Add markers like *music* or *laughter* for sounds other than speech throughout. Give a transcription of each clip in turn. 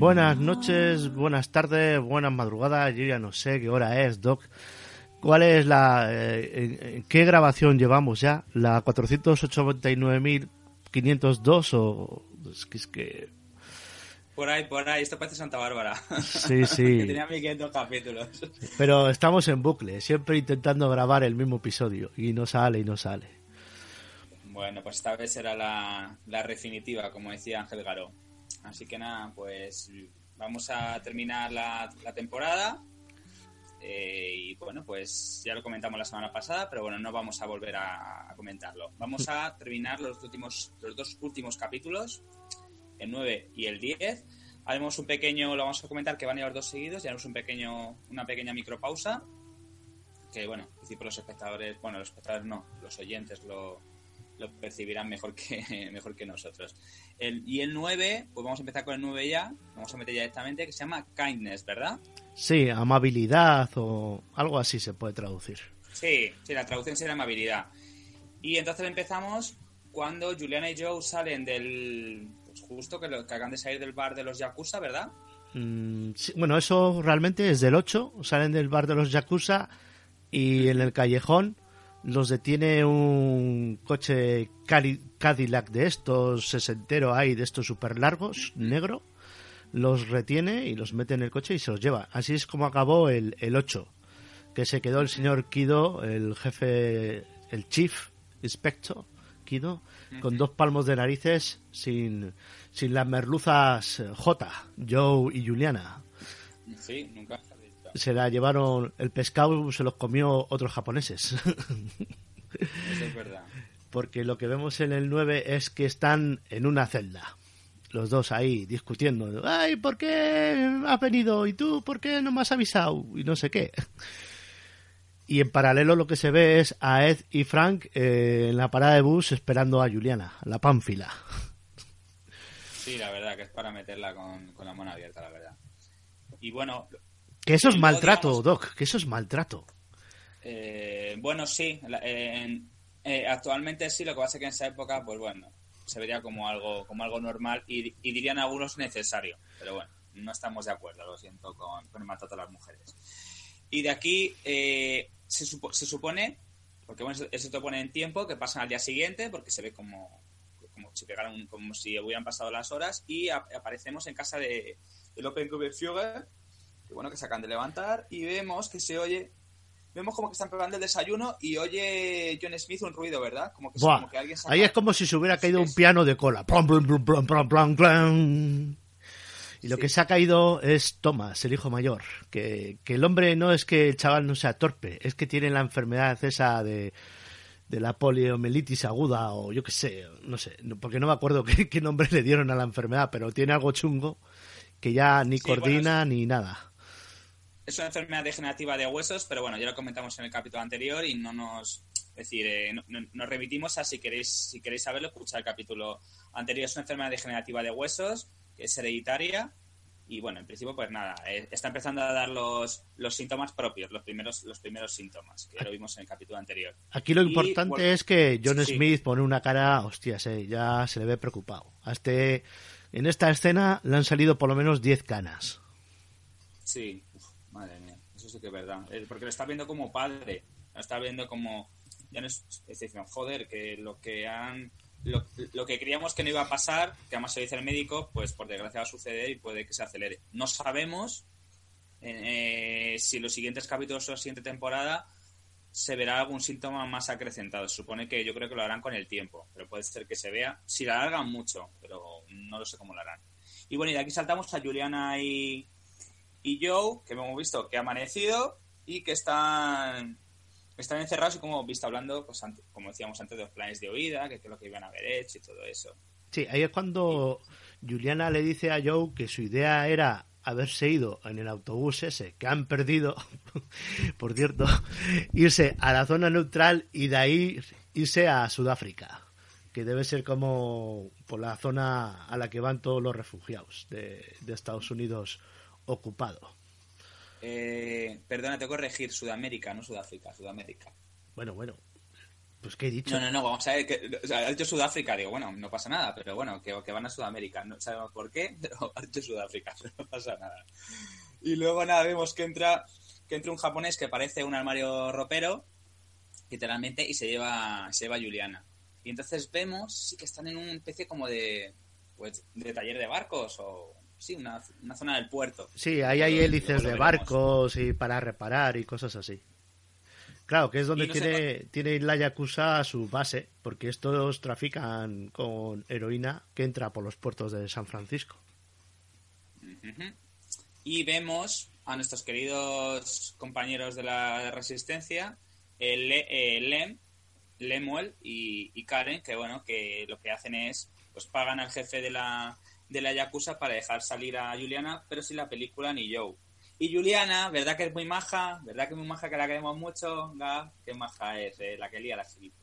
Buenas noches, buenas tardes, buenas madrugadas. Yo ya no sé qué hora es, Doc. ¿Cuál es la. Eh, ¿Qué grabación llevamos ya? ¿La 489.502 o.? Es que, es que. Por ahí, por ahí, esto parece Santa Bárbara. Sí, *laughs* sí. que tenía 1500 capítulos. Pero estamos en bucle, siempre intentando grabar el mismo episodio. Y no sale y no sale. Bueno, pues esta vez será la, la definitiva, como decía Ángel Garó. Así que nada, pues vamos a terminar la, temporada. Eh, y bueno, pues ya lo comentamos la semana pasada, pero bueno, no vamos a volver a, comentarlo. Vamos a terminar los últimos, los dos últimos capítulos, el 9 y el 10. Haremos un pequeño, lo vamos a comentar que van a los dos seguidos, y haremos un pequeño, una pequeña micropausa. Que bueno, en principio los espectadores, bueno, los espectadores no, los oyentes lo, lo percibirán mejor que, *laughs* mejor que nosotros. El, y el 9, pues vamos a empezar con el 9 ya, vamos a meter ya directamente, que se llama Kindness, ¿verdad? Sí, amabilidad o algo así se puede traducir. Sí, sí, la traducción sería amabilidad. Y entonces empezamos cuando Juliana y Joe salen del... Pues justo que, lo, que acaban de salir del bar de los Yakuza, ¿verdad? Mm, sí, bueno, eso realmente es del 8, salen del bar de los Yakuza y en el callejón los detiene un coche Cadillac de estos, sesentero ahí, de estos super largos, negro, los retiene y los mete en el coche y se los lleva. Así es como acabó el, el 8, que se quedó el señor Kido, el jefe, el chief inspector Kido, con dos palmos de narices sin, sin las merluzas J, Joe y Juliana. Sí, nunca se la llevaron el pescado se los comió otros japoneses. *laughs* Eso es verdad. porque lo que vemos en el 9 es que están en una celda. Los dos ahí discutiendo. Ay por qué has venido y tú por qué no me has avisado y no sé qué. Y en paralelo lo que se ve es a Ed y Frank eh, en la parada de bus esperando a Juliana la pánfila. Sí, la verdad que es para meterla con, con la mano abierta, la verdad. Y bueno, que eso es maltrato, digamos- Doc, que eso es maltrato. Eh, bueno, sí. eh, actualmente sí, lo que pasa es que en esa época, pues bueno, se vería como algo, como algo normal y, y dirían algunos necesario. Pero bueno, no estamos de acuerdo, lo siento, con, con el maltrato a las mujeres. Y de aquí eh, se, supo- se supone, porque bueno, eso- te pone en tiempo, que pasan al día siguiente, porque se ve como, como si pegaran, como si hubieran pasado las horas, y a- aparecemos en casa de, del Open Führer, que bueno, que se acaban de levantar, y vemos que se oye vemos como que están preparando el desayuno y oye John Smith un ruido, ¿verdad? Como que, Buah, como que alguien saca- Ahí es como si se hubiera caído Sí, un piano de cola. Plum, plum, plum. Y lo Sí. que se ha caído es Thomas, el hijo mayor. Que, que el hombre no es que el chaval no sea torpe, es que tiene la enfermedad esa de, de la poliomielitis aguda o yo qué sé, no sé, porque no me acuerdo *laughs* qué, qué nombre le dieron a la enfermedad, pero tiene algo chungo que ya ni Sí, bueno, coordina ni nada. Es una enfermedad degenerativa de huesos, pero bueno, ya lo comentamos en el capítulo anterior y no nos... Es decir, eh, no- no- nos remitimos a si queréis, si queréis saberlo, escuchar el capítulo anterior. Es una enfermedad degenerativa de huesos, que es hereditaria y bueno, en principio pues nada, eh, está empezando a dar los, los síntomas propios, los primeros, los primeros síntomas, que lo vimos en el capítulo anterior. Aquí lo Y, importante bueno, es que John sí. Smith pone una cara, hostias, eh, ya se le ve preocupado. A este, en esta escena le han salido por lo menos 10 canas. Sí, madre mía, eso sí que es verdad. Eh, Porque lo está viendo como padre, lo está viendo como. Ya no es, es decir, joder, que lo que han. Lo, lo que creíamos que no iba a pasar, que además se dice el médico, pues por desgracia va a suceder y puede que se acelere. No sabemos eh, si en los siguientes capítulos o la siguiente temporada se verá algún síntoma más acrecentado. Supone que yo creo que lo harán con el tiempo, pero puede ser que se vea. Si la alargan mucho, pero no lo sé cómo lo harán. Y bueno, y de aquí saltamos a Juliana y, y Joe, que hemos visto que ha amanecido y que están, están encerrados y como hemos visto hablando, pues como decíamos antes, de los planes de huida, que es lo que iban a haber hecho y todo eso. Sí, ahí es cuando Juliana le dice a Joe que su idea era haberse ido en el autobús ese que han perdido, *laughs* por cierto, irse a la zona neutral y de ahí irse a Sudáfrica, que debe ser como por la zona a la que van todos los refugiados de, de Estados Unidos ocupado. Eh, perdona, tengo que corregir, Sudamérica, no Sudáfrica, Sudamérica. Bueno, bueno, Pues qué he dicho. No, no, no, vamos a ver. Que, o sea, ha dicho Sudáfrica, digo, bueno, no pasa nada, pero bueno, que, que van a Sudamérica. No sabemos por qué, *laughs* pero ha dicho Sudáfrica, *laughs* no pasa nada. Y luego nada, vemos que entra, que entra un japonés que parece un armario ropero, literalmente, y se lleva, se lleva a Juliana. Y entonces vemos, sí que están en una especie como de, pues, de taller de barcos o sí, una, una zona del puerto. Sí, ahí hay hélices de barcos y para reparar y cosas así. Claro, que es donde Y no tiene, tiene la Yakuza su base, porque estos trafican con heroína que entra por los puertos de San Francisco. Y vemos a nuestros queridos compañeros de la resistencia, el, Le- eh, Lem, Lemuel y, y Karen, que bueno, que lo que hacen es, pues pagan al jefe de la, de la Yakuza para dejar salir a Juliana, pero sin la película ni Joe. Y Juliana, ¿verdad que es muy maja? ¿Verdad que es muy maja que la queremos mucho? Gab? ¿Qué maja es? eh, la que lía la gilipollas.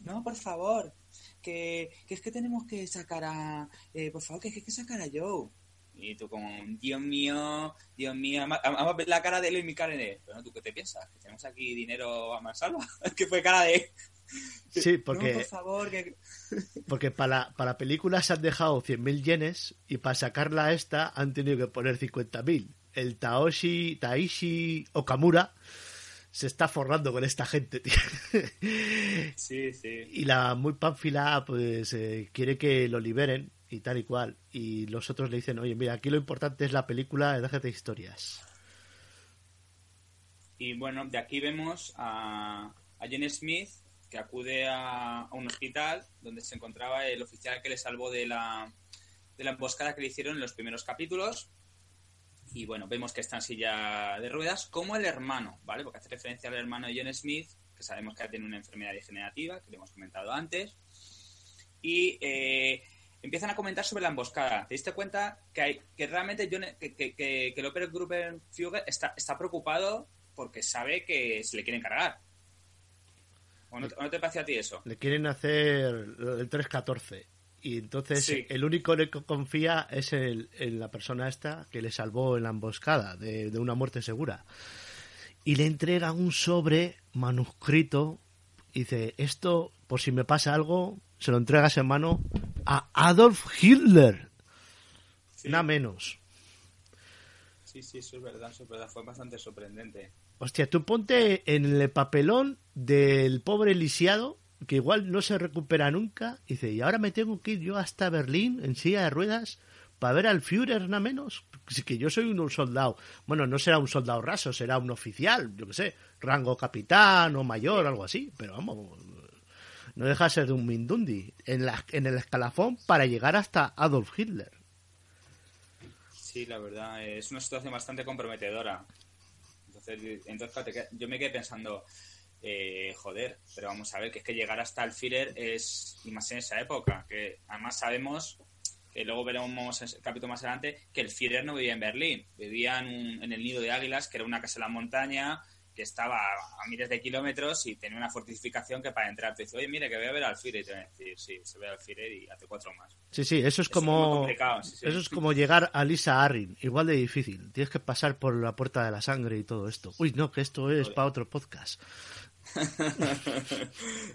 No, por favor, que, que es que tenemos que sacar a... eh, por favor, que hay que sacar a Joe. Y tú como, Dios mío, Dios mío, además ves la cara de él y mi cara de, bueno, ¿tú qué te piensas? ¿Que tenemos aquí dinero a mansalva? *laughs* que fue cara de... Sí, No, porque, por favor, que... *laughs* porque para, para la película se han dejado 100.000 yenes y para sacarla a esta han tenido que poner 50.000. El Taoshi, Taishi Okamura se está forrando con esta gente, tío. *laughs* Sí, sí. Y la muy pánfila, pues, eh, quiere que lo liberen y tal y cual. Y los otros le dicen, oye, mira, aquí lo importante es la película, déjate historias. Y bueno, de aquí vemos a, a Jenny Smith acude a, un hospital donde se encontraba el oficial que le salvó de la, de la emboscada que le hicieron en los primeros capítulos. Y bueno, vemos que está en silla de ruedas, como el hermano, ¿vale? Porque hace referencia al hermano de John Smith, que sabemos que tiene una enfermedad degenerativa, que le hemos comentado antes. Y eh, empiezan a comentar sobre la emboscada. ¿Te diste cuenta que, hay, que realmente John, que, que, que, que López Grubenfugel está, está preocupado porque sabe que se le quieren cargar? ¿O no, te- o no te parece a ti eso? Le quieren hacer del 314. Y entonces Sí. el único en el que confía es el- en la persona esta que le salvó en la emboscada de, de una muerte segura. Y le entrega un sobre manuscrito. Y dice, esto, por si me pasa algo, se lo entregas en mano a Adolf Hitler. Sí. Nada menos. Sí, sí, eso es verdad. Fue bastante sorprendente. Hostia, tú ponte en el papelón del pobre lisiado, que igual no se recupera nunca, y dice, y ahora me tengo que ir yo hasta Berlín en silla de ruedas para ver al Führer, nada menos. Que yo soy un soldado. Bueno, no será un soldado raso, será un oficial, yo qué sé, rango capitán o mayor, algo así, pero vamos, no deja de ser un Mindundi en, la, en el escalafón para llegar hasta Adolf Hitler. Sí, la verdad, es una situación bastante comprometedora. Entonces, entonces yo me quedé pensando, eh, joder, pero vamos a ver, que es que llegar hasta el Führer es, y más en esa época, que además sabemos, que luego veremos el capítulo más adelante, que el Führer no vivía en Berlín, vivía en, un- en el Nido de Águilas, que era una casa en la montaña, que estaba a miles de kilómetros y tenía una fortificación que para entrar te dice, oye, mire, que voy a ver al Führer, y te van a decir, sí, se ve al Führer y hace cuatro más. Sí, sí, eso es como sí, sí. eso es como llegar a Lisa Arrin, igual de difícil. Tienes que pasar por la puerta de la sangre y todo esto. Uy, no, que esto es para otro podcast. *laughs* es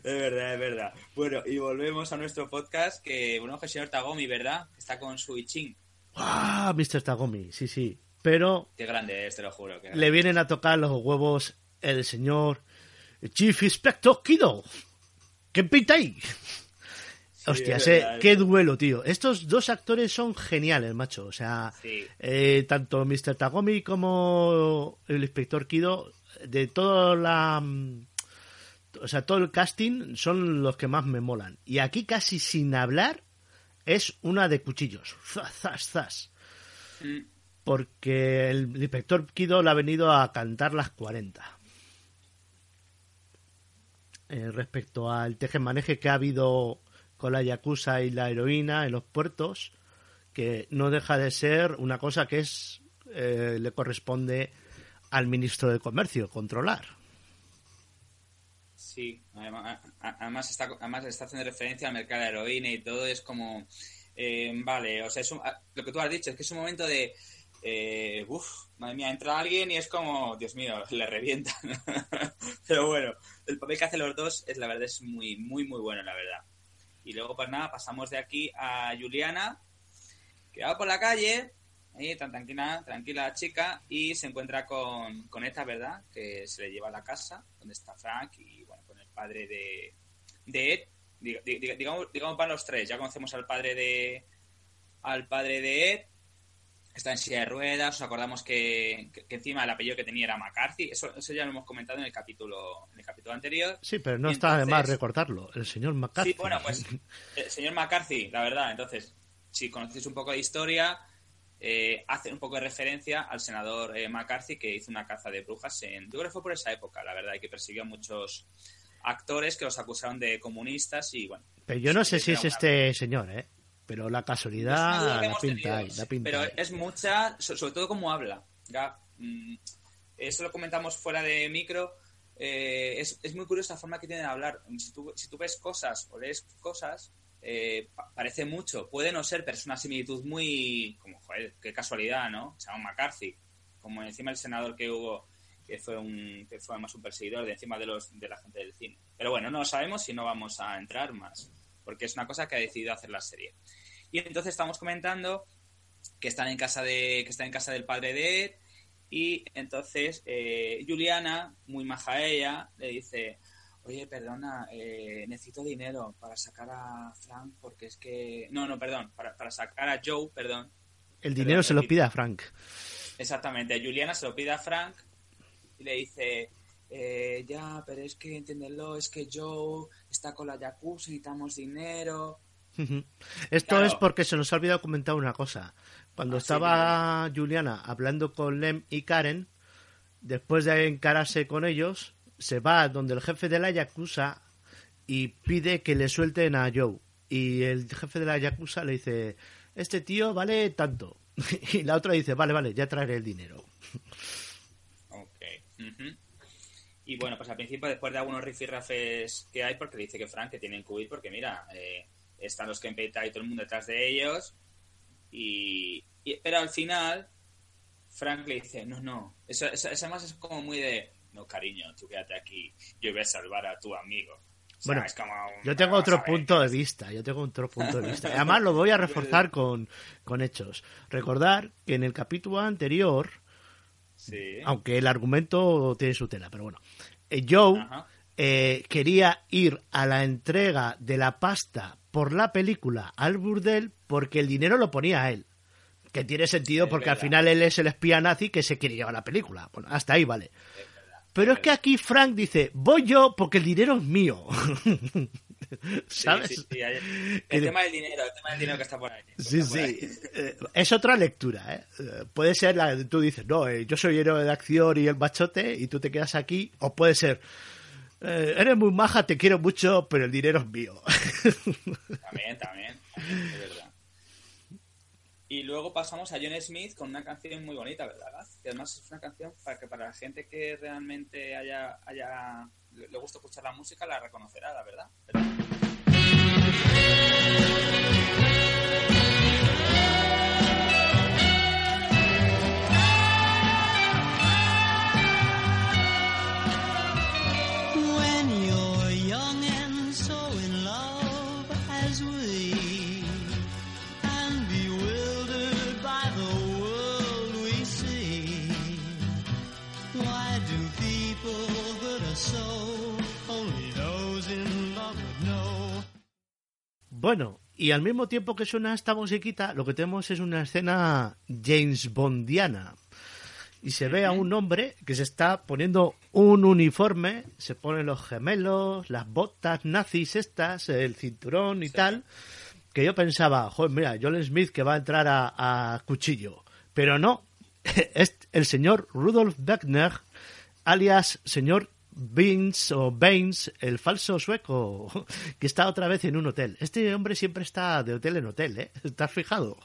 verdad, es verdad. Bueno, y volvemos a nuestro podcast que, bueno, que el señor Tagomi, ¿verdad? Está con su Iching. ¡Ah, Mr. Tagomi! Sí, sí. Pero Qué grande es, te lo juro. le vienen a tocar los huevos el señor Chief Inspector Kido. ¿Qué pinta ahí? Hostia, qué duelo, tío. Estos dos actores son geniales, macho. O sea, Sí. eh, tanto Mr. Tagomi como el inspector Kido, de toda la. mm, O sea, todo el casting son los que más me molan. Y aquí, casi sin hablar, es una de cuchillos. Zas, zas, zas. Mm, Porque el inspector Kido le ha venido a cantar las 40. Eh, respecto al tejemaneje que ha habido con la Yakuza y la heroína en los puertos, que no deja de ser una cosa que es eh, le corresponde al ministro de Comercio controlar. Sí, además, está, además está haciendo referencia al mercado de heroína y todo. Es como, eh, vale, o sea, lo que tú has dicho es que es un momento de eh, madre mía, entra alguien y es como, Dios mío, *laughs* le revientan. *laughs* Pero bueno, el papel que hacen los dos es la verdad es muy, muy, muy bueno, la verdad. Y luego, pues nada, pasamos de aquí a Juliana, que va por la calle, ahí tan tranquila, tranquila chica, y se encuentra con, con esta, ¿verdad? Que se le lleva a la casa, donde está Frank y, bueno, con el padre de, de Ed. Diga- diga- Digamos, digamos para los tres, ya conocemos al padre de al padre de Ed, está en silla de ruedas, os acordamos que, que- que encima el apellido que tenía era McCarthy, eso, eso ya lo hemos comentado en el capítulo, en el capítulo anterior. Sí, pero no Y está de más entonces- recordarlo. El señor McCarthy. Sí, bueno, pues el señor McCarthy, la verdad, entonces, si conocéis un poco de historia, eh, hace un poco de referencia al senador eh, McCarthy que hizo una caza de brujas en... Yo creo que fue por esa época, la verdad, y que persiguió a muchos actores que los acusaron de comunistas y bueno. Pero yo no sé si es este señor, ¿eh? Pero la casualidad la pinta la Pero es mucha, so- sobre todo como habla. Ya, mm, eso lo comentamos fuera de micro. eh, es, es muy curiosa la forma que tiene de hablar. Si tú, si tú ves cosas o lees cosas, eh, pa- parece mucho. Puede no ser, pero es una similitud muy. Como, joder, qué casualidad, ¿no? Se llama McCarthy. Como encima el senador que hubo, que fue un que fue además un perseguidor de encima de, los, de la gente del cine. Pero bueno, no lo sabemos y no vamos a entrar más. Porque es una cosa que ha decidido hacer la serie. Y entonces estamos comentando que están en casa de que está en casa del padre de Ed y entonces eh, Juliana muy maja ella le dice oye perdona eh, necesito dinero para sacar a Frank porque es que no no perdón para, para sacar a Joe perdón El dinero se lo pide a Frank. exactamente Juliana se lo pide a Frank y le dice eh, ya pero es que entenderlo es que Joe está con la Yakuza necesitamos dinero. Esto Claro. es porque se nos ha olvidado comentar una cosa. Cuando Ah, estaba Juliana hablando con Lem y Karen, después de encararse con ellos, se va donde el jefe de la Yakuza y pide que le suelten a Joe. Y el jefe de la Yakuza le dice, este tío vale tanto. *laughs* Y la otra dice, vale, vale, ya traeré el dinero. Ok. Y bueno, pues al principio, después de algunos rifirrafes que hay, porque dice que Frank que tienen que huir, porque mira, eh, están los Kempeta y todo el mundo detrás de ellos. Y, y- pero al final, Frank le dice, no, no, eso, eso, eso además es como muy de, no, cariño, tú quédate aquí, yo voy a salvar a tu amigo. O sea, Bueno, es como un- Yo tengo otro punto de vista, yo tengo otro punto de vista. *laughs* Además lo voy a reforzar con, con hechos. Recordar que en el capítulo anterior, Sí. aunque el argumento tiene su tela, pero bueno, eh, Joe eh, quería ir a la entrega de la pasta por la película al burdel porque el dinero lo ponía a él. Que tiene sentido Es porque al final él es el espía nazi que se quiere llevar la película. Bueno, hasta ahí vale. Es. Pero es que aquí Frank dice, voy yo porque el dinero es mío. *laughs* ¿Sabes? sí, sí, El tema del dinero, el tema del dinero que está por ahí. Sí, por sí. ahí. *laughs* Eh, es otra lectura, ¿eh? Eh, Puede ser la tú dices, no, eh, yo soy héroe de acción y el machote y tú te quedas aquí. O puede ser, eh, eres muy maja, te quiero mucho, pero el dinero es mío. También, también, también, es verdad. Y luego pasamos a John Smith con una canción muy bonita, ¿verdad? Que además es una canción para que para la gente que realmente haya, haya le gusta escuchar la música la reconocerá, la verdad. Bueno, y al mismo tiempo que suena esta musiquita, lo que tenemos es una escena James Bondiana. Y se ve a un hombre que se está poniendo un uniforme, se pone los gemelos, las botas nazis estas, el cinturón y tal, que yo pensaba, joder, mira, John Smith que va a entrar a, a cuchillo. Pero no, *laughs* es el señor Rudolf Beckner, alias señor Baines o Baines, el falso sueco, que está otra vez en un hotel. Este hombre siempre está de hotel en hotel, ¿eh? ¿Estás fijado?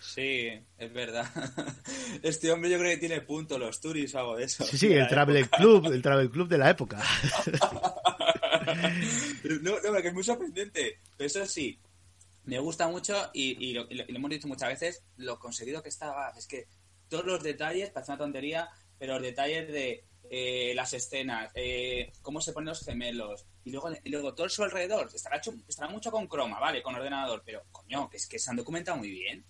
Sí, es verdad. *laughs* Este hombre yo creo que tiene punto los turis o algo de eso. Sí, sí, el Travel época. Club, el Travel Club de la época. *laughs* No, no, porque es muy sorprendente. Pero eso sí, me gusta mucho y, y lo, y lo- y lo hemos dicho muchas veces, lo conseguido que estaba. Es que todos los detalles, parece una tontería, pero los detalles de eh, las escenas, eh, cómo se ponen los gemelos, y luego, y luego todo su alrededor, estará, hecho, estará mucho con croma, ¿vale? Con ordenador, pero coño, que es que se han documentado muy bien.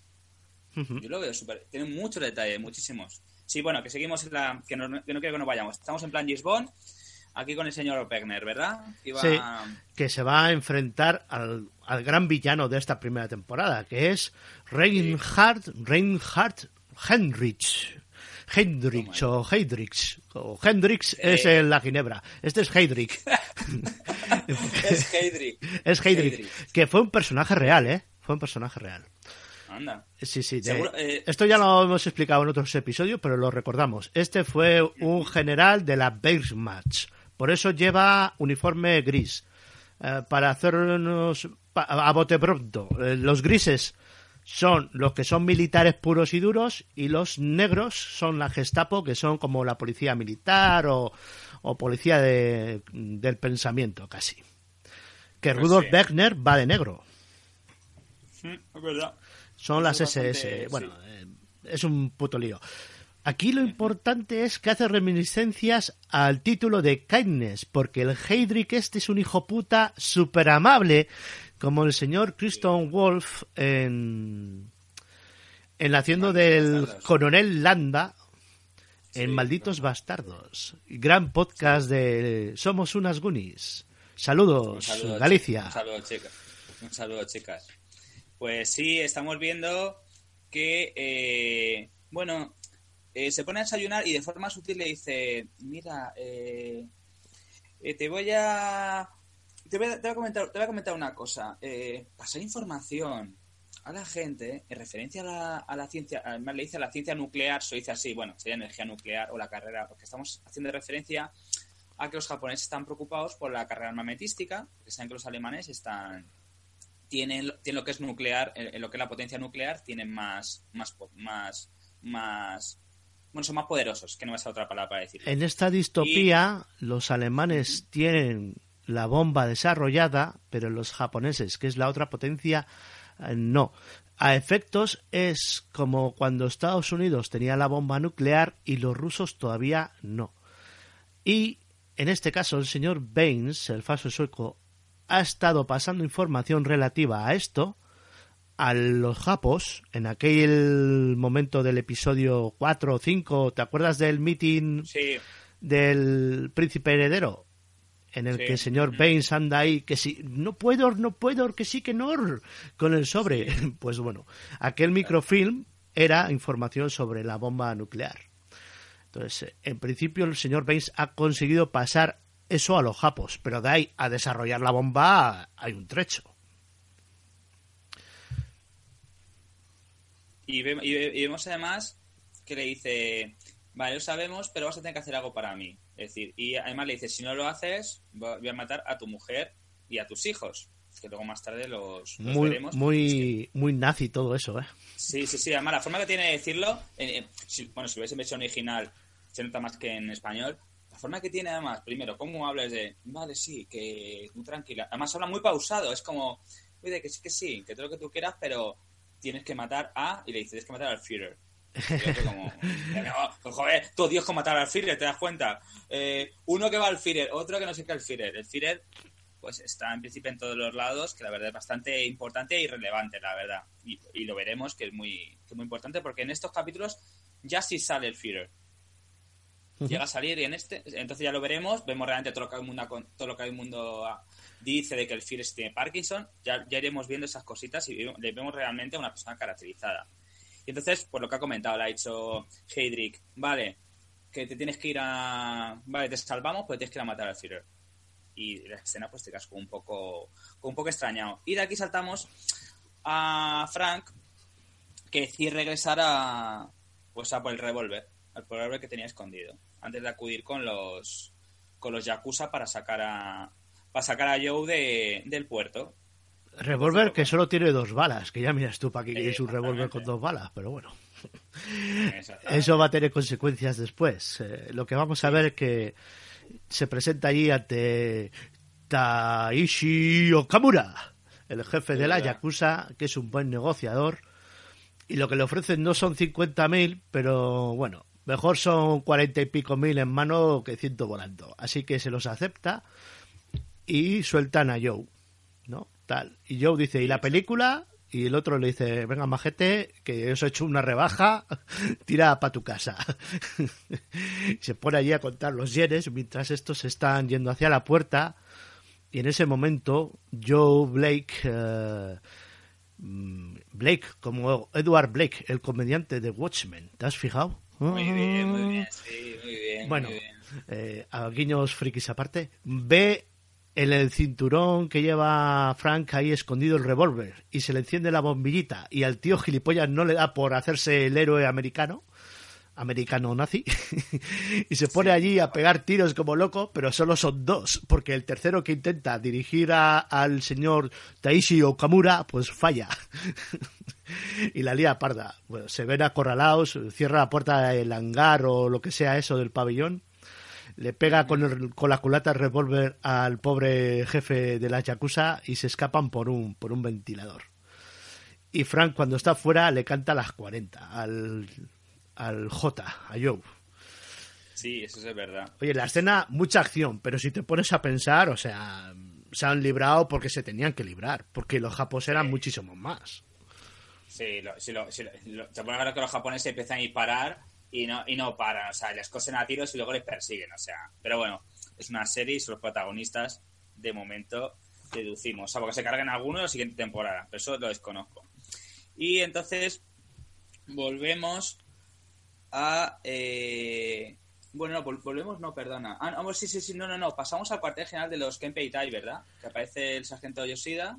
Yo lo veo súper. Tiene muchos detalles, muchísimos. Sí, bueno, que seguimos en la. Que no, que no quiero que nos vayamos. Estamos en plan Bond, aquí con el señor Pegner, ¿verdad? Iba- Sí. que se va a enfrentar al, al gran villano de esta primera temporada, que es Reinhard, Reinhard Hendrich. Hendrich o Heydrich. O Hendrix es en la Ginebra. Este es Heydrich. *laughs* Es Heydrich. es Heydrich. Heydrich. Que fue un personaje real, ¿eh? Fue un personaje real. Anda. Sí, sí. de- eh, esto ya lo hemos explicado en otros episodios, pero lo recordamos. Este fue un general de la Wehrmacht. Por eso lleva uniforme gris. Eh, para hacernos pa- a bote pronto. eh, los grises son los que son militares puros y duros y los negros son la Gestapo, que son como la policía militar o, o policía de- del pensamiento casi. Que Pues Rudolf sí. Va de negro. mm, es verdad. Son las SS. bastante- Bueno, sí. eh, es un puto lío. Aquí lo importante es que hace reminiscencias al título de Kindness, porque el Heydrich este es un hijo puta súper amable, como el señor Christian Wolf en, en haciendo del Bastardos. coronel Landa en Sí, Malditos Bastardos. Gran podcast de Somos unas Goonies. Saludos, Un saludo, Galicia. Un saludo, chicas. Un saludo, chicas. Pues sí, estamos viendo que, eh, bueno, eh, se pone a desayunar y de forma sutil le dice, mira, eh, te voy a... Te voy a, te voy a comentar, te voy a comentar una cosa. Eh, pasar información a la gente en referencia a la, a la ciencia, además le dice a la ciencia nuclear, se dice así, bueno, sería energía nuclear o la carrera, porque estamos haciendo referencia a que los japoneses están preocupados por la carrera armamentística, porque saben que los alemanes están tienen, tienen lo que es nuclear, en, en lo que es la potencia nuclear, tienen más, más, más, más, bueno, son más poderosos, que no es otra palabra para decirlo. En esta distopía, los alemanes tienen la bomba desarrollada, pero los japoneses, que es la otra potencia, eh, no. A efectos es como cuando Estados Unidos tenía la bomba nuclear y los rusos todavía no. Y en este caso, el señor Baines, el falso sueco, ha estado pasando información relativa a esto a los japos en aquel momento del episodio 4 o 5. ¿Te acuerdas del meeting Sí, del príncipe heredero? En el Sí. que el señor Ujú. Baines anda ahí, que si no puedo, no puedo, que sí, que no, con el sobre. *laughs* Pues bueno, aquel microfilm era información sobre la bomba nuclear. Entonces, en principio el señor Baines ha conseguido pasar eso a los japos, pero de ahí a desarrollar la bomba hay un trecho. y vemos además que le dice, vale, lo sabemos, pero vas a tener que hacer algo para mí. Es decir, y además le dice, si no lo haces, vo- voy a matar a tu mujer y a tus hijos. Que luego más tarde los, los Muy, veremos. Es que- muy, muy nazi todo eso, ¿eh? Sí, sí, sí. Además, la forma que tiene de decirlo, eh, eh, si- bueno, si lo ves en versión original, se nota más que en español. La forma que tiene, además, primero, cómo hablas de, vale, sí, que muy tranquila. Además, habla muy pausado. Es como, oye, que sí, que sí, que todo lo que tú quieras, pero tienes que matar a. Y le dices, tienes que matar al Führer. Otro como, "No, joder, todo Dios con matar al Führer, ¿te das cuenta? Eh, uno que va al Führer, otro que no sé qué al Führer. El Führer pues está en principio en todos los lados, que la verdad es bastante importante y relevante, la verdad. Y, y lo veremos, que es muy, que es muy importante, porque en estos capítulos ya sí sale el Führer. Llega a salir y en este, entonces ya lo veremos, vemos realmente todo lo que el mundo, todo lo que el mundo ah, dice de que el Führer tiene Parkinson, ya, ya iremos viendo esas cositas y le vemos realmente a una persona caracterizada. Y entonces, por lo que ha comentado, le ha dicho Heydrich, vale, que te tienes que ir a... Vale, te salvamos, pero tienes que ir a matar al Führer y la escena pues te quedas como un poco como un poco extrañado. Y de aquí saltamos a Frank que decide regresar a pues a por el revólver al revólver que tenía escondido antes de acudir con los con los yakuza para sacar a para sacar a Joe de, del puerto Revólver que solo tiene dos balas, que ya miras tú para qué quieres un revólver con dos balas, pero bueno. Eso va a tener consecuencias después. Eh, lo que vamos a ver es que se presenta allí ante Taishi Okamura, el jefe de la. Yakuza, que es un buen negociador, y lo que le ofrecen no son 50.000, pero bueno, mejor son 40 y pico mil en mano que ciento volando. Así que se los acepta y sueltan a Joe, ¿no? Tal. Y Joe dice, ¿y la película? Y el otro le dice, venga, majete, que os he hecho una rebaja, *laughs* tira para tu casa. *laughs* se pone allí a contar los yenes mientras estos están yendo hacia la puerta. Y en ese momento, Joe Blake, eh, mm, Blake, como Edward Blake, el comediante de Watchmen, ¿te has fijado? Muy bien, muy bien, sí, muy bien. Bueno, muy bien. eh, a guiños frikis aparte, ve en el cinturón que lleva Frank ahí escondido el revólver y se le enciende la bombillita y al tío gilipollas no le da por hacerse el héroe americano, americano nazi, *laughs* y se pone allí a pegar tiros como loco, pero solo son dos, porque el tercero que intenta dirigir a- al señor Taishi Okamura, pues falla. *laughs* y la lía parda. Bueno, se ven acorralados, cierra la puerta del hangar o lo que sea eso del pabellón le pega con, el- con la culata el revólver al pobre jefe de la Yakuza y se escapan por un, por un ventilador. Y Frank, cuando está fuera, le canta las 40 al, al J, a Joe. Sí, eso es verdad. Oye, la escena, mucha acción, pero si te pones a pensar, o sea, se han librado porque se tenían que librar, porque los japos eran muchísimo más. Sí, lo, si lo, si lo- te pones a ver que los japoneses empiezan a disparar y no, y no paran, o sea, les cosen a tiros y luego les persiguen, o sea, pero bueno, es una serie y son los protagonistas, de momento, deducimos, o sea, porque se cargan algunos en la siguiente temporada, pero eso lo desconozco. Y entonces, volvemos a... eh, Bueno, no, vol- volvemos, no, perdona. Ah, no, sí, sí, sí, no, no, no, pasamos al cuartel general de los Kenpei Tai, ¿verdad? Que aparece el sargento Yoshida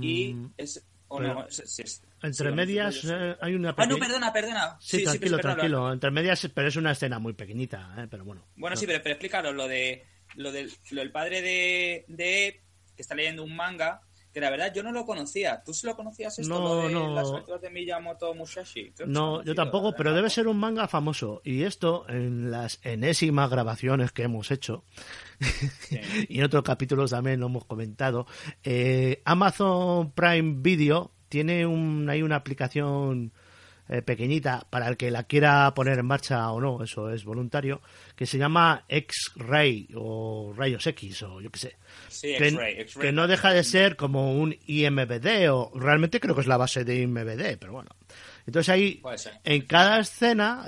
y Mm, es... o no, es- entre medias eh, hay una Ah, no, perdona, perdona. Sí, tranquilo, tranquilo. lo- Entre medias, pero es una escena muy pequeñita, ¿eh? pero bueno. Bueno, sí, pero, pero explícalo, lo de lo del, lo del padre de, de que está leyendo un manga, que la verdad yo no lo conocía. ¿Tú sí lo conocías esto, No, lo de no. las aventuras de Miyamoto Musashi? No, yo tampoco, pero debe ser un manga famoso. Y esto, en las enésimas grabaciones que hemos hecho, *laughs* y en otros capítulos también lo hemos comentado, eh, Amazon Prime Video tiene un, hay una aplicación eh, pequeñita para el que la quiera poner en marcha o no, eso es voluntario, que se llama X-Ray o Rayos X o yo qué sé. Sí, que, X-Ray, X-Ray. que no deja de ser como un IMBD o realmente creo que es la base de IMBD, pero bueno. Entonces ahí en cada escena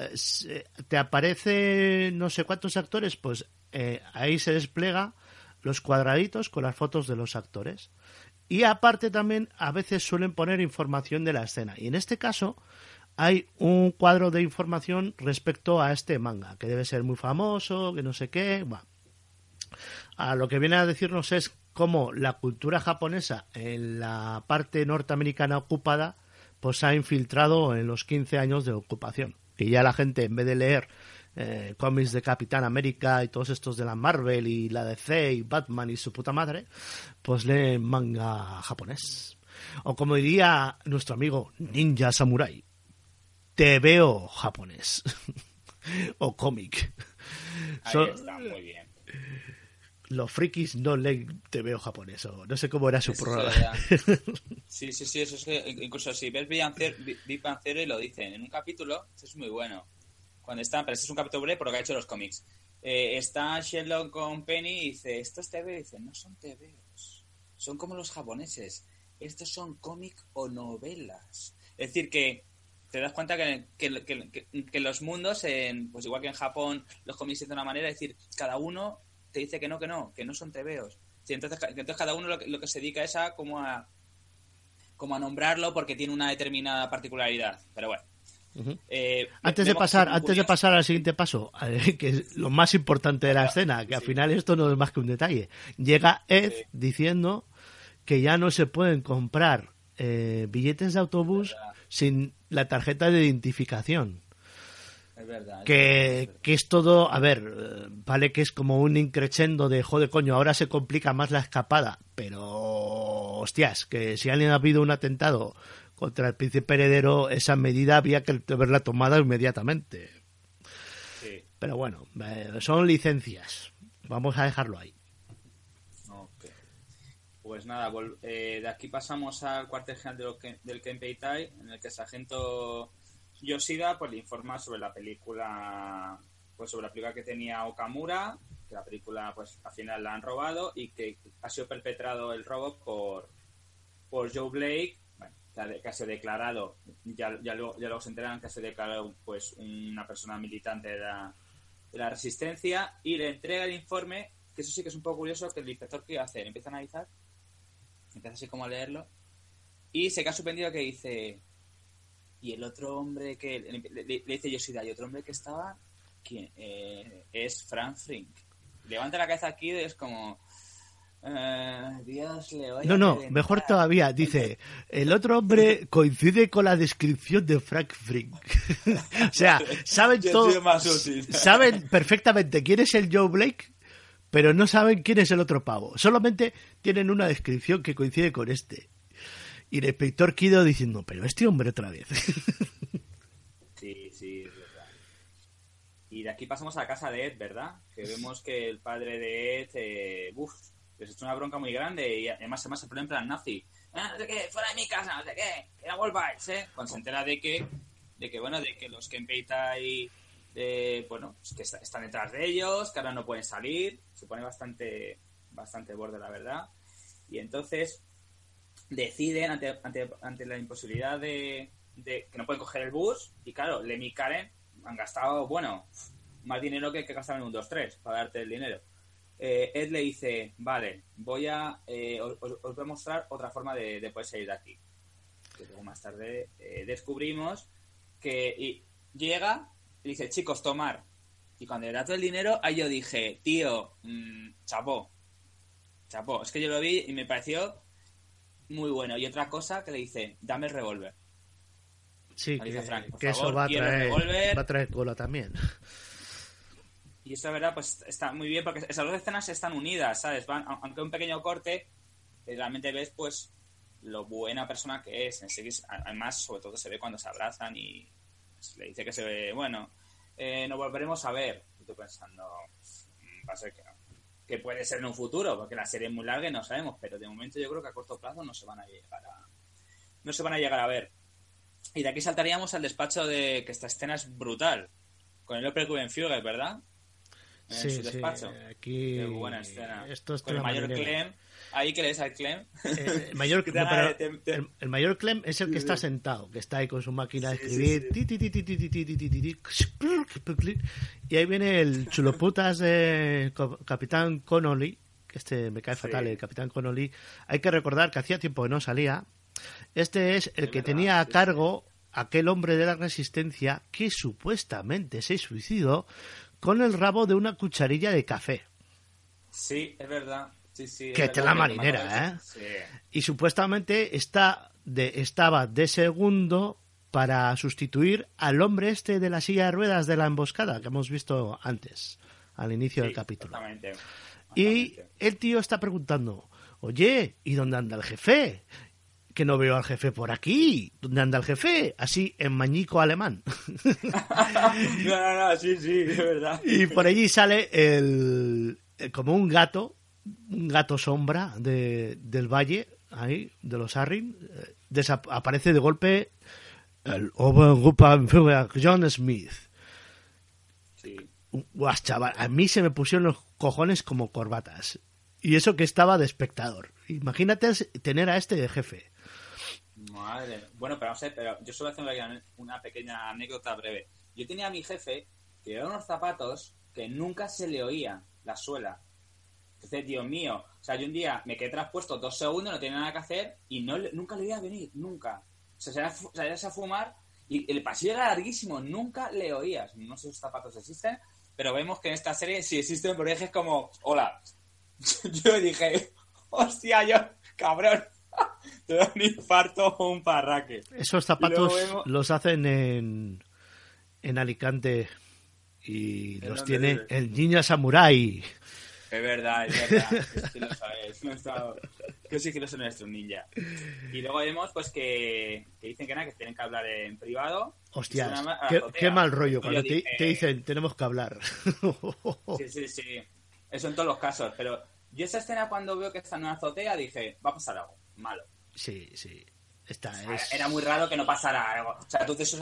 eh, te aparece no sé cuántos actores, pues eh, ahí se despliega los cuadraditos con las fotos de los actores. Y aparte también a veces suelen poner información de la escena. Y en este caso hay un cuadro de información respecto a este manga, que debe ser muy famoso, que no sé qué. A lo que viene a decirnos es cómo la cultura japonesa en la parte norteamericana ocupada pues ha infiltrado en los 15 años de ocupación. Que ya la gente, en vez de leer eh, cómics de Capitán América y todos estos de la Marvel y la DC y Batman y su puta madre, pues leen manga japonés. O como diría nuestro amigo Ninja Samurai, te veo japonés. *laughs* o cómic. Ahí So- está, muy bien. los frikis no leen te veo japonés o no sé cómo era su Eso programa. *laughs* Sí, sí, sí, eso es que incluso si ves Big Bang Theory- lo dicen en un capítulo, esto es muy bueno. Cuando están, pero este es un capítulo breve por lo que ha hecho los cómics. Eh, está Sherlock con Penny y dice, ¿estos TV? Dice, no son TVs, son como los japoneses. Estos son cómic o novelas. Es decir, que te das cuenta que, que, que- que- que los mundos, en, pues igual que en Japón, los cómics de una manera, es decir, cada uno te dice que no, que no, que no son. Sí, entonces, entonces cada uno lo que, lo que se dedica es a como a como a nombrarlo porque tiene una determinada particularidad. Pero bueno. Eh, Antes de pasar, antes de pasar al siguiente paso, eh, *laughs* que es lo más importante de la escena, que al final esto no es más que un detalle. Llega Ed Sí. diciendo que ya no se pueden comprar eh, billetes de autobús verdad. Sin la tarjeta de identificación. Es verdad. es que, verdad. que es todo, a ver, eh, vale que es como un increchendo de joder coño, ahora se complica más la escapada, pero hostias, que si alguien ha habido un atentado contra el príncipe heredero, esa medida había que haberla tomada inmediatamente. Sí. Pero bueno, eh, son licencias. Vamos a dejarlo ahí. Pues nada, eh, de aquí pasamos al cuartel general de del Kenpeitai, en el que el sargento Yoshida pues le informa sobre la película, pues sobre la película que tenía Okamura, que la película pues al final la han robado y que ha sido perpetrado el robo por, por Joe Blake, bueno, que ha, sido declarado, ya, ya, luego, ya luego se enteran que ha sido declarado pues una persona militante de la, de la resistencia y le entrega el informe, que eso sí que es un poco curioso, que el inspector a hacer, empieza a analizar, empieza así como a leerlo, y se queda suspendido que dice, y el otro hombre que, le, le- le dice Yoshida, y otro hombre que estaba, ¿quién? Eh, es Frank Frink. Levanta la cabeza aquí y es como, eh, Dios le oiga No, no, mejor todavía. Dice, el otro hombre coincide con la descripción de Frank Frink. *laughs* o sea, saben *laughs* todo, saben perfectamente quién es el Joe Blake, pero no saben quién es el otro pavo. Solamente tienen una descripción que coincide con este. Y el inspector Kido diciendo, pero este hombre otra vez. *laughs* Sí, sí, es verdad. Y de aquí pasamos a la casa de Ed, ¿verdad? Que vemos que el padre de Ed, eh, uf, les echó una bronca muy grande y además, además se pone en plan nazi. Ah, no sé qué, fuera de mi casa, no sé qué, que no volváis, ¿eh? Cuando se entera de que, de que bueno, de que los Kenpeitai, bueno, pues que está- están detrás de ellos, que ahora no pueden salir, se pone bastante, bastante borde, la verdad. Y entonces deciden ante, ante, ante la imposibilidad de, de que no pueden coger el bus y claro, Lemmy y Karen han gastado, bueno, más dinero que, que gastaron en un 2-3 para darte el dinero. Eh, Ed le dice, vale, voy a, eh, os- os voy a mostrar otra forma de, de poder salir de aquí. Que luego más tarde eh, descubrimos que y llega y dice, chicos, tomar. Y cuando le da todo el dinero, ahí yo dije, tío, mm, chapó, chapó. Es que yo lo vi y me pareció muy bueno. Y otra cosa que le dice, dame el revólver. Sí, Dice que, Frank, por que eso va a, traer, va a traer cola también. Y eso, la verdad, pues está muy bien porque esas dos escenas están unidas, ¿sabes? Van, aunque un pequeño corte, eh, realmente ves, pues, lo buena persona que es. Además, sobre todo se ve cuando se abrazan y le dice que se ve, bueno, eh, nos volveremos a ver. Y tú pensando, "Mm, va a ser que no. Que puede ser en un futuro, porque la serie es muy larga y no sabemos, pero de momento yo creo que a corto plazo no se van a llegar a, no se van a llegar a ver. Y de aquí saltaríamos al despacho de que esta escena es brutal. Con el Opel ¿verdad? En Sí, su sí, despacho. aquí Qué buena escena. Esto es Con el mayor. Clem. Ahí que le al Clem. El, mayor, no, Clem es el que está sentado, que está ahí con su máquina de escribir. Y ahí viene el chuloputas de Capitán Connolly, este me cae fatal, el Capitán Connolly. Hay que recordar que hacía tiempo que no salía. Este es el que tenía a cargo aquel hombre de la resistencia que supuestamente se suicidó con el rabo de una cucharilla de café. Sí, es verdad. Sí, sí, es Que verdad, tela me marinera, de eso. y supuestamente está de, estaba de segundo para sustituir al hombre este de la silla de ruedas de la emboscada que hemos visto antes, al inicio del capítulo. Exactamente. Y el tío está preguntando, oye, ¿y dónde anda el jefe? Que no veo al jefe por aquí. ¿Dónde anda el jefe? Así en mañico alemán. *laughs* no, no, no, sí, sí, es verdad. Y por allí sale el, el- como un gato, un gato sombra de, del valle, ahí, de los Arrin. eh, aparece de golpe el John Smith. Sí. Chaval, a mí se me pusieron los cojones como corbatas. Y eso que estaba de espectador. Imagínate tener a este de jefe. Madre. Bueno, pero vamos a ver, pero yo solo hacer una, pequeña anécdota breve. Yo tenía a mi jefe que llevaba unos zapatos que nunca se le oía la suela. Entonces, Dios mío, o sea, yo un día me quedé traspuesto dos segundos, no tenía nada que hacer y no nunca le iba a venir, nunca. O sea, salías a fumar y el pasillo era larguísimo, nunca le oías. No sé si esos zapatos existen, pero vemos que en esta serie sí existen, pero es como, hola. *laughs* Yo dije, hostia, yo, cabrón, *laughs* te da un infarto o un parraque. Esos zapatos vemos- los hacen en, en Alicante y ¿En los tiene el Ninja Samurai. Es verdad, es verdad. *laughs* Que lo sabes. Nuestro, que sí que no son nuestros ninja. Y luego vemos pues que, que dicen que nada, que tienen que hablar en privado. Hostias, qué, qué mal rollo cuando te, dije, te dicen tenemos que hablar. *laughs* Sí, sí, sí. Eso en todos los casos. Pero Yo esa escena cuando veo que está en una azotea dije, va a pasar algo malo. Sí, sí. Esta O sea, es... Era muy raro que no pasara algo. O sea,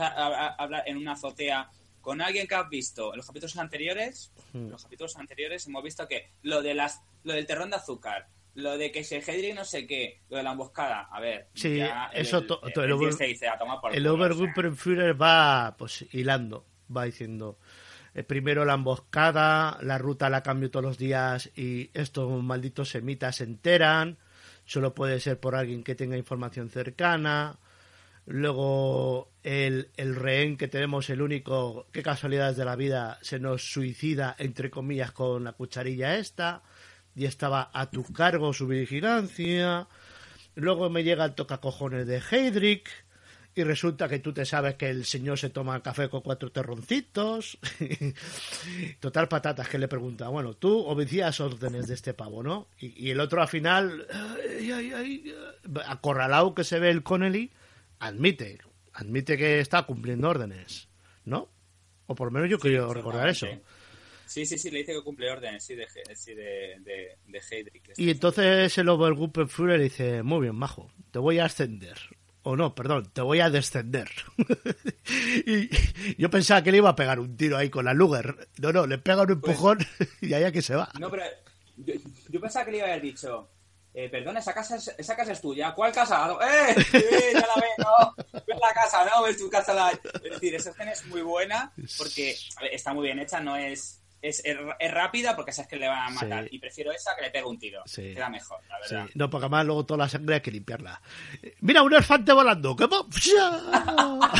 a- hablar en una azotea con alguien que has visto en los capítulos anteriores. Hmm. En los capítulos anteriores hemos visto que lo de las lo del terrón de azúcar, lo de que se Hedrick no sé qué, lo de la emboscada. A ver, Sí, ya eso el, to- el- to- el el over- tío se dice a tomar por El culo, o sea. Va pues hilando, va diciendo eh, primero la emboscada, la ruta la cambio todos los días y estos malditos semitas se enteran, solo puede ser por alguien que tenga información cercana, luego el, el rehén que tenemos, el único, qué casualidades de la vida, se nos suicida entre comillas con la cucharilla esta y estaba a tu cargo su vigilancia. Luego me llega el tocacojones de Heydrich y resulta que tú te sabes que el señor se toma café con cuatro terroncitos. *laughs* Total patatas que le pregunta, bueno, tú obedecías órdenes de este pavo, ¿no? Y, el otro al final, acorralado que se ve el Connelly, admite, admite que está cumpliendo órdenes, ¿no? O por lo menos yo quiero recordar eso. Sí, sí, sí, le dice que cumple órdenes, sí, de, sí, de, de, de Heydrich. Y entonces el Obergruppenführer le dice, muy bien, majo, te voy a ascender. O no, perdón, te voy a descender. *laughs* y yo pensaba que le iba a pegar un tiro ahí con la Luger. No, no, le pega un empujón *laughs* y allá que se va. No, pero yo, yo pensaba que le iba a haber dicho, eh, perdón, esa casa, es, esa casa es tuya. ¿Cuál casa? No, ¡Eh! Sí, ya la ves, ¿no? Ves la casa, ¿no? Ves tu casa. La... Es decir, esa escena es muy buena porque ver, está muy bien hecha, no es... Es, es, rápida porque sabes que le van a matar. Sí. Y prefiero esa que le pegue un tiro. Sí. Queda mejor, la Sí, verdad. no, porque además luego toda la sangre hay que limpiarla. Mira, un elefante volando. ¿Qué mo- *laughs*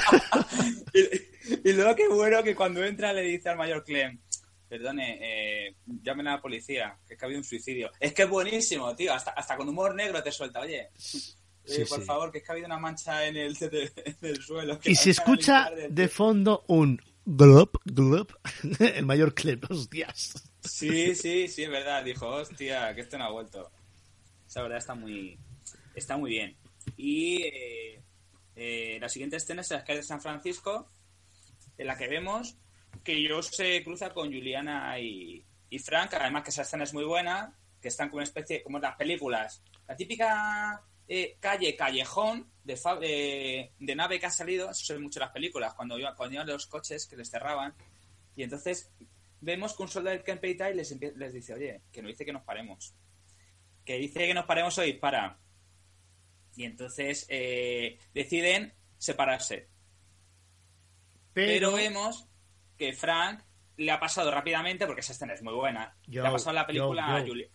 y, y luego qué bueno que cuando entra le dice al mayor Clem, perdone, eh, llamen a la policía, que es que ha habido un suicidio. Es que es buenísimo, tío, hasta, hasta con humor negro te suelta, oye. Sí, eh, por sí. favor, que es que ha habido una mancha en el, *laughs* en el suelo. que Y se escucha de fondo un glop, glop. *laughs* El mayor Clem, hostias. Sí, sí, sí, es verdad. Dijo, hostia, que esto no ha vuelto. Esa verdad está muy, está muy bien. Y eh, eh, la siguiente escena es en las calles de San Francisco, en la que vemos que Joe se cruza con Juliana y, y Frank. Además que esa escena es muy buena, que están como una especie, como las películas. La típica eh, calle, callejón de, fa- eh, de nave que ha salido, eso se ve mucho en las películas, cuando iban, cuando iban los coches que les cerraban. Y entonces vemos que un soldado del Camp Paytime les, les dice, oye, que no dice que nos paremos. Que dice que nos paremos o dispara. Y entonces eh, deciden separarse. Pero, vemos que Frank le ha pasado rápidamente, porque esa escena es muy buena, le ha pasado la película a Joe. Julia.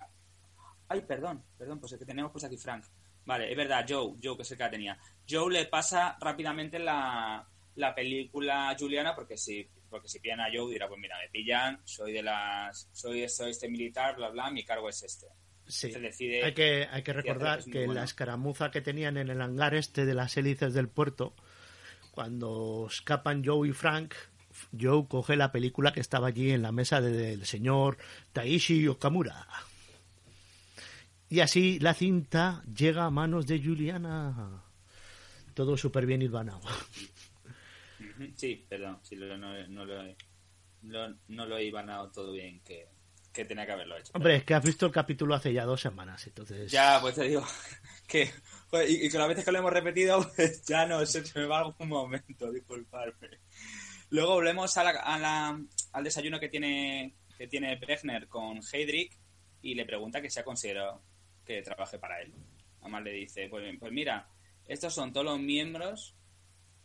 Ay, perdón, perdón, pues es que tenemos pues aquí Frank. Vale, es verdad, Joe, Joe, que es el que la tenía. Joe le pasa rápidamente la, la película a Juliana, porque si, porque si pillan a Joe dirá, pues mira, me pillan, soy de las, soy, soy este militar, bla, bla, mi cargo es este. Sí. Decide- Hay que, hay que recordar que la escaramuza que tenían en el hangar este de las hélices del puerto, cuando escapan Joe y Frank, Joe coge la película que estaba allí en la mesa de- del señor Taishi Okamura. Y así la cinta llega a manos de Juliana. Todo súper bien hilvanado. Sí, perdón, sí, no, no lo he, no, no lo he ibanado todo bien, que, que tenía que haberlo hecho. Hombre, es que has visto el capítulo hace ya dos semanas, entonces... Ya, pues te digo *laughs* que. joder, y, y que las veces que lo hemos repetido, *laughs* pues ya no se me va algún momento, disculparme. Luego volvemos a la- al desayuno que tiene, que tiene Brechner con Heydrich y le pregunta que se ha considerado que trabaje para él. Además le dice, pues, pues mira, estos son todos los miembros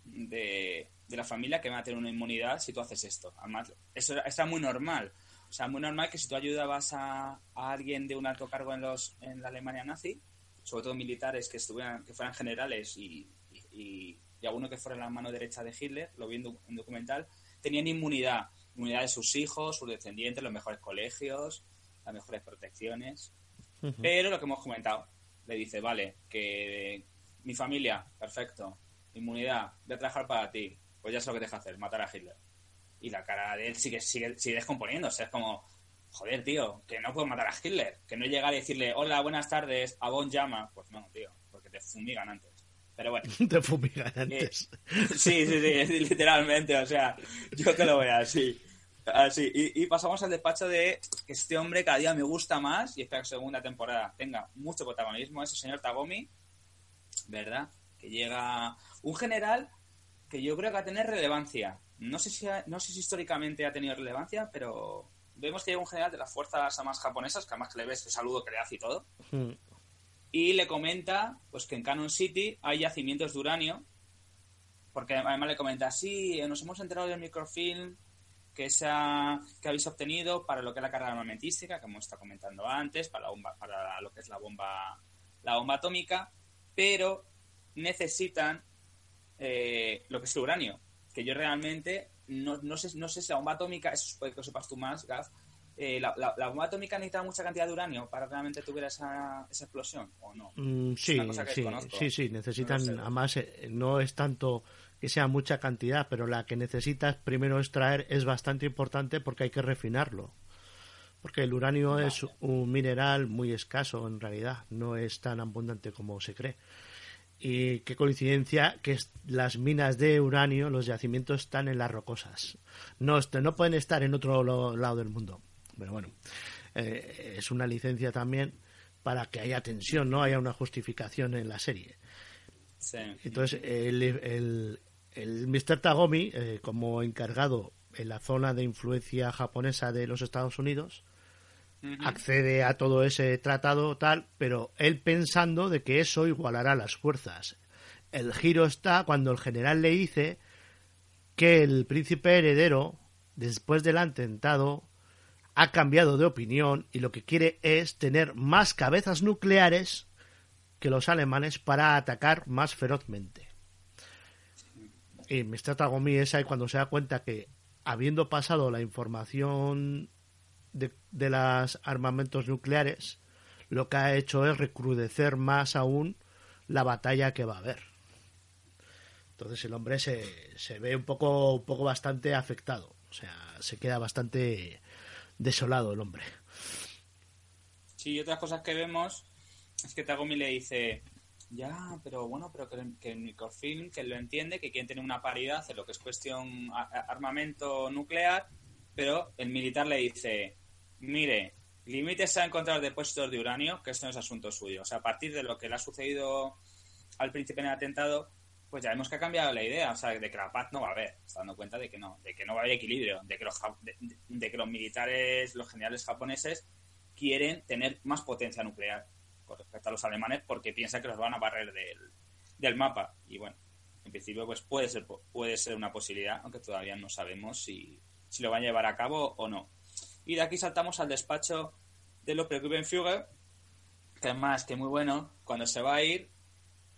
de, de la familia que van a tener una inmunidad si tú haces esto. Además, eso era muy normal. O sea, muy normal que si tú ayudabas a, a alguien de un alto cargo en, los, en la Alemania nazi, sobre todo militares que estuvieran que fueran generales y, y alguno que fuera la mano derecha de Hitler, lo vi en, en documental, tenían inmunidad. Inmunidad de sus hijos, sus descendientes, los mejores colegios, las mejores protecciones. Pero lo que hemos comentado, le dice, vale, que mi familia, perfecto, inmunidad, voy a trabajar para ti, pues ya sé lo que deja hacer, matar a Hitler. Y la cara de él sigue, sigue, sigue descomponiéndose, es como, joder, tío, que no puedo matar a Hitler, que no llega a decirle, hola, buenas tardes, a Bon llama, pues no, tío, porque te fumigan antes. Pero bueno, *laughs* Te fumigan antes. sí, sí, sí, *laughs* literalmente, o sea, yo que lo veo así. Ah, sí, y, y pasamos al despacho de que este hombre cada día me gusta más y espera que segunda temporada tenga mucho protagonismo, ese señor Tagomi, ¿verdad? Que llega un general que yo creo que va a tener relevancia. No sé si, ha- no sé si históricamente ha tenido relevancia, pero vemos que llega un general de las fuerzas armadas japonesas, que además que le ves el saludo que le hace y todo, Mm. Y le comenta pues que en Cannon City hay yacimientos de uranio porque además le comenta sí nos hemos enterado del microfilm que esa que habéis obtenido para lo que es la carga armamentística como está comentando antes para la bomba para lo que es la bomba la bomba atómica pero necesitan eh, lo que es el uranio que yo realmente no, no sé no sé si la bomba atómica eso puede que sepas tú más Gaf eh, la, la- la bomba atómica necesita mucha cantidad de uranio para que realmente tuviera esa, esa explosión o no Mm, sí, sí, sí, sí, necesitan, No además eh, no es tanto que sea mucha cantidad, pero la que necesitas primero extraer es bastante importante porque hay que refinarlo. Porque el uranio Vale. es un mineral muy escaso en realidad, no es tan abundante como se cree. Y qué coincidencia que las minas de uranio, los yacimientos están en las rocosas. No, no pueden estar en otro lado del mundo. Pero bueno, eh, es una licencia también para que haya tensión, no haya una justificación en la serie. Sí. Entonces, el, el, el Mr. Tagomi, eh, como encargado en la zona de influencia japonesa de los Estados Unidos, accede a todo ese tratado tal, pero él pensando de que eso igualará las fuerzas. El giro está cuando el general le dice que el príncipe heredero, después del atentado, ha cambiado de opinión y lo que quiere es tener más cabezas nucleares que los alemanes para atacar más ferozmente. Y Mr. Tagomi es ahí cuando se da cuenta que, habiendo pasado la información de, de los armamentos nucleares, lo que ha hecho es recrudecer más aún la batalla que va a haber. Entonces el hombre se, se ve un poco, un poco bastante afectado. O sea, se queda bastante desolado el hombre. Sí, y otras cosas que vemos es que Tagomi le dice, ya, pero bueno, pero que, que el microfilm, que lo entiende, que quieren tener una paridad en lo que es cuestión armamento nuclear, pero el militar le dice, mire, limítese a encontrar depósitos de uranio, que esto no es asunto suyo. O sea, a partir de lo que le ha sucedido al príncipe en el atentado, pues ya vemos que ha cambiado la idea, o sea, de que la paz no va a haber, está dando cuenta de que no, de que no va a haber equilibrio, de que los, de, de- que los militares, los generales japoneses quieren tener más potencia nuclear con respecto a los alemanes porque piensan que los van a barrer del, del mapa. Y bueno, en principio pues puede ser, puede ser una posibilidad, aunque todavía no sabemos si, si lo van a llevar a cabo o no. Y de aquí saltamos al despacho de lo Führer, que además que muy bueno, cuando se va a ir,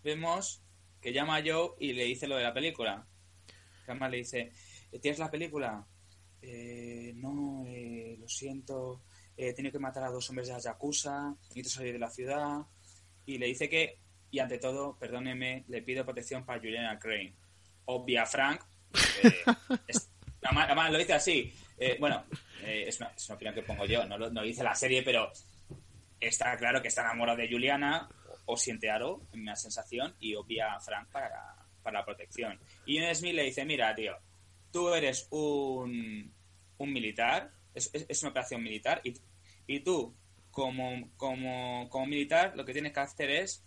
vemos que llama a Joe y le dice lo de la película. Además le dice, ¿tienes la película? "Eh, no, eh, lo siento, he tenido que matar a dos hombres de la Yakuza, necesito salir de la ciudad. Y le dice que, y ante todo, perdóneme, le pido protección para Juliana Crane. Obvia Frank. eh, es- además, lo dice así. Eh, bueno, eh, es, una, es una opinión que pongo yo, no lo dice la serie, pero está claro que está enamorado de Juliana o, siente algo, en mi sensación, y obvia a Frank para, para la protección. Y Ian Smith le dice, mira, tío, tú eres un, un militar, es, es- es una operación militar, y, y tú, como, como, como militar, lo que tienes que hacer es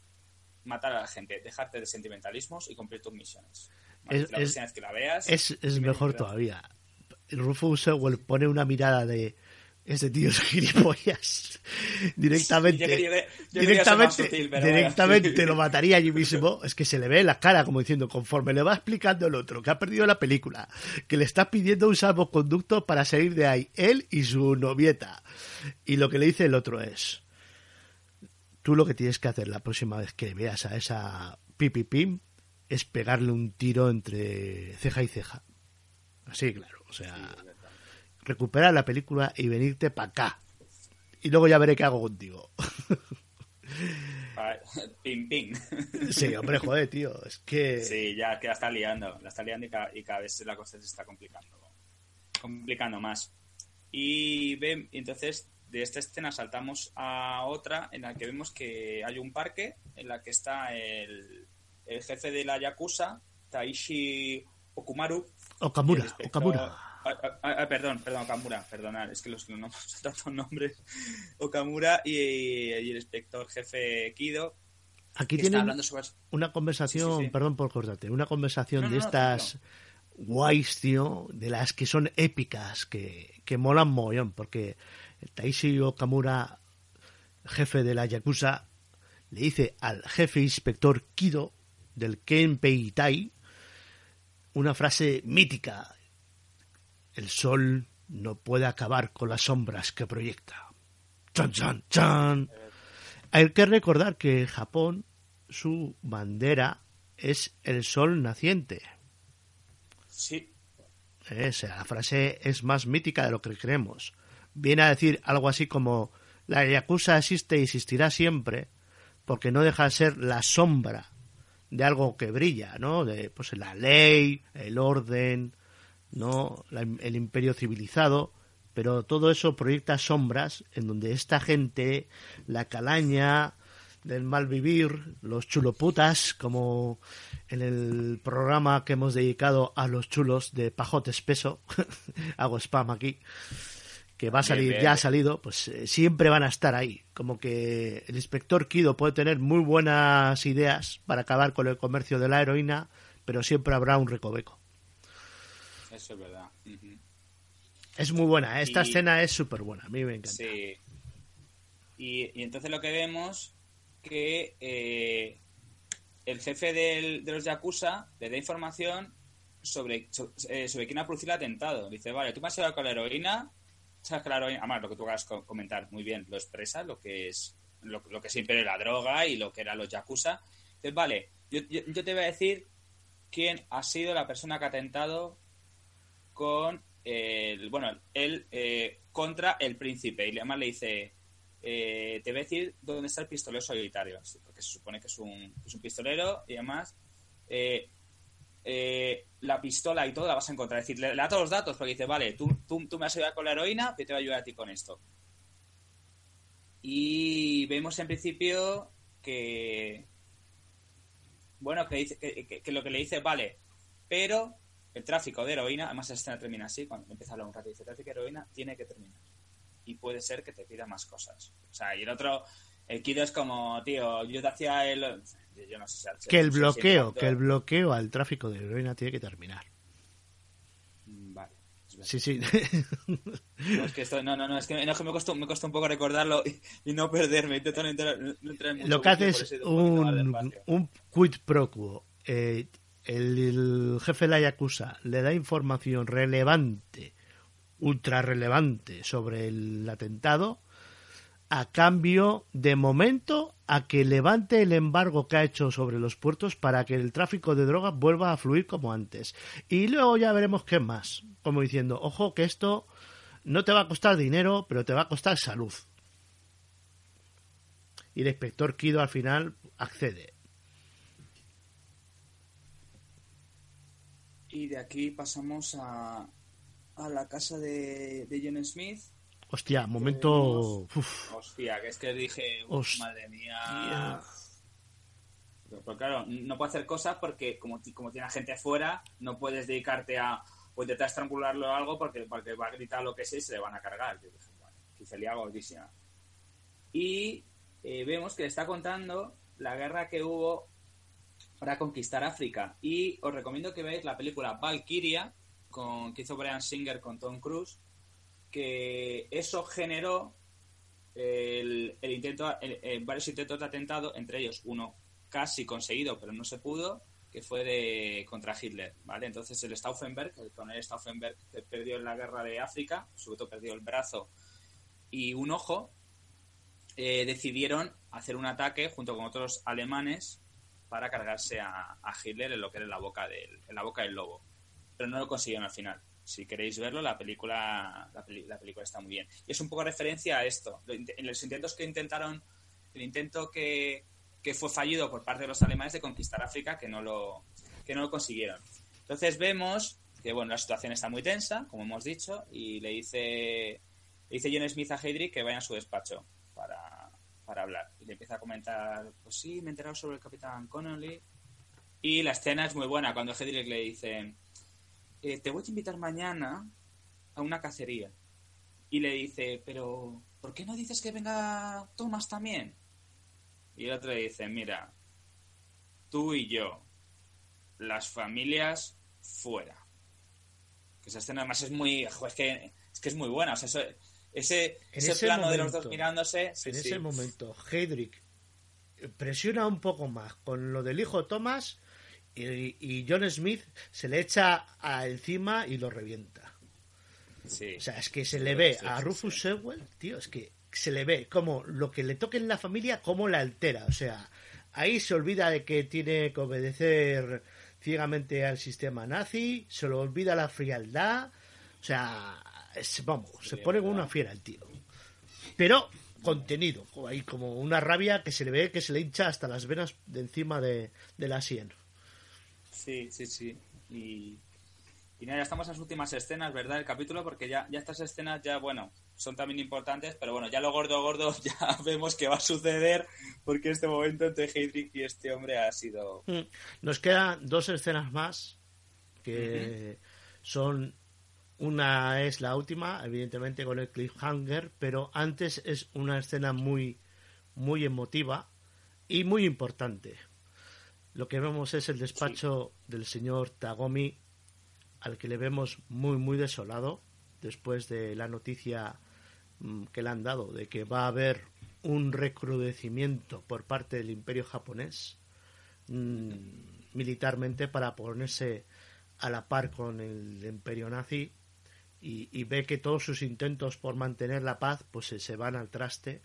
matar a la gente, dejarte de sentimentalismos y cumplir tus misiones. ¿Vale? Es- la es- próxima vez que la veas... Es, es dime, mejor todavía. Rufus Sewell pone una mirada de ese tío es *laughs* gilipollas. Directamente Yo quería- directamente sutil, pero bueno. directamente *laughs* lo mataría allí mismo es que se le ve en la cara como diciendo conforme le va explicando el otro que ha perdido la película que le está pidiendo un salvoconducto para salir de ahí él y su novieta y lo que le dice el otro es tú lo que tienes que hacer la próxima vez que veas a esa pipipim es pegarle un tiro entre ceja y ceja así claro o sea recuperar la película y venirte para acá. Y luego ya veré qué hago contigo. Pim, pim. sí, hombre, joder, tío. Es que. Sí, ya que la está liando, la está liando y cada, y cada vez la cosa se está complicando, complicando más. Y ven, entonces de esta escena saltamos a otra en la que vemos que hay un parque en la que está el, el jefe de la Yakuza, Taishi Okumaru. Okamura, Okamura. Ah, ah, ah, perdón, perdón, Okamura, perdonad, es que los no *laughs* tantos nombres. Okamura y, y el inspector jefe Kido. Aquí tienen hablando sobre. una conversación, Sí, sí, sí. perdón por cortarte, una conversación No, de no, estas guays, tío, de las que son épicas, que, que molan mogollón, porque Taishi Okamura, jefe de la Yakuza, le dice al jefe inspector Kido del Kenpei Tai una frase mítica. El sol no puede acabar con las sombras que proyecta. ¡Chan, chan, chan! Hay que recordar que en Japón su bandera es el sol naciente. Sí, Eh, O sea, la frase es más mítica de lo que creemos. Viene a decir algo así como la Yakuza existe y existirá siempre porque no deja de ser la sombra de algo que brilla, ¿no? De pues la ley, el orden, ¿no? La- el imperio civilizado, pero todo eso proyecta sombras en donde esta gente, la calaña del mal vivir, los chuloputas, como en el programa que hemos dedicado a los chulos de Pajote Espeso, *laughs* hago spam aquí, que va a salir, bien, ya ha salido, pues eh, siempre van a estar ahí. Como que el inspector Kido puede tener muy buenas ideas para acabar con el comercio de la heroína, pero siempre habrá un recoveco. Eso es verdad. Es muy buena, ¿eh? esta Y- escena es súper buena, a mí me encanta. Sí. Y, y entonces lo que vemos que eh, el jefe del- de los Yakuza le da información sobre, so- eh, sobre quién ha producido el atentado. Dice, vale, tú me has ayudado con la heroína. Sabes que la heroína, además, lo que tú acabas de comentar muy bien, lo expresa, lo que es lo, lo que siempre era la droga y lo que eran los Yakuza. Entonces, vale, yo, yo, yo te voy a decir quién ha sido la persona que ha atentado con el, bueno, él eh, contra el príncipe. Y además le dice, eh, te voy a decir dónde está el pistolero solitario, porque se supone que es un, es un pistolero y además eh, la pistola y todo la vas a encontrar. Es decir, le, da todos los datos porque dice, vale, tú, tú, tú me has ayudado con la heroína, yo te voy a ayudar a ti con esto. Y vemos en principio que, bueno, que, dice, que lo que le dice, vale, pero el tráfico de heroína, además esta escena termina así, cuando empieza a hablar un rato, dice, tráfico de heroína tiene que terminar. Y puede ser que te pida más cosas. O sea, y el otro, el Kido es como, tío, yo te hacía el... Yo no sé si- Que el bloqueo, si- que el bloqueo al tráfico de heroína tiene que terminar. Mm, Vale. Sí, sí. No, es que esto, no, no, no, es que, no, es que me, costó, me costó un poco recordarlo y, y no perderme. Intento no entrar, no entrar en mucho Lo que hace bucle, por es un un quid pro quo. Eh, el, jefe de la Yakuza le da información relevante, ultra relevante sobre el atentado, a cambio, de momento, a que levante el embargo que ha hecho sobre los puertos para que el tráfico de drogas vuelva a fluir como antes. Y luego ya veremos qué más. Como diciendo, ojo que esto no te va a costar dinero, pero te va a costar salud. Y el inspector Kido al final accede. Y de aquí pasamos a, a la casa de, de John Smith. Hostia, momento... uf, Hostia, que es que dije, uf, madre mía. Pero claro, no puedo hacer cosas porque como, como tiene gente fuera, no puedes dedicarte a o intentar estrangularlo o algo porque, porque va a gritar lo que sea y se le van a cargar. Yo dije, bueno, se lía gordísima. Y eh, vemos que le está contando la guerra que hubo para conquistar África. Y os recomiendo que veáis la película Valkyria, con, que hizo Brian Singer con Tom Cruise, que eso generó el, intento, el- varios intentos de atentado, entre ellos uno casi conseguido, pero no se pudo, que fue de contra Hitler, ¿vale? Entonces el Stauffenberg, el coronel Stauffenberg que perdió en la guerra de África, sobre todo perdió el brazo y un ojo, eh, decidieron hacer un ataque junto con otros alemanes para cargarse a, a Hitler en lo que era la boca del, la boca del lobo. Pero no lo consiguieron al final. Si queréis verlo, la película, la, película está muy bien. Y es un poco referencia a esto. En los intentos que intentaron, el intento que, que fue fallido por parte de los alemanes de conquistar África, que no lo, que no lo consiguieron. Entonces vemos que bueno, la situación está muy tensa, como hemos dicho, y le dice, le dice John Smith a Heydrich que vaya a su despacho para, para hablar. Y le empieza a comentar, pues sí, me he enterado sobre el capitán Connolly. Y la escena es muy buena cuando Heydrich le dice, eh, te voy a invitar mañana a una cacería. Y le dice, pero ¿por qué no dices que venga Thomas también? Y el otro le dice, mira, tú y yo, las familias fuera. Que esa escena además es muy, es que es muy buena, o sea, ese, ese, ese plano de los dos mirándose, sí, en sí. ese momento, Heydrich presiona un poco más con lo del hijo Thomas y, y John Smith se le echa a encima y lo revienta. Sí. O sea, es que se le ve a Rufus Sewell, tío, es que se le ve como lo que le toque en la familia, cómo la altera. O sea, ahí se olvida de que tiene que obedecer ciegamente al sistema nazi, se le olvida la frialdad. O sea, es- vamos, se pone como una fiera el tío. Pero contenido, ahí como una rabia que se le ve que se le hincha hasta las venas de encima de, de la sien. Sí, sí, sí. Y, y nada, ya estamos en las últimas escenas, ¿verdad? El capítulo, porque ya, ya estas escenas ya, bueno, son también importantes, pero bueno, ya lo gordo, gordo, *laughs* ya vemos que va a suceder, porque este momento entre Heydrich y este hombre ha sido... Mm. Nos quedan dos escenas más que son una es la última, evidentemente con el cliffhanger, pero antes es una escena muy muy emotiva y muy importante. Lo que vemos es el despacho del señor Tagomi al que le vemos muy muy desolado después de la noticia mm, que le han dado de que va a haber un recrudecimiento por parte del imperio japonés mm, militarmente para ponerse a la par con el imperio nazi y, y ve que todos sus intentos por mantener la paz pues se, se van al traste.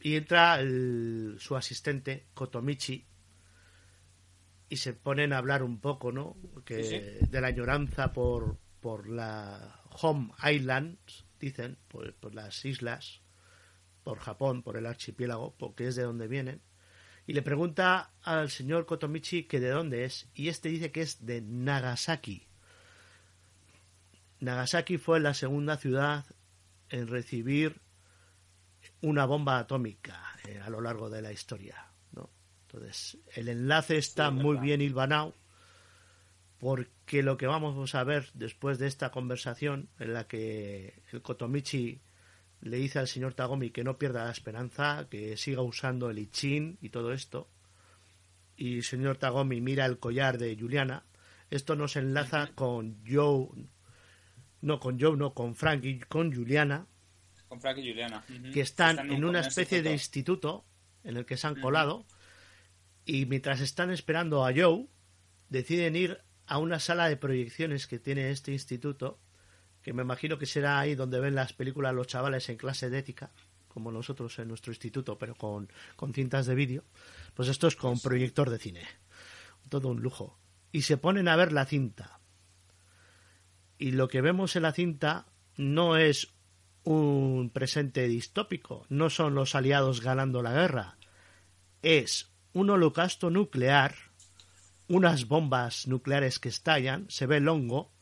Y entra el- su asistente Kotomichi y se ponen a hablar un poco no que Sí, de la añoranza por por la home island dicen por, por las islas por Japón por el archipiélago porque es de donde vienen y le pregunta al señor Kotomichi que de dónde es y este dice que es de Nagasaki. Nagasaki fue la segunda ciudad en recibir una bomba atómica eh, a lo largo de la historia. ¿no? Entonces, el enlace está Sí, muy verdad. bien hilvanado porque lo que vamos a ver después de esta conversación en la que el Kotomichi le dice al señor Tagomi que no pierda la esperanza, que siga usando el Ichin y todo esto. Y el señor Tagomi mira el collar de Juliana. Esto nos enlaza con Joe, no con Joe, no con Frank y con Juliana, Con Frank y Juliana. Que están en una un especie de instituto. instituto en el que se han colado. Y mientras están esperando a Joe, deciden ir a una sala de proyecciones que tiene este instituto, que me imagino que será ahí donde ven las películas los chavales en clase de ética, como nosotros en nuestro instituto, pero con, con cintas de vídeo. Pues esto es con proyector de cine. Todo un lujo. Y se ponen a ver la cinta. Y lo que vemos en la cinta no es un presente distópico, no son los aliados ganando la guerra, es un holocausto nuclear, unas bombas nucleares que estallan, se ve el hongo,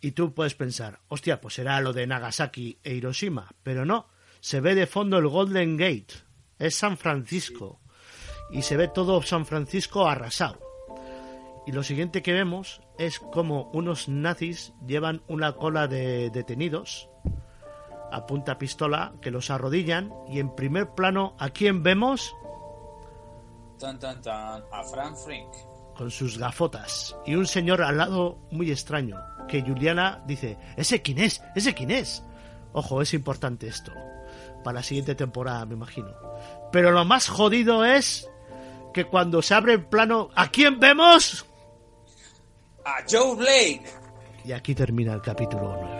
y tú puedes pensar, hostia, pues será lo de Nagasaki e Hiroshima, pero no, se ve de fondo el Golden Gate, es San Francisco, y se ve todo San Francisco arrasado. Y lo siguiente que vemos es como unos nazis llevan una cola de detenidos a punta pistola que los arrodillan y en primer plano a quién vemos Tan, tan, tan. A Frank Frink. con sus gafotas y un señor al lado muy extraño que Juliana dice ese quién es ese quién es ojo es importante esto para la siguiente temporada me imagino. Pero lo más jodido es que cuando se abre el plano a quién vemos A Joe Blake. y aquí termina el capítulo 9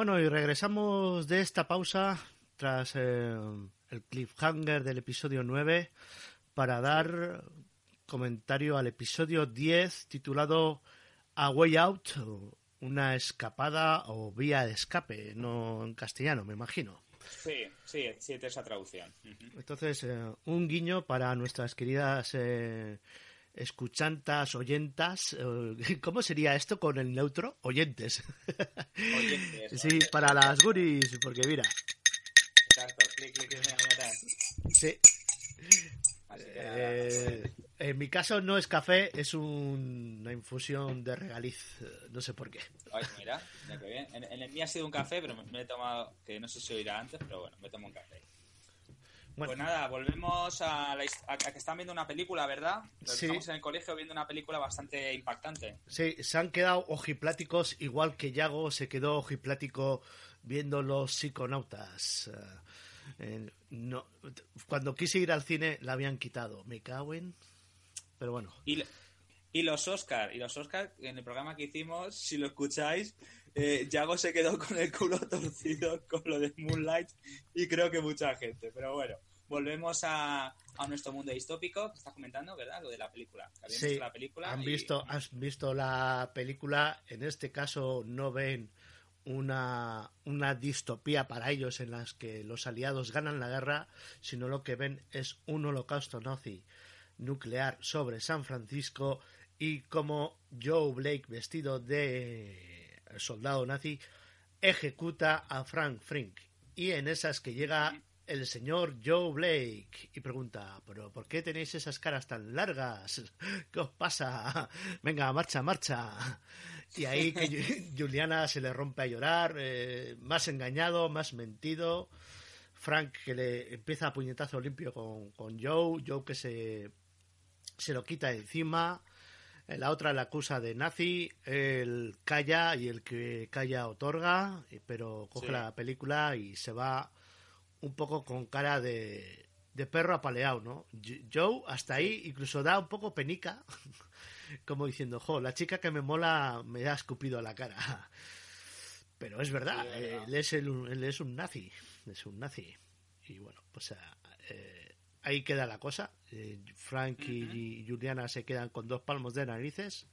Bueno, y regresamos de esta pausa tras eh, el cliffhanger del episodio 9 para dar comentario al episodio 10 titulado A Way Out, una escapada o vía de escape, no en castellano, me imagino. Sí, sí, sí, esa traducción. Entonces, eh, un guiño para nuestras queridas eh, escuchantas, oyentas. eh, *laughs* ¿Cómo sería esto con el neutro? Oyentes. Oyentes, sí, para las guris, porque mira, Exacto, clic, clic, clic, sí, eh, en mi caso no es café, es un- una infusión de regaliz, eh, no sé por qué. Ay, mira, mira bien. En, en el mío ha sido un café, pero me, me he tomado, que no sé si oirá antes, pero bueno, me tomo un café. Bueno, Pues nada, volvemos a, la a- que están viendo una película, ¿verdad? Sí. Estamos en el colegio viendo una película bastante impactante. Sí, se han quedado ojipláticos, igual que Yago se quedó ojiplático viendo los psiconautas. Eh, no, cuando quise ir al cine la habían quitado. Me cago en. Pero bueno, Y, y los Oscar, y los Oscar, en el programa que hicimos, si lo escucháis, eh, Yago se quedó con el culo torcido con lo de Moonlight y creo que mucha gente. Pero bueno, volvemos a, a nuestro mundo distópico que estás comentando, ¿verdad? Lo de la película. Que habían sí, visto la película han y- visto, has visto la película. En este caso no ven una, una distopía para ellos en las que los aliados ganan la guerra, sino lo que ven es un holocausto nazi nuclear sobre San Francisco y como Joe Blake vestido de soldado nazi ejecuta a Frank Frink y en esas que llega el señor Joe Blake y pregunta pero ¿por qué tenéis esas caras tan largas? ¿qué os pasa? venga marcha marcha y ahí que Ju- *laughs* Juliana se le rompe a llorar eh, más engañado más mentido Frank que le empieza a puñetazo limpio con, con Joe Joe que se se lo quita encima. La otra le acusa de nazi, él calla y el que calla otorga, eh, pero coge Sí. la película y se va un poco con cara de, de perro apaleado, ¿no? Joe hasta ahí incluso da un poco penica, *laughs* como diciendo, jo, la chica que me mola me ha escupido a la cara. *laughs* Pero es verdad, Sí, es verdad. él, es el- él es un nazi, es un nazi. Y bueno, pues eh, ahí queda la cosa. Eh, Frank y Juliana se quedan con dos palmos de narices,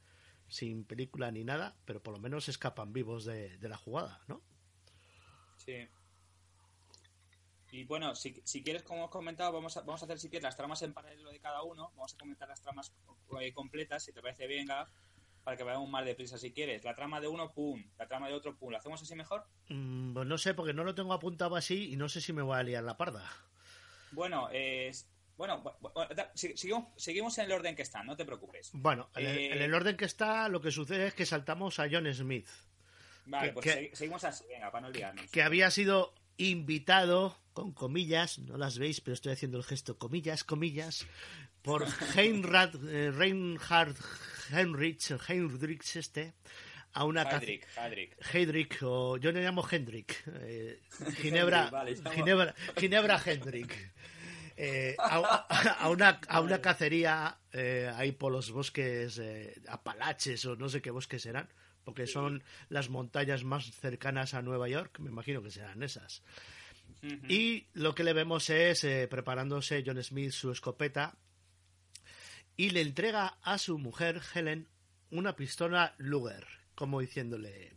sin película ni nada, pero por lo menos escapan vivos de, de la jugada, ¿no? Sí. Y bueno, si, si quieres, como hemos comentado, vamos a, vamos a hacer si quieres las tramas en paralelo de cada uno. Vamos a comentar las tramas eh, completas, si te parece bien, Gab, para que vayamos más deprisa si quieres. La trama de uno, pum. La trama de otro, pum. ¿Lo hacemos así mejor? Mm, pues no sé, porque no lo tengo apuntado así y no sé si me voy a liar la parda. Bueno, es bueno, da- seguimos, seguimos en el orden que están, no te preocupes. Bueno, en, el, Eh, en el orden que está, lo que sucede es que saltamos a John Smith, Vale, que- pues que- seguimos así, venga, para no liarnos. que había sido invitado, con comillas, no las veis, pero estoy haciendo el gesto, comillas, comillas, por *laughs* Heinrad, eh, Reinhard Heinrich, Heinrich este, a una Hadrick. Heydrich, o yo le llamo Hendrik. eh, *laughs* Ginebra, Hendrik, vale, estamos- Ginebra, Ginebra Hendrik. Eh, a, a una, a una cacería eh, ahí por los bosques eh, Apalaches o no sé qué bosques serán, porque son las montañas más cercanas a Nueva York, me imagino que serán esas. Y lo que le vemos es eh, preparándose John Smith su escopeta y le entrega a su mujer Helen una pistola Luger, como diciéndole,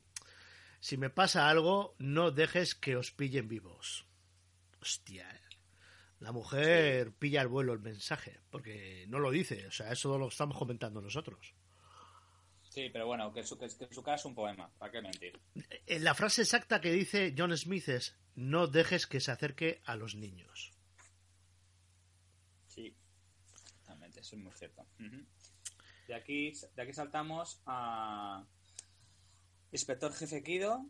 si me pasa algo, no dejes que os pillen vivos. Hostia, la mujer pilla al vuelo el mensaje, porque no lo dice, o sea, eso lo estamos comentando nosotros. Sí, pero bueno, que su, que, que su cara es un poema, ¿para qué mentir? Eh, La frase exacta que dice John Smith es, no dejes que se acerque a los niños. Sí, totalmente, eso es muy cierto. De aquí, de aquí saltamos a Inspector Jefe Kido,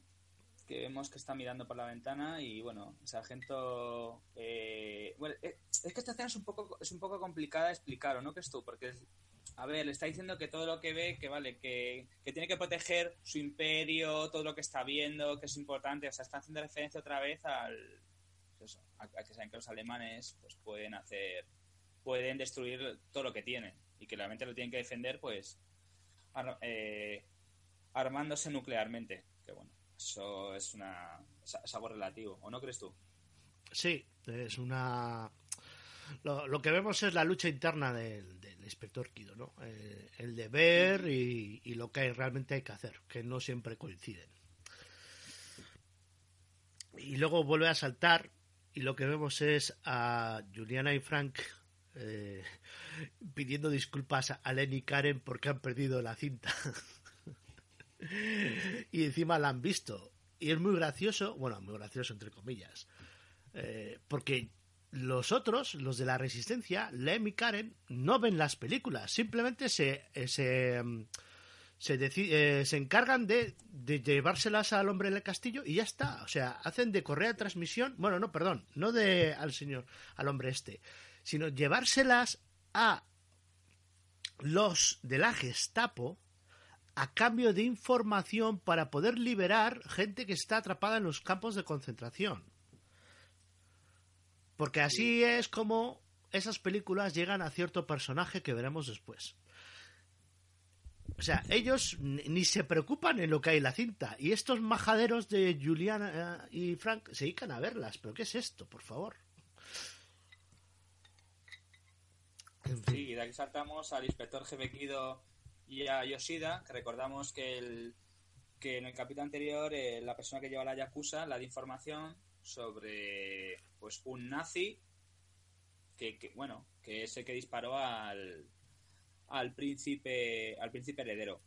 que vemos que está mirando por la ventana y bueno, el sargento... eh, bueno, eh, es que esta escena es un poco es un poco complicada de explicar, ¿o no crees tú? Porque, es- a ver, le está diciendo que todo lo que ve, que vale, que, tiene que proteger su imperio, todo lo que está viendo, que es importante, o sea, está haciendo referencia otra vez al... pues a que saben que los alemanes pues pueden hacer pueden destruir todo lo que tienen y que realmente lo tienen que defender pues ar- eh, armándose nuclearmente. Que bueno eso es una es, es algo relativo. O no crees tú Sí, es una... Lo, lo que vemos es la lucha interna del, del inspector Kido, ¿no? Eh, el deber y, y lo que hay- realmente hay que hacer, que no siempre coinciden. Y luego vuelve a saltar y lo que vemos es a Juliana y Frank eh, *laughs* pidiendo disculpas a Lenny y Karen porque han perdido la cinta. *laughs* y encima la han visto. Y es muy gracioso, bueno, muy gracioso entre comillas, eh, porque los otros, los de la Resistencia, Lem y Karen, no ven las películas, simplemente se, eh, se, mm, eh, se encargan de, de llevárselas al hombre del castillo y ya está. O sea, hacen de correa de transmisión, bueno, no, perdón, no de al señor, al hombre este, sino llevárselas a los de la Gestapo a cambio de información para poder liberar gente que está atrapada en los campos de concentración. Porque así es como esas películas llegan a cierto personaje que veremos después. O sea, ellos ni se preocupan en lo que hay en la cinta. Y estos majaderos de Juliana eh, y Frank se dedican a verlas. ¿Pero qué es esto, por favor? En fin. Sí, y de aquí saltamos al inspector jefe Kido y a Yoshida, que recordamos que, el, que en el capítulo anterior eh, la persona que lleva la Yakuza la da información sobre pues un nazi que, que, bueno, que es el que disparó al, al príncipe al príncipe heredero.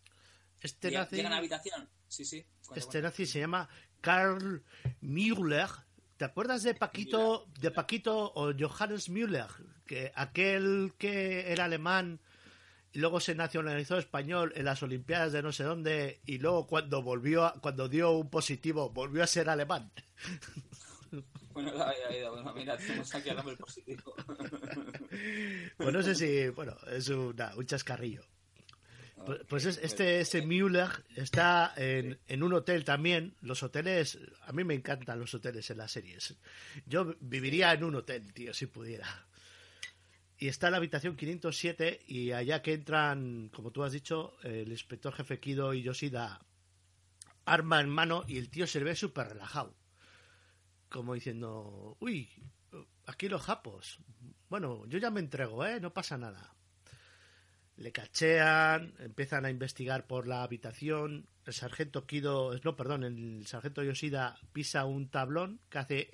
Este Llega- nazi, Llega a la habitación. Sí, sí. cuenta, este cuenta. nazi se llama Karl Müller. ¿Te acuerdas de Paquito, de Paquito o Johannes Müller? Que aquel que era alemán y luego se nacionalizó español en las Olimpiadas de no sé dónde y luego cuando volvió, a- cuando dio un positivo, volvió a ser alemán. *laughs* Bueno, la había ido. Bueno, mira, tenemos aquí al hombre positivo. Pues no sé si, bueno, es una- un chascarrillo. Pues, pues es- este ese Müller está en, en un hotel también. Los hoteles, a mí me encantan los hoteles en las series. Yo viviría en un hotel, tío, si pudiera. Y está en la habitación 507 y allá que entran, como tú has dicho, el inspector jefe Kido y Yoshida arma en mano y el tío se le ve súper relajado. Como diciendo, uy, aquí los japos. Bueno, yo ya me entrego, ¿eh? No pasa nada. Le cachean, empiezan a investigar por la habitación. El sargento Kido, no, perdón, el sargento Yoshida pisa un tablón que hace.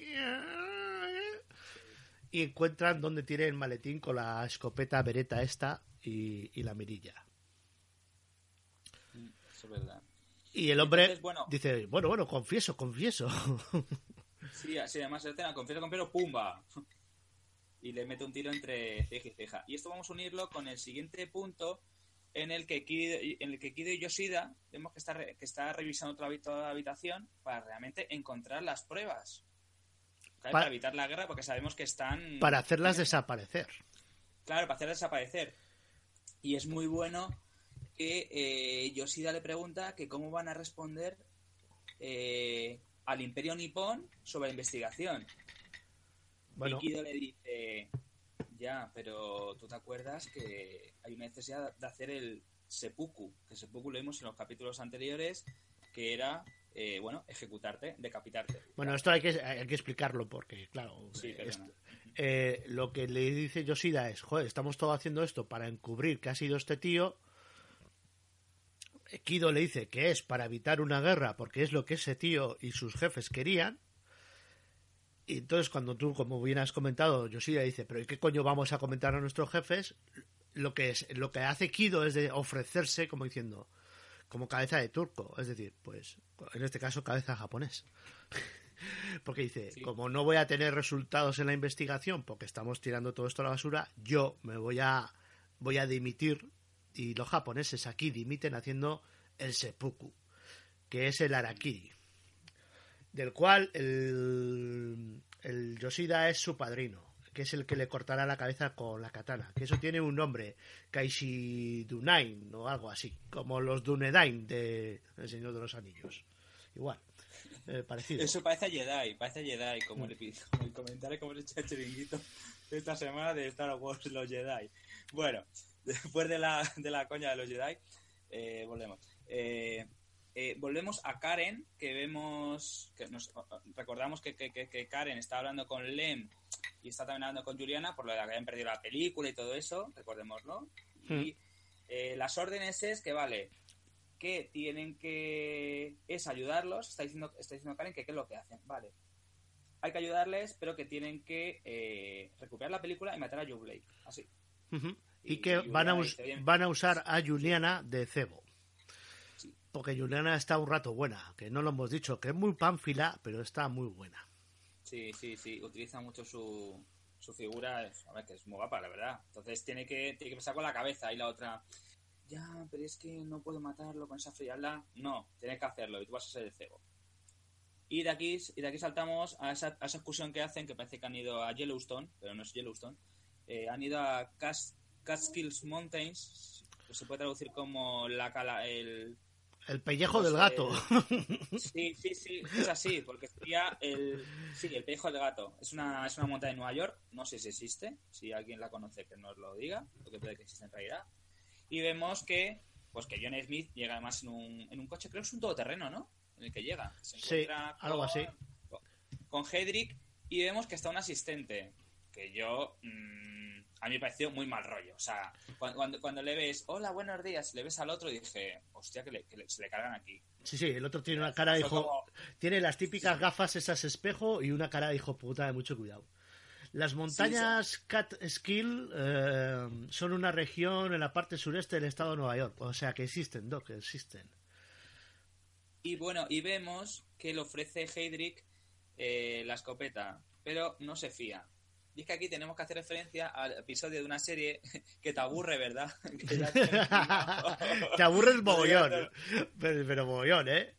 Y encuentran donde tiene el maletín con la escopeta bereta esta y, y la mirilla. Eso es verdad. Y el hombre Entonces, bueno. dice: Bueno, bueno, confieso, confieso. *laughs* Sí, sí, además la escena, confieso, confieso, ¡pumba! Y le mete un tiro entre ceja y ceja. Y esto vamos a unirlo con el siguiente punto en el que Kido, en el que Kido y Yoshida vemos que está, que está revisando toda toda la habitación para realmente encontrar las pruebas. Claro, para evitar la guerra, porque sabemos que están... para hacerlas desaparecer. Claro, para hacer desaparecer. Y es muy bueno que eh, Yoshida le pregunta que cómo van a responder eh, al Imperio Nipón sobre la investigación. Bueno, Y Kido le dice, ya, pero tú te acuerdas que hay una necesidad de hacer el seppuku, que seppuku lo vimos en los capítulos anteriores, que era, eh, bueno, ejecutarte, decapitarte. bueno, esto hay que, hay que explicarlo porque, claro, Sí, esto- eh, lo que le dice Yoshida es, joder, estamos todos haciendo esto para encubrir que ha sido este tío. Kido le dice que es para evitar una guerra porque es lo que ese tío y sus jefes querían. Y entonces cuando tú, como bien has comentado, Yoshida dice, pero ¿y qué coño vamos a comentar a nuestros jefes? Lo que, es, lo que hace Kido es de ofrecerse como diciendo, como cabeza de turco, es decir, pues en este caso cabeza japonés. *laughs* Porque dice, Sí. como no voy a tener resultados en la investigación porque estamos tirando todo esto a la basura, yo me voy a voy a dimitir y los japoneses aquí dimiten haciendo el seppuku, que es el harakiri, del cual el, el Yoshida es su padrino, que es el que le cortará la cabeza con la katana, que eso tiene un nombre, Kaishi Dunain o algo así, como los Dunedain de El Señor de los Anillos. Igual, eh, parecido. Eso parece a Jedi, parece a Jedi, como el, epi- como el comentario como el hecho el chiringuito de esta semana de Star Wars los Jedi. Bueno, *laughs* después de la, de la coña de los Jedi, eh, volvemos. Eh, eh, volvemos a Karen, que vemos, que nos recordamos que, que, que- Karen está hablando con Lem y está también hablando con Juliana por lo de que habían perdido la película y todo eso, recordémoslo. Y eh, las órdenes es que, vale, que tienen que... es ayudarlos, está diciendo, está diciendo Karen que qué es lo que hacen, vale. Hay que ayudarles, pero que tienen que eh, recuperar la película y matar a Joe Blake, así. Y Y que van a, us- van a usar a Juliana de cebo. Sí. Porque Juliana está un rato buena, que no lo hemos dicho, que es muy pánfila, pero está muy buena. Sí, sí, sí, utiliza mucho su, su figura, es- a ver, que es muy guapa, la verdad. Entonces tiene que, tiene que pensar con la cabeza y la otra, ya, pero es que no puedo matarlo con esa frialdad. No, tienes que hacerlo y tú vas a ser el cebo. Y de aquí, y de aquí saltamos a esa, a esa excursión que hacen, que parece que han ido a Yellowstone, pero no es Yellowstone. Eh, han ido a Cas- Catskills Mountains, que se puede traducir como la cala, el, El pellejo Pues, del gato. Sí, sí, sí, es así, porque sería el, sí, el pellejo del gato. Es una, es una montaña de Nueva York, no sé si existe, si alguien la conoce que nos lo diga, porque puede que exista en realidad. Y vemos que, pues que John Smith llega además en un, en un coche, creo que es un todoterreno, ¿no? En el que llega. Se Sí, algo así. Con, con Hedrick y vemos que está un asistente, que yo, mm, a mí me pareció muy mal rollo. O sea, cuando, cuando, cuando le ves, hola, buenos días, y le ves al otro, dije, hostia, que, le- que le- se le cargan aquí. Sí, sí, el otro tiene una cara de hijo. como- Tiene las típicas gafas, esas espejo y una cara de hijo puta de mucho cuidado. Las montañas Catskill eh, son una región en la parte sureste del estado de Nueva York. O sea que existen, Doc, existen. Y bueno, y vemos que le ofrece Heydrich eh, la escopeta, pero no se fía. Y es que aquí tenemos que hacer referencia al episodio de una serie *laughs* que te aburre, ¿verdad? *laughs* Te- *laughs* Te aburres mogollón. Pero, pero mogollón, ¿eh?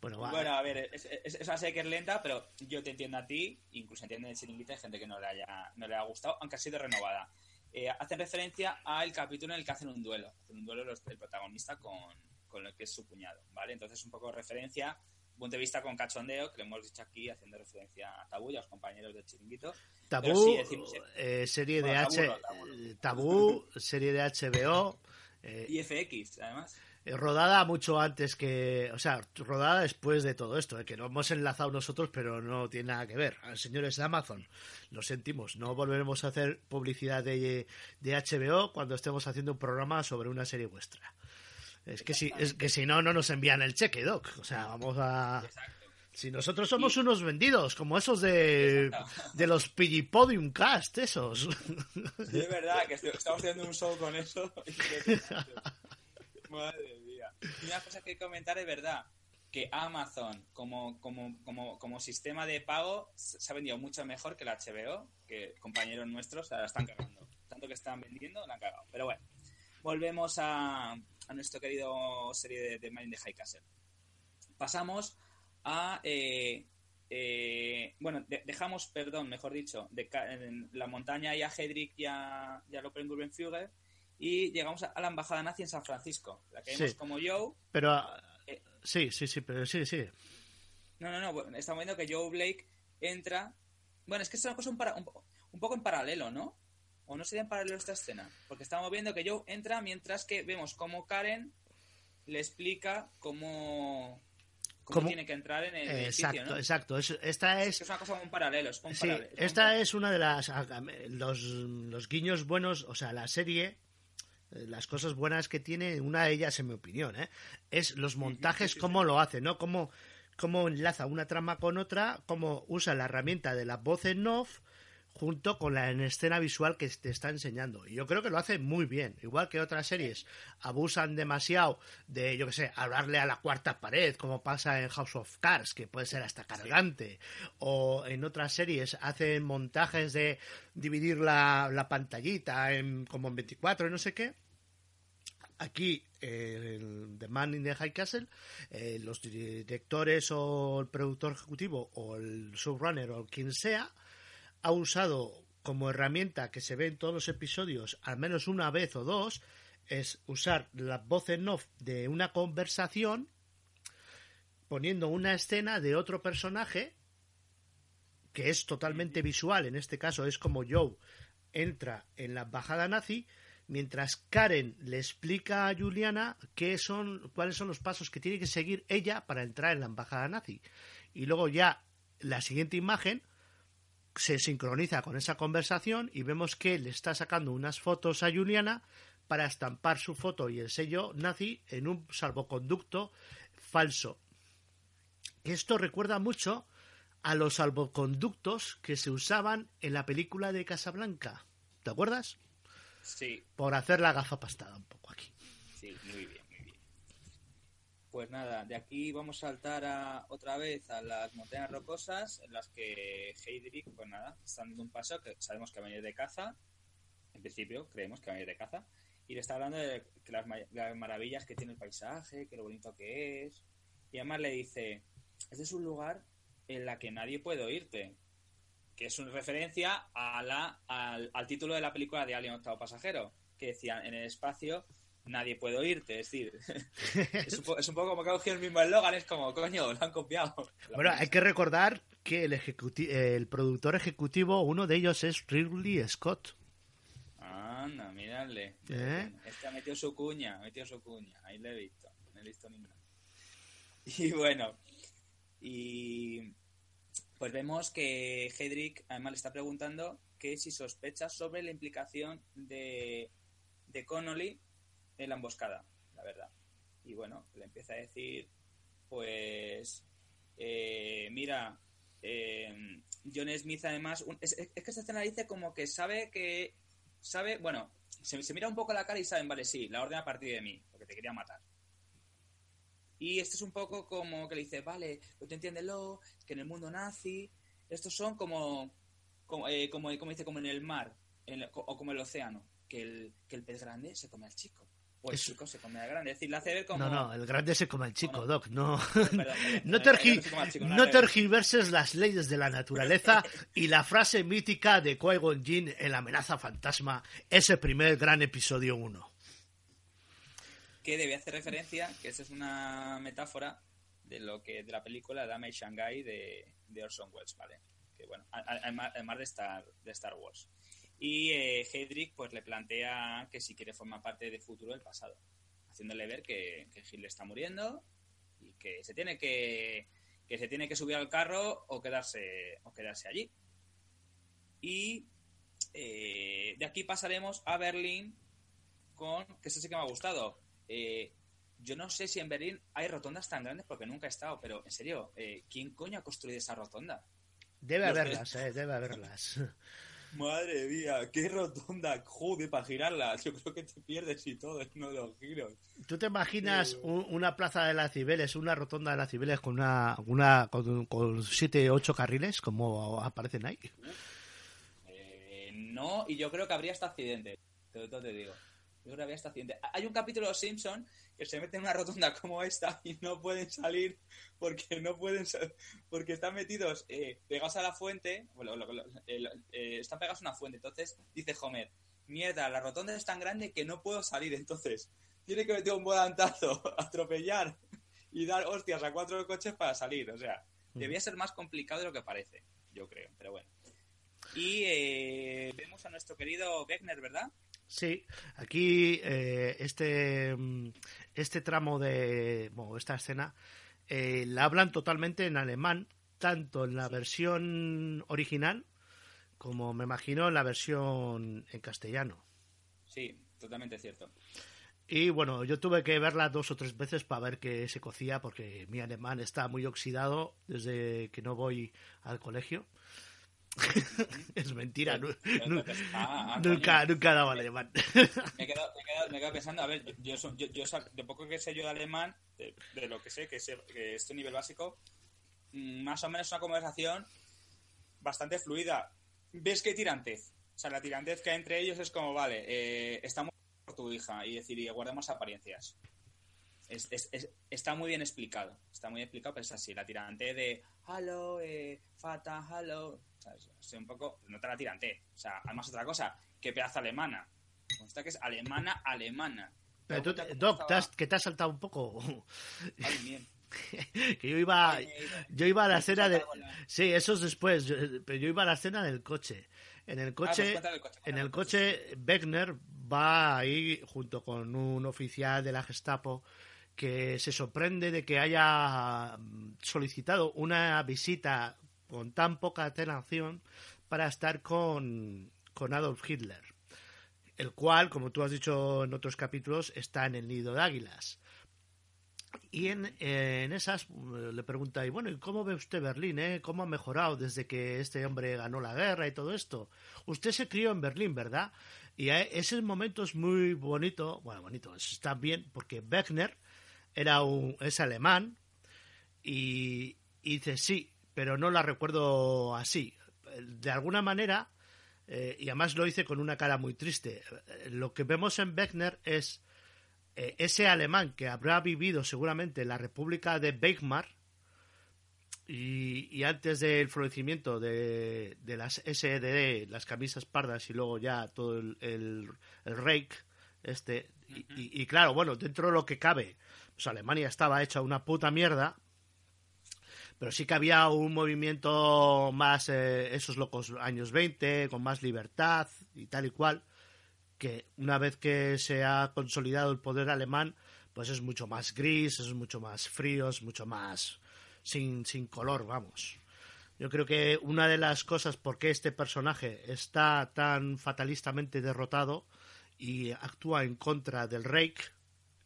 Bueno, va. Bueno, a ver, es, es- es una serie que es lenta, pero yo te entiendo a ti, incluso entiendo el chiringuito, hay gente que no le haya, no le ha gustado, aunque ha sido renovada. Eh, hacen referencia al capítulo en el que hacen un duelo. Hacen un duelo los- el protagonista con, con el que es su cuñado, ¿vale? Entonces, un poco de referencia, punto de vista con cachondeo, que lo hemos dicho aquí, haciendo referencia a Tabú y a los compañeros del chiringuito. Tabú, sí, decimos- eh, serie de H. Tabú no, Tabú no. Tabú, serie de HBO. eh, Y FX, además. eh, rodada mucho antes que. O sea, rodada después de todo esto, eh, que lo hemos enlazado nosotros, pero no tiene nada que ver. Señores de Amazon, lo sentimos, no volveremos a hacer publicidad de, de HBO cuando estemos haciendo un programa sobre una serie vuestra. Es que si, es que si no, no nos envían el cheque, Doc. O sea, vamos a. Exacto. Si nosotros somos unos vendidos, como esos de, Exacto. de los Piggypodium Cast, esos. Sí, es verdad que estamos haciendo un show con eso. *laughs* Madre mía. Y una cosa que comentar es verdad que Amazon como, como, como, como sistema de pago se se ha vendido mucho mejor que la HBO, que compañeros nuestros la están cagando. Tanto que están vendiendo, la han cagado. Pero bueno, volvemos a, a nuestro querido serie de, de Mind the High Castle. Pasamos a... eh, eh, bueno, de- dejamos, perdón, mejor dicho, de en la montaña y a Hedrick y a, y a y llegamos a, a la embajada nazi en San Francisco, la que vemos Sí. como Joe. Pero. Eh. Sí, sí, sí, pero sí, sí. No, no, no, bueno, estamos viendo que Joe Blake entra. Bueno, es que es una cosa un, para- un poco en paralelo, ¿no? ¿O no sería en paralelo esta escena? Porque estamos viendo que Joe entra mientras que vemos cómo Karen le explica cómo, cómo Cómo- tiene que entrar en el edificio, exacto, ¿no? exacto. Es- esta Es, es. que es una cosa un paralelo, es un Sí, paralelo. es un esta paralelo. es una de las. Los, los guiños buenos, o sea, la serie. eh, Las cosas buenas que tiene, una de ellas, en mi opinión, ¿eh? es los montajes, sí, sí. cómo lo hace, ¿no? Cómo, cómo enlaza una trama con otra, cómo usa la herramienta de la voz en off junto con la en escena visual que te está enseñando. Y yo creo que lo hace muy bien. Igual que otras series abusan demasiado de, yo que sé, hablarle a la cuarta pared, como pasa en House of Cards, que puede ser hasta cargante. O en otras series hacen montajes de dividir la, pantallita en, como en 24 y no sé qué. Aquí, eh, el The Man in the High Castle, eh, los directores o el productor ejecutivo o el showrunner o quien sea, ha usado como herramienta que se ve en todos los episodios, al menos una vez o dos, es usar la voz en off de una conversación poniendo una escena de otro personaje que es totalmente visual, en este caso es como Joe entra en la embajada nazi, mientras Karen le explica a Juliana qué son, cuáles son los pasos que tiene que seguir ella para entrar en la embajada nazi. Y luego ya la siguiente imagen se sincroniza con esa conversación y vemos que le está sacando unas fotos a Juliana para estampar su foto y el sello nazi en un salvoconducto falso. Esto recuerda mucho a los salvoconductos que se usaban en la película de Casablanca. ¿Te acuerdas? Sí, Por hacer la gafa pastada un poco aquí. sí, muy bien. Pues nada, de aquí vamos a saltar a, otra vez a las montañas rocosas en las que Heydrich, pues nada, está dando un paso que sabemos que va a venir de caza. En principio, creemos que va a venir de caza. Y le está hablando de que las, las maravillas que tiene el paisaje, que lo bonito que es. Y además le dice, este es un lugar en la que nadie puede oírte. Que es una referencia a la, al, al título de la película de Alien Octavo Pasajero, que decía, en el espacio nadie puede oírte. Es decir, *laughs* es, un po- es un poco como que ha cogido el mismo eslogan, es como, coño, lo han copiado. *laughs* Bueno, hay que recordar que el, ejecuti- el productor ejecutivo, uno de ellos es Ridley Scott. Anda, mírale. ¿Eh? Este ha metido su cuña, ha metido su cuña. Ahí le he visto. No he visto ninguna. *laughs* Y bueno, y pues vemos que Hedrick además le está preguntando que si sospecha sobre la implicación de, de Connolly en la emboscada, la verdad. Y bueno, le empieza a decir, pues, eh, mira, eh, John Smith además, es, que esta escena dice como que sabe que, sabe, bueno, se, mira un poco la cara y saben, vale, sí, la orden a partir de mí, porque te quería matar. Y este es un poco como que le dice, vale, pues tú entiéndelo, que en el mundo nazi, estos son como, como, eh, como, dice, como en el mar, o como el océano, que el, que el pez grande se come al chico, el Eso- chico se come al grande. Es decir, le hace ver como... No, no, el grande se come al chico, Bueno. Doc. No, Perdón, perdón, *laughs* no, perdón, tergi- no al chico, no tergiverses las leyes de la naturaleza *laughs* y la frase mítica de Qui-Gon Jinn en La amenaza fantasma, ese primer gran episodio 1. que debe hacer referencia, que esa es una metáfora de lo que de la película Dame Shanghai de, de Orson Welles, ¿vale? Que bueno, además de Star, de Star Wars. Y eh, Hedrick pues le plantea que si quiere formar parte del futuro del pasado, haciéndole ver que, que Hitler está muriendo y que se tiene que que se tiene que subir al carro o quedarse o quedarse allí. Y eh, de aquí pasaremos a Berlín con, que eso sí que me ha gustado. Eh, yo no sé si en Berlín hay rotondas tan grandes porque nunca he estado, pero en serio, eh, ¿quién coño ha construido esa rotonda? Debe Los haberlas, eh, debe haberlas. *laughs* Madre mía, qué rotonda, joder, para girarla. Yo creo que te pierdes y todo en uno de los giros. ¿Tú te imaginas un- una plaza de las Cibeles, una rotonda de las Cibeles con una, una con, con siete, ocho carriles, como aparecen ahí? Eh, no, y yo creo que habría hasta accidente. Te, te, te digo. Yo habría hasta accidente. Hay un capítulo de Los Simpson que se mete en una rotonda *laughs* como esta y no pueden salir porque no pueden porque están metidos eh, pegados a la fuente. Bueno, lo- lo- eh, lo- eh, están pegados a una fuente. Entonces dice Homer, mierda, la rotonda es tan grande que no puedo salir. Entonces tiene que meter un volantazo, *laughs* atropellar y dar hostias a cuatro coches para salir. O sea, debía ser más complicado de lo que parece, yo creo. Pero bueno. Y eh, vemos a nuestro querido Wegner, ¿verdad? Sí, aquí eh, este, mm, este tramo de, bueno, esta escena, eh, la hablan totalmente en alemán, tanto en la versión original como me imagino en la versión en castellano. Sí, totalmente cierto. Y bueno, yo tuve que verla dos o tres veces para ver que se cocía porque mi alemán está muy oxidado desde que no voy al colegio. *laughs* es mentira, nu- Ah, nunca, nunca daba alemán. Me he, quedado, me, he quedado, me he quedado pensando, a ver, yo, yo, yo, yo de poco que sé yo de alemán, de, de lo que sé, que, sé, que este nivel básico, mm, más o menos una conversación bastante fluida. ¿Ves que hay tirantez? O sea, la tirantez que hay entre ellos es como, vale, eh, estamos por tu hija y decir, y guardemos apariencias. Es, es- es- está muy bien explicado, está muy bien explicado, pero es así, la tirantez de, hello, eh, fata, hello, ¿sabes? O sea, un poco, nota la tirantez. O sea, además otra cosa, qué pedazo alemana. Consta que es alemana, alemana. Pero tú, ¿Te Doc, te has- que te has saltado un poco. Ay, bien. *laughs* que yo iba, Ay, yo iba a la me escena de... Sí, eso es después, yo- pero yo iba a la escena del coche. En el pues coche, cuéntale el coche, en el coche, Wegner va ahí junto con un oficial de la Gestapo que se sorprende de que haya mm, solicitado una visita con tan poca atención para estar con, con Adolf Hitler, el cual, como tú has dicho en otros capítulos, está en el nido de águilas. Y en, eh, en esas eh, le pregunta, y bueno, ¿y cómo ve usted Berlín? Eh? ¿Cómo ha mejorado desde que este hombre ganó la guerra y todo esto? Usted se crió en Berlín, ¿verdad? Y a- ese momento es muy bonito, bueno, bonito, está bien, porque Wegner era un, es alemán y dice sí, pero no la recuerdo así. De alguna manera, eh, y además lo hice con una cara muy triste, lo que vemos en Wegner es eh, ese alemán que habrá vivido seguramente en la República de Weimar y, y antes del florecimiento de, de las SED, las camisas pardas y luego ya todo el, el, el Reich, este, y, y- y claro, bueno, dentro de lo que cabe, pues Alemania estaba hecha una puta mierda, pero sí que había un movimiento más, eh, esos locos años 20, con más libertad y tal y cual, que una vez que se ha consolidado el poder alemán, pues es mucho más gris, es mucho más frío, es mucho más sin, sin color, vamos. Yo creo que una de las cosas por qué este personaje está tan fatalistamente derrotado y actúa en contra del Reich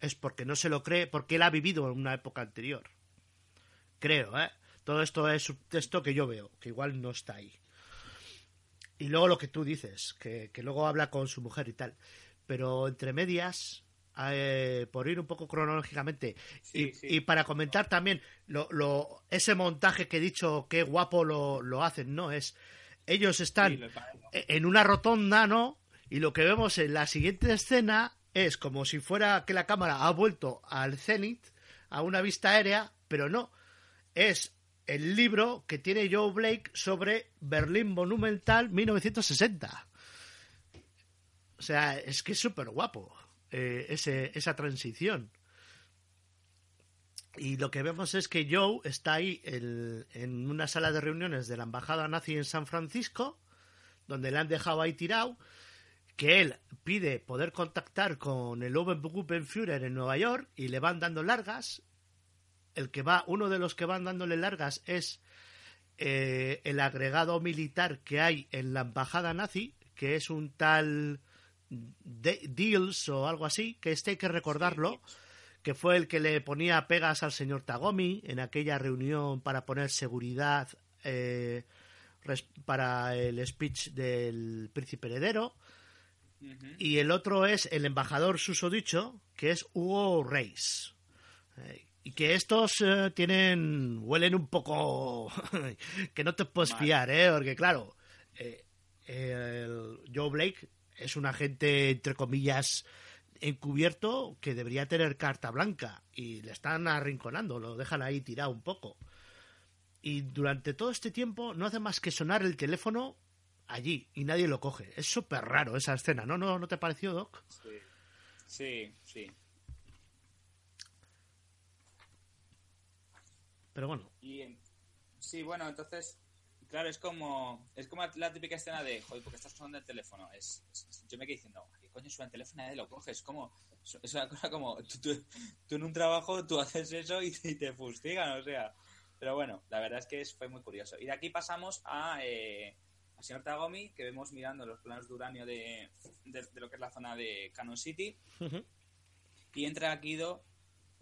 es porque no se lo cree, porque él ha vivido en una época anterior. Creo, ¿eh? Todo esto es un texto que yo veo, que igual no está ahí. Y luego lo que tú dices, que, que luego habla con su mujer y tal. Pero entre medias, eh, por ir un poco cronológicamente, Sí, y, sí. y para comentar también lo, lo, ese montaje que he dicho, qué guapo lo, lo hacen, ¿no? Es, ellos están Sí, paramos. en una rotonda, ¿no? Y lo que vemos en la siguiente escena es como si fuera que la cámara ha vuelto al cenit, a una vista aérea, pero no. Es el libro que tiene Joe Blake sobre Berlín Monumental 1960. O sea, es que es súper guapo eh, ese, esa transición. Y lo que vemos es que Joe está ahí en, en una sala de reuniones de la embajada nazi en San Francisco, donde le han dejado ahí tirado, que él pide poder contactar con el Obergruppenführer en Nueva York y le van dando largas. El que va, uno de los que van dándole largas es eh, el agregado militar que hay en la embajada nazi, que es un tal De- Deals o algo así, que este hay que recordarlo, que fue el que le ponía pegas al señor Tagomi en aquella reunión para poner seguridad eh, para el speech del príncipe heredero. Y el otro es el embajador susodicho, que es Hugo Reis. Eh, y que estos eh, tienen. huelen un poco. *laughs* que no te puedes fiar, ¿eh? Porque, claro, eh, el Joe Blake es un agente, entre comillas, encubierto que debería tener carta blanca. Y le están arrinconando, lo dejan ahí tirado un poco. Y durante todo este tiempo no hace más que sonar el teléfono allí y nadie lo coge. Es súper raro esa escena, ¿no? ¿no? ¿No te pareció, Doc? Sí, sí. sí. Pero bueno, Y sí, bueno, entonces, claro, es como es como la típica escena de, joder, porque estás usando el teléfono. Es, es- yo me quedé diciendo, ¿a qué coño suena el teléfono? y Nadie lo coge. Es como, es una cosa como, tú, tú- tú en un trabajo, tú haces eso y, te- y te fustigan, o sea. Pero bueno, la verdad es que fue muy curioso. Y de aquí pasamos a, eh, al señor Tagomi, que vemos mirando los planos de uranio de, de, de lo que es la zona de Cannon City. Y entra Kido,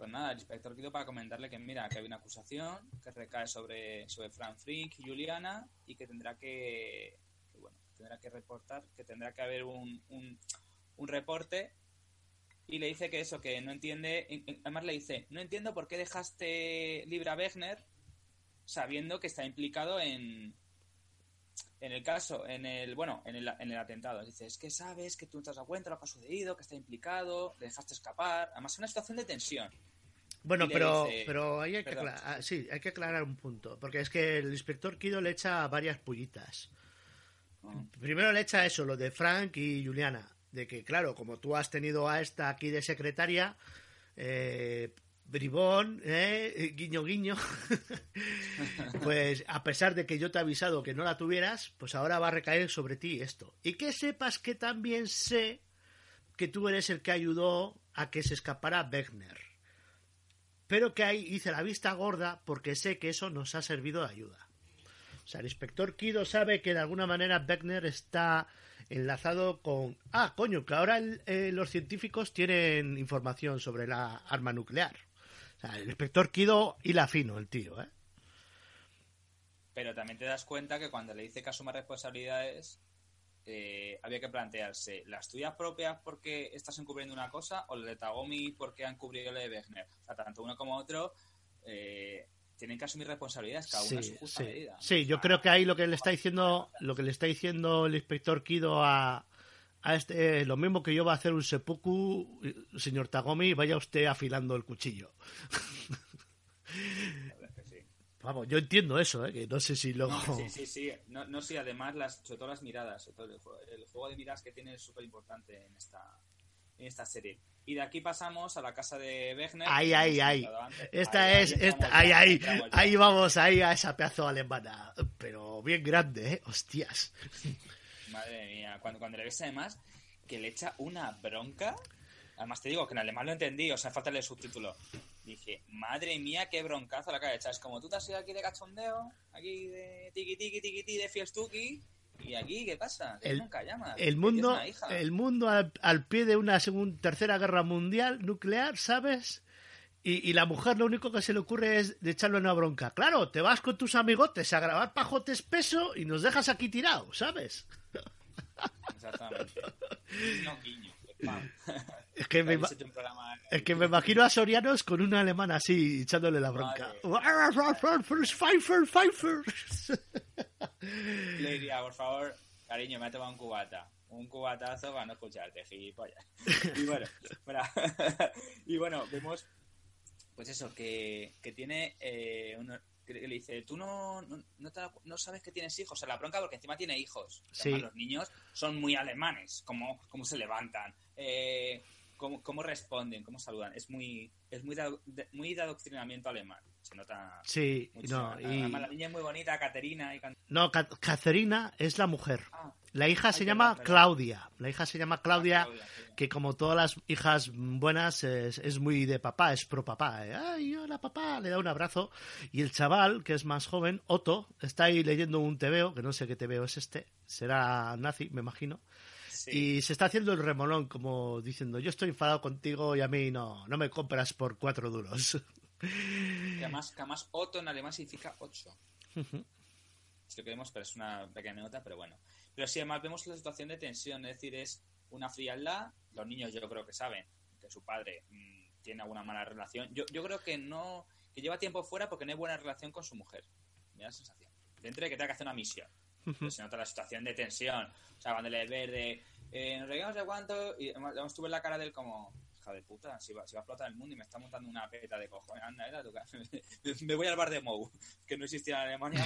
pues nada, el inspector Kido para comentarle que mira, que hay una acusación que recae sobre, sobre Frank Frick y Juliana y que tendrá que, que, bueno, tendrá que reportar, que tendrá que haber un, un, un reporte y le dice que eso, que no entiende, en- en- además le dice, no entiendo por qué dejaste libre a Wegner sabiendo que está implicado en, en el caso, en el, bueno, en el, en el atentado. Dice, es que sabes que tú no te has dado cuenta lo que ha sucedido, que está implicado, le dejaste escapar. Además, es una situación de tensión. Bueno, pero, dice- pero ahí hay que, Perdón. acla- ah, sí, hay que aclarar un punto. Porque es que el inspector Kido le echa varias pullitas. ¿no? Primero le echa eso, lo de Frank y Juliana. De que, claro, como tú has tenido a esta aquí de secretaria, eh, bribón, eh, guiño, guiño, *laughs* pues a pesar de que yo te he avisado que no la tuvieras, pues ahora va a recaer sobre ti esto. Y que sepas que también sé que tú eres el que ayudó a que se escapara Wegner. Pero que ahí hice la vista gorda porque sé que eso nos ha servido de ayuda. O sea, el inspector Kido sabe que de alguna manera Wegner está enlazado con... Ah, coño, que ahora eh, los científicos tienen información sobre la arma nuclear. O sea, el inspector Kido hila fino, el tío, ¿eh? Pero también te das cuenta que cuando le dice que asuma responsabilidades, eh, había que plantearse las tuyas propias porque estás encubriendo una cosa o las de Tagomi porque han cubrido la de Wegner. O sea, tanto uno como otro eh, tienen que asumir responsabilidades, cada Sí, su justa sí. medida. Sí, yo creo que ahí lo que le está diciendo, lo que le está diciendo el inspector Kido a, a este, lo mismo que yo va a hacer un seppuku, señor Tagomi, vaya usted afilando el cuchillo. *laughs* la verdad es que sí. Vamos, yo entiendo eso, ¿eh? que no sé si luego... No, sí, sí, sí. No, no, sí, además, las, sobre todo las miradas. Sobre todo el, juego, el juego de miradas que tiene es súper importante en esta, en esta serie. Y de aquí pasamos a la casa de Wegner. Ahí, ahí, ahí. Esta Ahí, ahí es, entramos esta, ya, ahí, ahí, ahí vamos, ahí a esa pedazo alemana. Pero bien grande, ¿eh? Hostias. Madre mía, cuando, cuando le ves además que le echa una bronca. Además te digo que en alemán lo entendí, o sea, falta el subtítulo. Dije, madre mía, qué broncazo la echado. Es como tú te has ido aquí de cachondeo, aquí de tiki tiki tiki tiki de fiestuki. Y aquí, ¿qué pasa? Que El- nunca llamas. El mundo, el mundo al, al pie de una segun- tercera guerra mundial nuclear, ¿sabes? Y, y la mujer lo único que se le ocurre es de echarle una bronca. Claro, te vas con tus amigotes a grabar pajotes peso y nos dejas aquí tirados, ¿sabes? Exactamente. *laughs* No, guiño. *laughs* Es que me, un es que me imagino a Sorianos con una alemana así echándole la bronca. Pfeiffer, Pfeiffer. *laughs* Le diría, por favor, cariño, me ha tomado un cubata. Un cubatazo para no escucharte, gilipollas. Y bueno, *laughs* para- *laughs* y bueno, vemos, pues eso, que, que tiene, eh, uno- que le dice, tú no, no, no te- no sabes que tienes hijos. O sea, la bronca porque encima tiene hijos. Sí. Además, los niños son muy alemanes, cómo, cómo se levantan, eh, cómo, cómo responden, cómo saludan. Es muy, es muy, de, de- muy de adoctrinamiento alemán. Se nota Sí, mucho. no, y, Además, la niña es muy bonita, Caterina. Y no, Ca- Cacerina es la mujer. Ah, La hija se llama. Claudia. La hija se llama Claudia, Claudia, sí. que como todas las hijas buenas es, es muy de papá, es pro papá. ¿eh? Ay, hola papá, le da un abrazo. Y el chaval, que es más joven, Otto, está ahí leyendo un tebeo, que no sé qué tebeo es este, será nazi, me imagino. Sí. Y se está haciendo el remolón, como diciendo, yo estoy enfadado contigo y a mí no, no me compras por cuatro duros. *laughs* Que además, que además Otto en alemán significa 8. Si lo queremos, pero es una pequeña nota, pero bueno. Pero sí, además vemos la situación de tensión, es decir, es una frialdad. Los niños yo creo que saben que su padre mm, tiene alguna mala relación. Yo, yo creo que no que lleva tiempo fuera porque no hay buena relación con su mujer. Me da la sensación. Dentro de que tenga que hacer una misión. Pero se nota la situación de tensión. O sea, cuando le ves de eh, nos reímos de cuánto y además ves la cara de él como hija de puta, si va, si va a explotar el mundo y me está montando una peta de cojones, anda, era tu casa. *laughs* me voy al bar de Mou, que no existía en Alemania,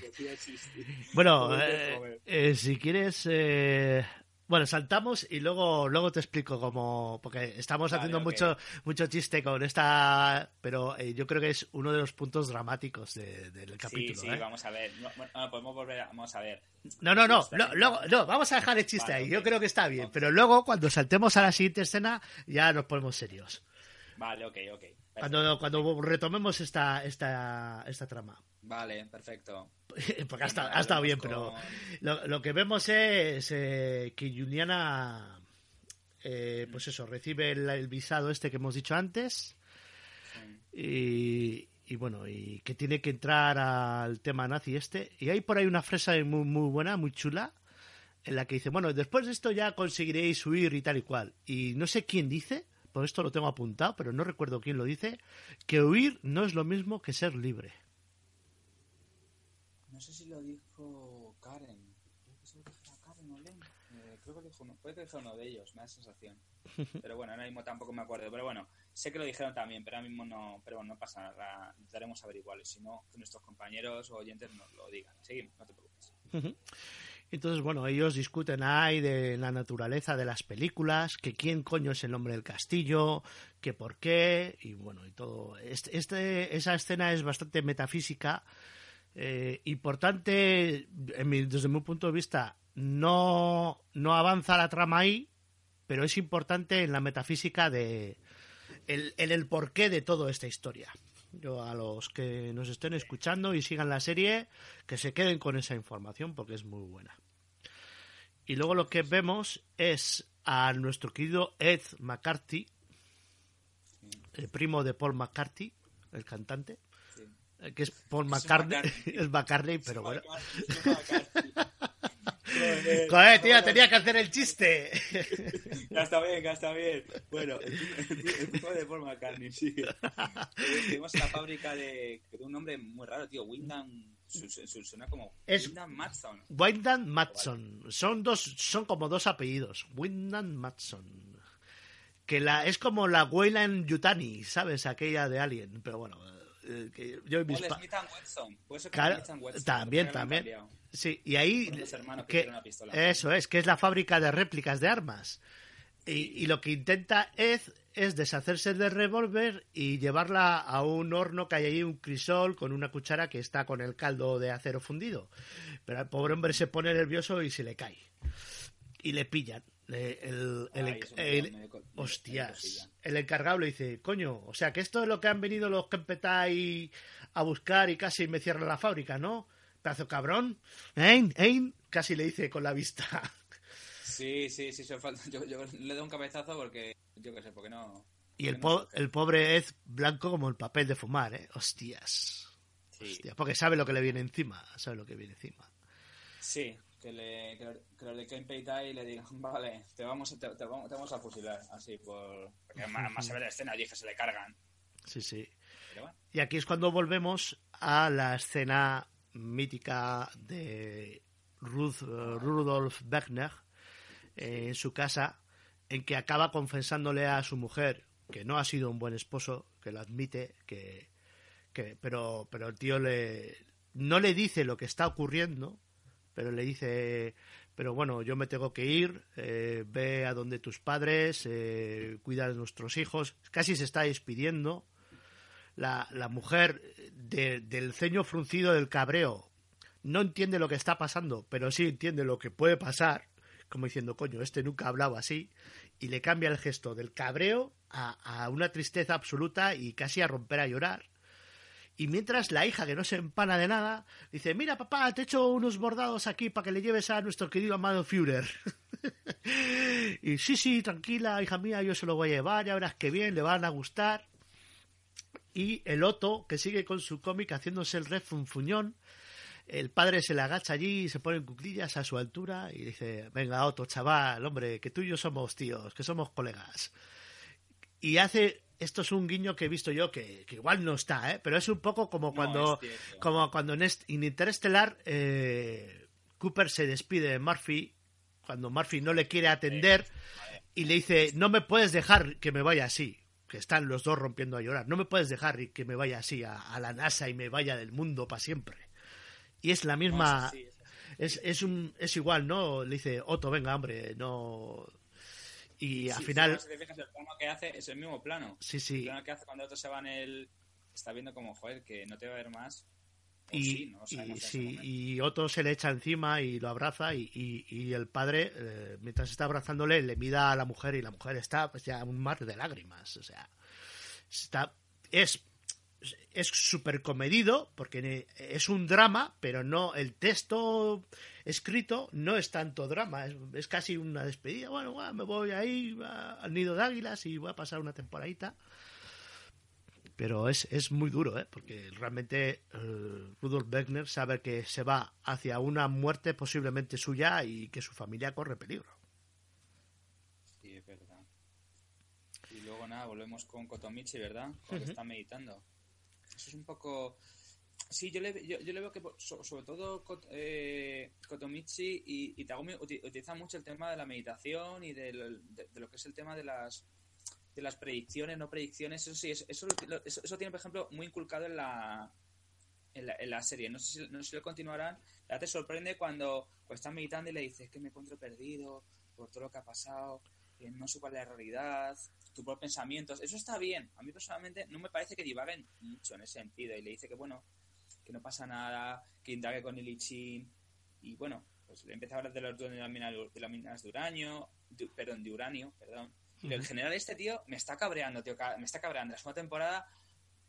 pero sí existe. Bueno, eh, eh, si quieres, eh, bueno, saltamos y luego luego te explico cómo, porque estamos Vale, haciendo mucho mucho chiste con esta, pero eh, yo creo que es uno de los puntos dramáticos de- del capítulo. sí, sí, ¿eh? vamos a ver. No, bueno, podemos volver, a- vamos a ver. No, no, no, luego- no, vamos a dejar el chiste Vale, ahí. Yo creo que está bien, pero luego cuando saltemos a la siguiente escena ya nos ponemos serios. Vale, ok, ok. Cuando, cuando retomemos esta, esta, esta trama. Vale, perfecto. *laughs* Porque ha estado, ha estado bien, pero lo, lo que vemos es eh, que Juliana, eh, pues eso, recibe el, el visado este que hemos dicho antes Sí. y, y bueno, y que tiene que entrar al tema nazi este. Y hay por ahí una fresa muy, muy buena, muy chula, en la que dice, bueno, después de esto ya conseguiréis huir y tal y cual. Y no sé quién dice, por esto lo tengo apuntado, pero no recuerdo quién lo dice, que huir no es lo mismo que ser libre. No sé si lo dijo Karen. Creo que se lo dijo a Karen o Len. Eh, creo que lo dijo uno, puede que lo dijo uno de ellos, me da sensación. *laughs* Pero bueno, ahora mismo tampoco me acuerdo. Pero bueno, sé que lo dijeron también, pero ahora mismo no, pero bueno, no pasa nada. Intentaremos averiguarlo. Si no, que nuestros compañeros o oyentes nos lo digan. Seguimos, no te preocupes. *laughs* Entonces, bueno, ellos discuten ahí de la naturaleza de las películas, que quién coño es el hombre del castillo, que por qué, y bueno, y todo. Este, este- esa escena es bastante metafísica, eh, importante, en mi- desde mi punto de vista, no, no avanza la trama ahí, pero es importante en la metafísica de el, en el porqué de toda esta historia. Yo a los que nos estén escuchando y sigan la serie, que se queden con esa información porque es muy buena. Y luego lo que vemos es a nuestro querido Ed McCarthy, el primo de Paul McCarthy, el cantante, que es Paul *laughs* McCartney, es McCartney, pero bueno. Joder, *laughs* Joder, tío, tenía que hacer el chiste. *laughs* Ya está bien, ya está bien. Bueno, el, tipo de Paul McCartney, sí. Estuvimos en la fábrica de, de un nombre muy raro, tío. Wyndham. su- su- su- Suena como. Es- Wyndham Matson. Wyndham Matson. Son dos, son como dos apellidos. Wyndham Matson. Que la, es como la Weyland Yutani, ¿sabes? Aquella de Alien. Pero bueno, eh, que yo y mis Paul pa- Smith and Wesson. Puede ser que Claro, Smith and Wesson, también, también. cambiado. Sí, y ahí que que- tienen una pistola. eso es, que es la fábrica de réplicas de armas. Y, y lo que intenta Ed es deshacerse del revólver y llevarla a un horno que hay ahí, un crisol con una cuchara que está con el caldo de acero fundido. Pero el pobre hombre se pone nervioso y se le cae. Y le pillan. El, el- el- hostias. El encargado le dice, coño, o sea que esto es lo que han venido los Kempetai a buscar y casi me cierran la fábrica, ¿no? Pedazo cabrón. ¿Eh? ¿Eh? Casi le dice con la vista. Sí, sí, sí, eso falta. *laughs* Yo, yo le doy un cabezazo porque. Yo qué sé, porque no. Y el, no po- el pobre Ed blanco como el papel de fumar, ¿eh? Hostias. Sí. Hostias, porque sabe lo que le viene encima. Sabe lo que viene encima. Sí, que, le, que, que los de Kempe y le digan, *laughs* vale, te vamos, te, te vamos, te vamos a fusilar, así por... Porque más, más se ve la escena allí que se le cargan. Sí, sí. Bueno, Y aquí es cuando volvemos a la escena mítica de Ruth, eh, Rudolf Wegner eh, en su casa, en que acaba confesándole a su mujer que no ha sido un buen esposo, que lo admite, que, que pero, pero el tío le no le dice lo que está ocurriendo, pero le dice, pero bueno, yo me tengo que ir, eh, ve a donde tus padres, eh, cuida de nuestros hijos, casi se está despidiendo la, la mujer de- del ceño fruncido del cabreo no entiende lo que está pasando, pero sí entiende lo que puede pasar, como diciendo, coño, este nunca hablaba así, y le cambia el gesto del cabreo a, a una tristeza absoluta y casi a romper a llorar. Y mientras la hija, que no se empana de nada, dice, mira papá, te he hecho unos bordados aquí para que le lleves a nuestro querido amado Führer. *laughs* y sí, sí, tranquila, hija mía, yo se lo voy a llevar, ya verás que bien, le van a gustar y el Otto, que sigue con su cómic haciéndose el refunfuñón. El padre se le agacha allí y se pone en cuclillas a su altura y dice, venga Otto, chaval, hombre, que tú y yo somos tíos, que somos colegas. Y hace, esto es un guiño que he visto yo, que, que igual no está, ¿eh? pero es un poco como cuando, como cuando en, en Interestelar eh, Cooper se despide de Murphy, cuando Murphy no le quiere atender y le dice, no me puedes dejar que me vaya así, que están los dos rompiendo a llorar, no me puedes dejar que me vaya así a, a la NASA y me vaya del mundo para siempre. Y es la misma, es, es, un, es igual, ¿no? Le dice, Otto, venga, hombre, no... Y al Sí, final, Si te fijas, el plano que hace es el mismo plano. sí, El sí, plano que hace cuando otros se van el... Está viendo como, joder, que no te va a ver más. O y, sí, no y, en sí, y Otto se le echa encima y lo abraza y, y- y el padre, eh, mientras está abrazándole, le mira a la mujer y la mujer está pues ya un mar de lágrimas. O sea, está, es es súper comedido porque es un drama, pero no el texto escrito no es tanto drama, es, es casi una despedida. Bueno, va, me voy ahí va, al nido de águilas y voy a pasar una temporadita. Pero es, es muy duro, ¿eh? porque realmente eh, Rudolf Wegner sabe que se va hacia una muerte posiblemente suya y que su familia corre peligro. Sí, es verdad. Y luego nada, volvemos con Kotomichi, ¿verdad? Con que está meditando. Eso es un poco... Sí, yo le, yo, yo le veo que so- sobre todo eh, Kotomichi y, y Tagumi uti- utilizan mucho el tema de la meditación y de, de lo que es el tema de las de las predicciones, no predicciones. Eso sí, eso, eso, lo- eso, eso tiene, por ejemplo, muy inculcado en la, en la, en la serie. No sé, si, no sé si lo continuarán. Ya te sorprende cuando pues, están meditando y le dices que me encuentro perdido por todo lo que ha pasado, que no es la realidad, tus propios pensamientos. Eso está bien. A mí personalmente no me parece que divaguen mucho en ese sentido. Y le dice que, bueno, que no pasa nada, que indague con el Ichin. Y bueno, pues le empieza a hablar de los de las minas de, las minas de uranio, de- perdón, de uranio, perdón. Y el general este, tío, me está cabreando, tío, me está cabreando. La segunda temporada,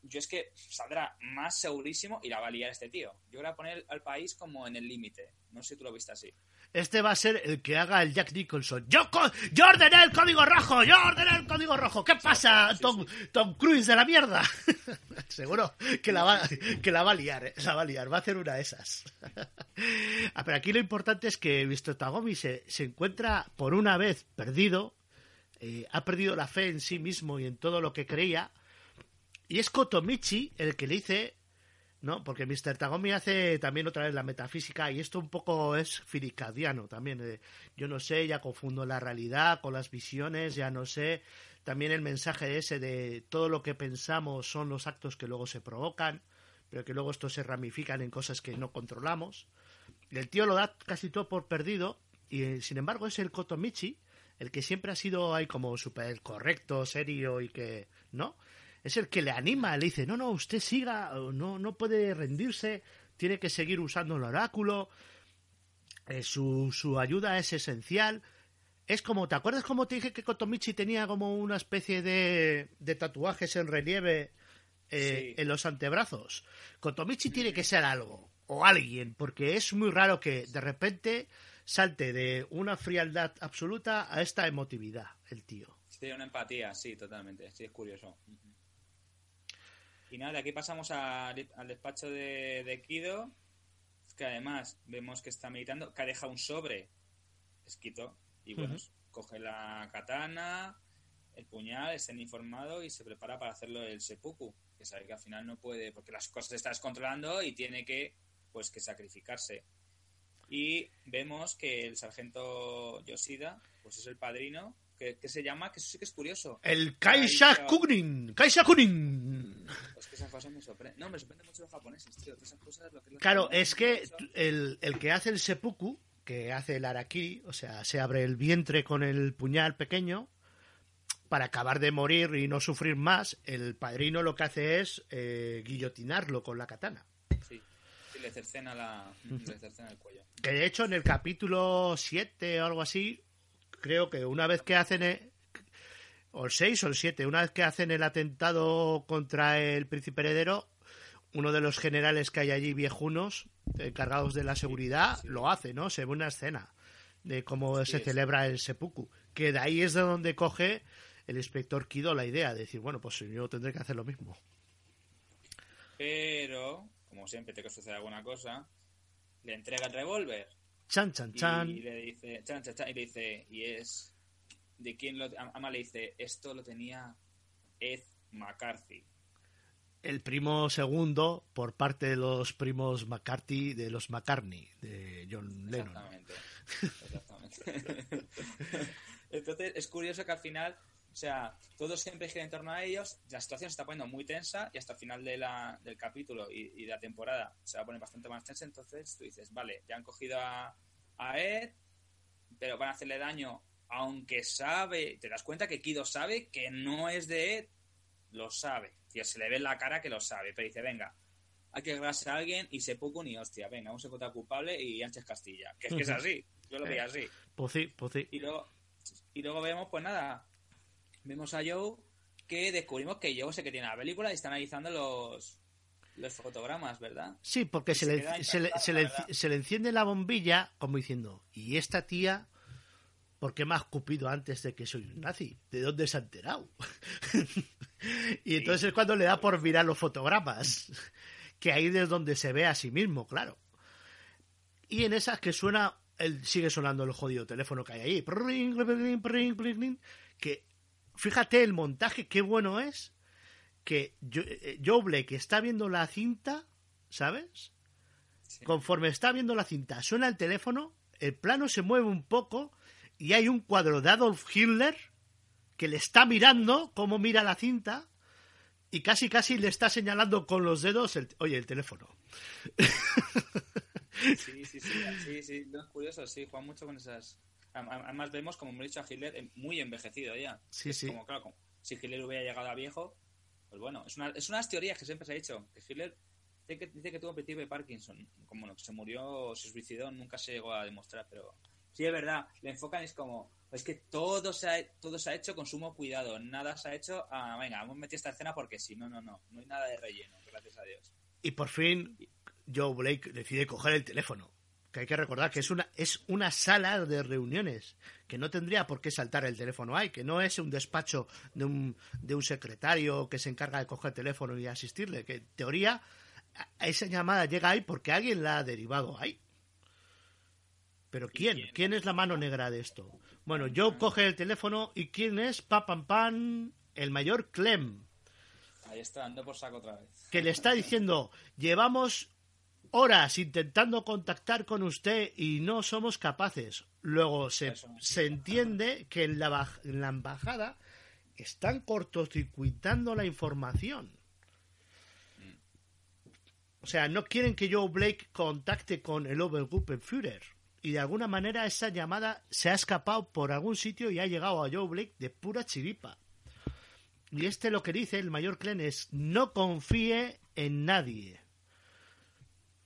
yo es que saldrá más segurísimo y la va a liar este tío. Yo voy a poner al país como en el límite. No sé si tú lo viste así. Este va a ser el que haga el Jack Nicholson. Yo, co- yo ordené el código rojo, yo ordené el código rojo. ¿Qué pasa, Tom, Tom Cruise de la mierda? *laughs* Seguro que la, va, que la va a liar, ¿eh? la va a liar, va a hacer una de esas. *laughs* Ah, Pero aquí lo importante es que Mr. Tagomi se, se encuentra por una vez perdido, eh, ha perdido la fe en sí mismo y en todo lo que creía. Y es Kotomichi el que le dice ¿no? Porque Mr. Tagomi hace también otra vez la metafísica y esto un poco es firicadiano también. eh, yo no sé, ya confundo la realidad con las visiones, ya no sé. También el mensaje ese de todo lo que pensamos son los actos que luego se provocan, pero que luego estos se ramifican en cosas que no controlamos. El tío lo da casi todo por perdido y eh, sin embargo es el Kotomichi el que siempre ha sido ahí como súper correcto, serio y que, ¿no? Es el que le anima, le dice, no, no, usted siga, no, no puede rendirse, tiene que seguir usando el oráculo, eh, su, su ayuda es esencial. Es como, ¿te acuerdas cómo te dije que Kotomichi tenía como una especie de, de tatuajes en relieve eh, Sí. en los antebrazos? Kotomichi tiene que ser algo, o alguien, porque es muy raro que de repente salte de una frialdad absoluta a esta emotividad, el tío. Sí, una empatía, sí, totalmente. Sí, es curioso. Y nada, de aquí pasamos a- al despacho de, de Kido, que además vemos que está meditando, que ha dejado un sobre escrito. Y bueno, Ujú. coge la katana, el puñal, está informado y se prepara para hacerlo el seppuku, que sabe que al final no puede, porque las cosas se está descontrolando y tiene que, pues, que sacrificarse. Y vemos que el sargento Yoshida, pues es el padrino, que, que se llama, que eso sí que es curioso. El Kaisha Kunin. Kaisha Kunin. Es que esa cosa me sorprende. No, me sorprende mucho los japoneses, tío. Esas cosas, lo que Claro, es que el, el que hace el seppuku, que hace el arakiri, o sea, se abre el vientre con el puñal pequeño para acabar de morir y no sufrir más, el padrino lo que hace es eh, guillotinarlo con la katana. Sí, sí, le cercena, la, le cercena el cuello. Que de hecho en el capítulo 7 o algo así, creo que una vez que hacen el, o el 6 o el 7, una vez que hacen el atentado contra el príncipe heredero, uno de los generales que hay allí viejunos, encargados de la seguridad, sí. lo hace, ¿no? Se ve una escena de cómo Sí, se es. celebra el seppuku, que de ahí es de donde coge el inspector Kido la idea de decir, bueno, pues yo tendré que hacer lo mismo. Pero, como siempre, te que sucede alguna cosa, le entrega el revólver. Chan, chan, chan. Y le dice, chan, chan, chan, y le dice, y es, ¿de quién lo, Ama le dice, esto lo tenía Ed McCarthy. el primo segundo por parte de los primos McCarthy, de los McCartney, de John Lennon. Exactamente. Exactamente. *laughs* Entonces, es curioso que al final, o sea, todo siempre gira en torno a ellos, la situación se está poniendo muy tensa y hasta el final de la, del capítulo y, y de la temporada se va a poner bastante más tensa, entonces tú dices, vale, ya han cogido a, a Ed, pero van a hacerle daño, aunque sabe, te das cuenta que Kido sabe que no es de Ed, lo sabe, tío, se le ve en la cara que lo sabe, pero dice, venga, hay que agarrarse a alguien y se poco ni hostia, venga, un secretario culpable y Ángel Castilla, que es que es así, yo lo veía así. Pues sí, pues sí. Y luego, y luego vemos, pues nada, vemos a Joe que descubrimos que Joe sé que tiene la película y está analizando los, los fotogramas, ¿verdad? Sí, porque se se le, se, le, se, le, se enciende la bombilla como diciendo, ¿y esta tía por qué me ha escupido antes de que soy un nazi? ¿De dónde se ha enterado? *laughs* y entonces es cuando le da por mirar los fotogramas, *laughs* que ahí es donde se ve a sí mismo, claro. Y en esas que suena, él sigue sonando el jodido teléfono que hay ahí, que fíjate el montaje, qué bueno es, que Jo- eh, Joe Blake está viendo la cinta, ¿sabes? Sí. Conforme está viendo la cinta, suena el teléfono, el plano se mueve un poco y hay un cuadro de Adolf Hitler que le está mirando cómo mira la cinta y casi casi le está señalando con los dedos el, oye, el teléfono. Sí, sí, sí, sí, sí, no, es curioso, sí, juega mucho con esas... Además vemos, como hemos dicho, a Hitler eh, muy envejecido ya. Sí, Es sí. Como, claro, como si Hitler hubiera llegado a viejo, pues bueno, es una, es unas teorías que siempre se ha dicho, que Hitler Dice que, dice que tuvo principio de Parkinson. Como no, que se murió, se suicidó, nunca se llegó a demostrar, pero sí es verdad. Le enfocan es como, es que todo se ha, todo se ha hecho con sumo cuidado. Nada se ha hecho, ah, venga, hemos metido esta escena porque sí, no, no, no. No hay nada de relleno, gracias a Dios. Y por fin Joe Blake decide coger el teléfono. Que hay que recordar que es una, es una sala de reuniones, que no tendría por qué saltar el teléfono ahí, que no es un despacho de un, de un secretario que se encarga de coger el teléfono y asistirle, que en teoría esa llamada llega ahí porque alguien la ha derivado ahí. Pero ¿quién? quién? ¿Quién es la mano negra de esto? Bueno, Joe coge el teléfono y ¿quién es? Pa, pam, pam, el mayor Clem. Ahí está, ando por saco otra vez. que le está diciendo, llevamos horas intentando contactar con usted y no somos capaces. Luego se, se entiende que en la, en la embajada están cortocircuitando la información. O sea, no quieren que Joe Blake contacte con el Obergruppenführer. Y de alguna manera esa llamada se ha escapado por algún sitio y ha llegado a Joe Blake de pura chiripa. Y este lo que dice el mayor Clen es no confíe en nadie.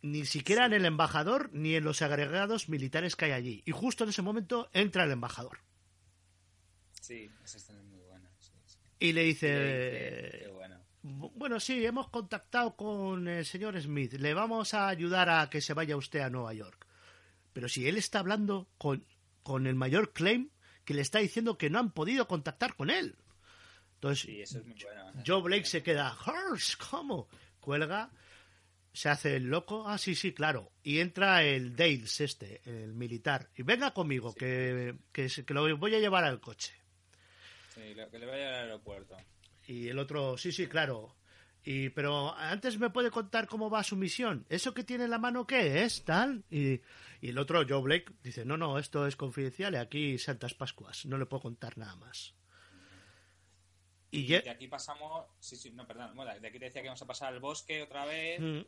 Ni siquiera en el embajador ni en los agregados militares que hay allí. Y justo en ese momento entra el embajador. Sí, muy buena. sí, sí. Y le dice... qué bueno. Bueno, sí, hemos contactado con el señor Smith. Le vamos a ayudar a que se vaya usted a Nueva York. Pero si él está hablando con, con el mayor claim que le está diciendo que no han podido contactar con él. Entonces, Sí, eso es muy bueno. Joe Blake se queda, "Hurs, ¿cómo? Cuelga, se hace el loco, ah, sí, sí, claro. Y entra el Dales, este, el militar. Y venga conmigo, que, que, lo voy a llevar al coche. Sí, que le vaya al aeropuerto. Y el otro, sí, sí, claro. Y, pero antes me puede contar cómo va su misión. ¿Eso que tiene en la mano qué es? Tal. Y, y el otro, Joe Blake, dice, no, no, esto es confidencial y aquí Santas Pascuas. No le puedo contar nada más. Y De aquí pasamos. Sí, sí, no, perdón. Bueno, de aquí te decía que vamos a pasar al bosque otra vez. Mm,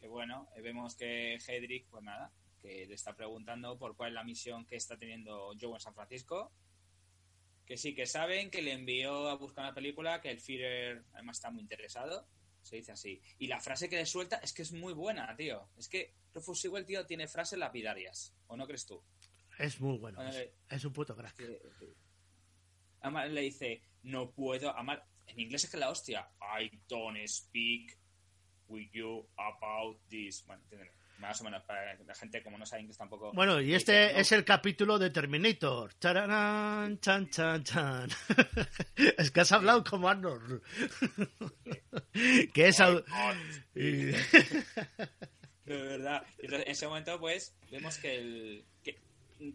Que bueno, eh, vemos que Hedrick, pues nada, que le está preguntando por cuál es la misión que está teniendo Joe en San Francisco. Que sí, que saben que le envió a buscar una película, que el Führer además está muy interesado. Se dice así. Y la frase que le suelta es que es muy buena, tío. Es que Rufus Sewell, tío, tiene frases lapidarias. ¿O no crees tú? es muy bueno. Bueno, Es, eh, es un puto crack. que- Además le dice, no puedo, además, en inglés es que la hostia, I don't speak with you about this. Bueno, entiéndeme, más o menos, para la gente como no sabe inglés tampoco. Bueno, y dice, este "No, es el capítulo de Terminator. Chararán, chan, chan, chan. *laughs* es que has hablado como Arnold. *laughs* que es... *laughs* De verdad. Entonces, en ese momento, pues, vemos que el, que,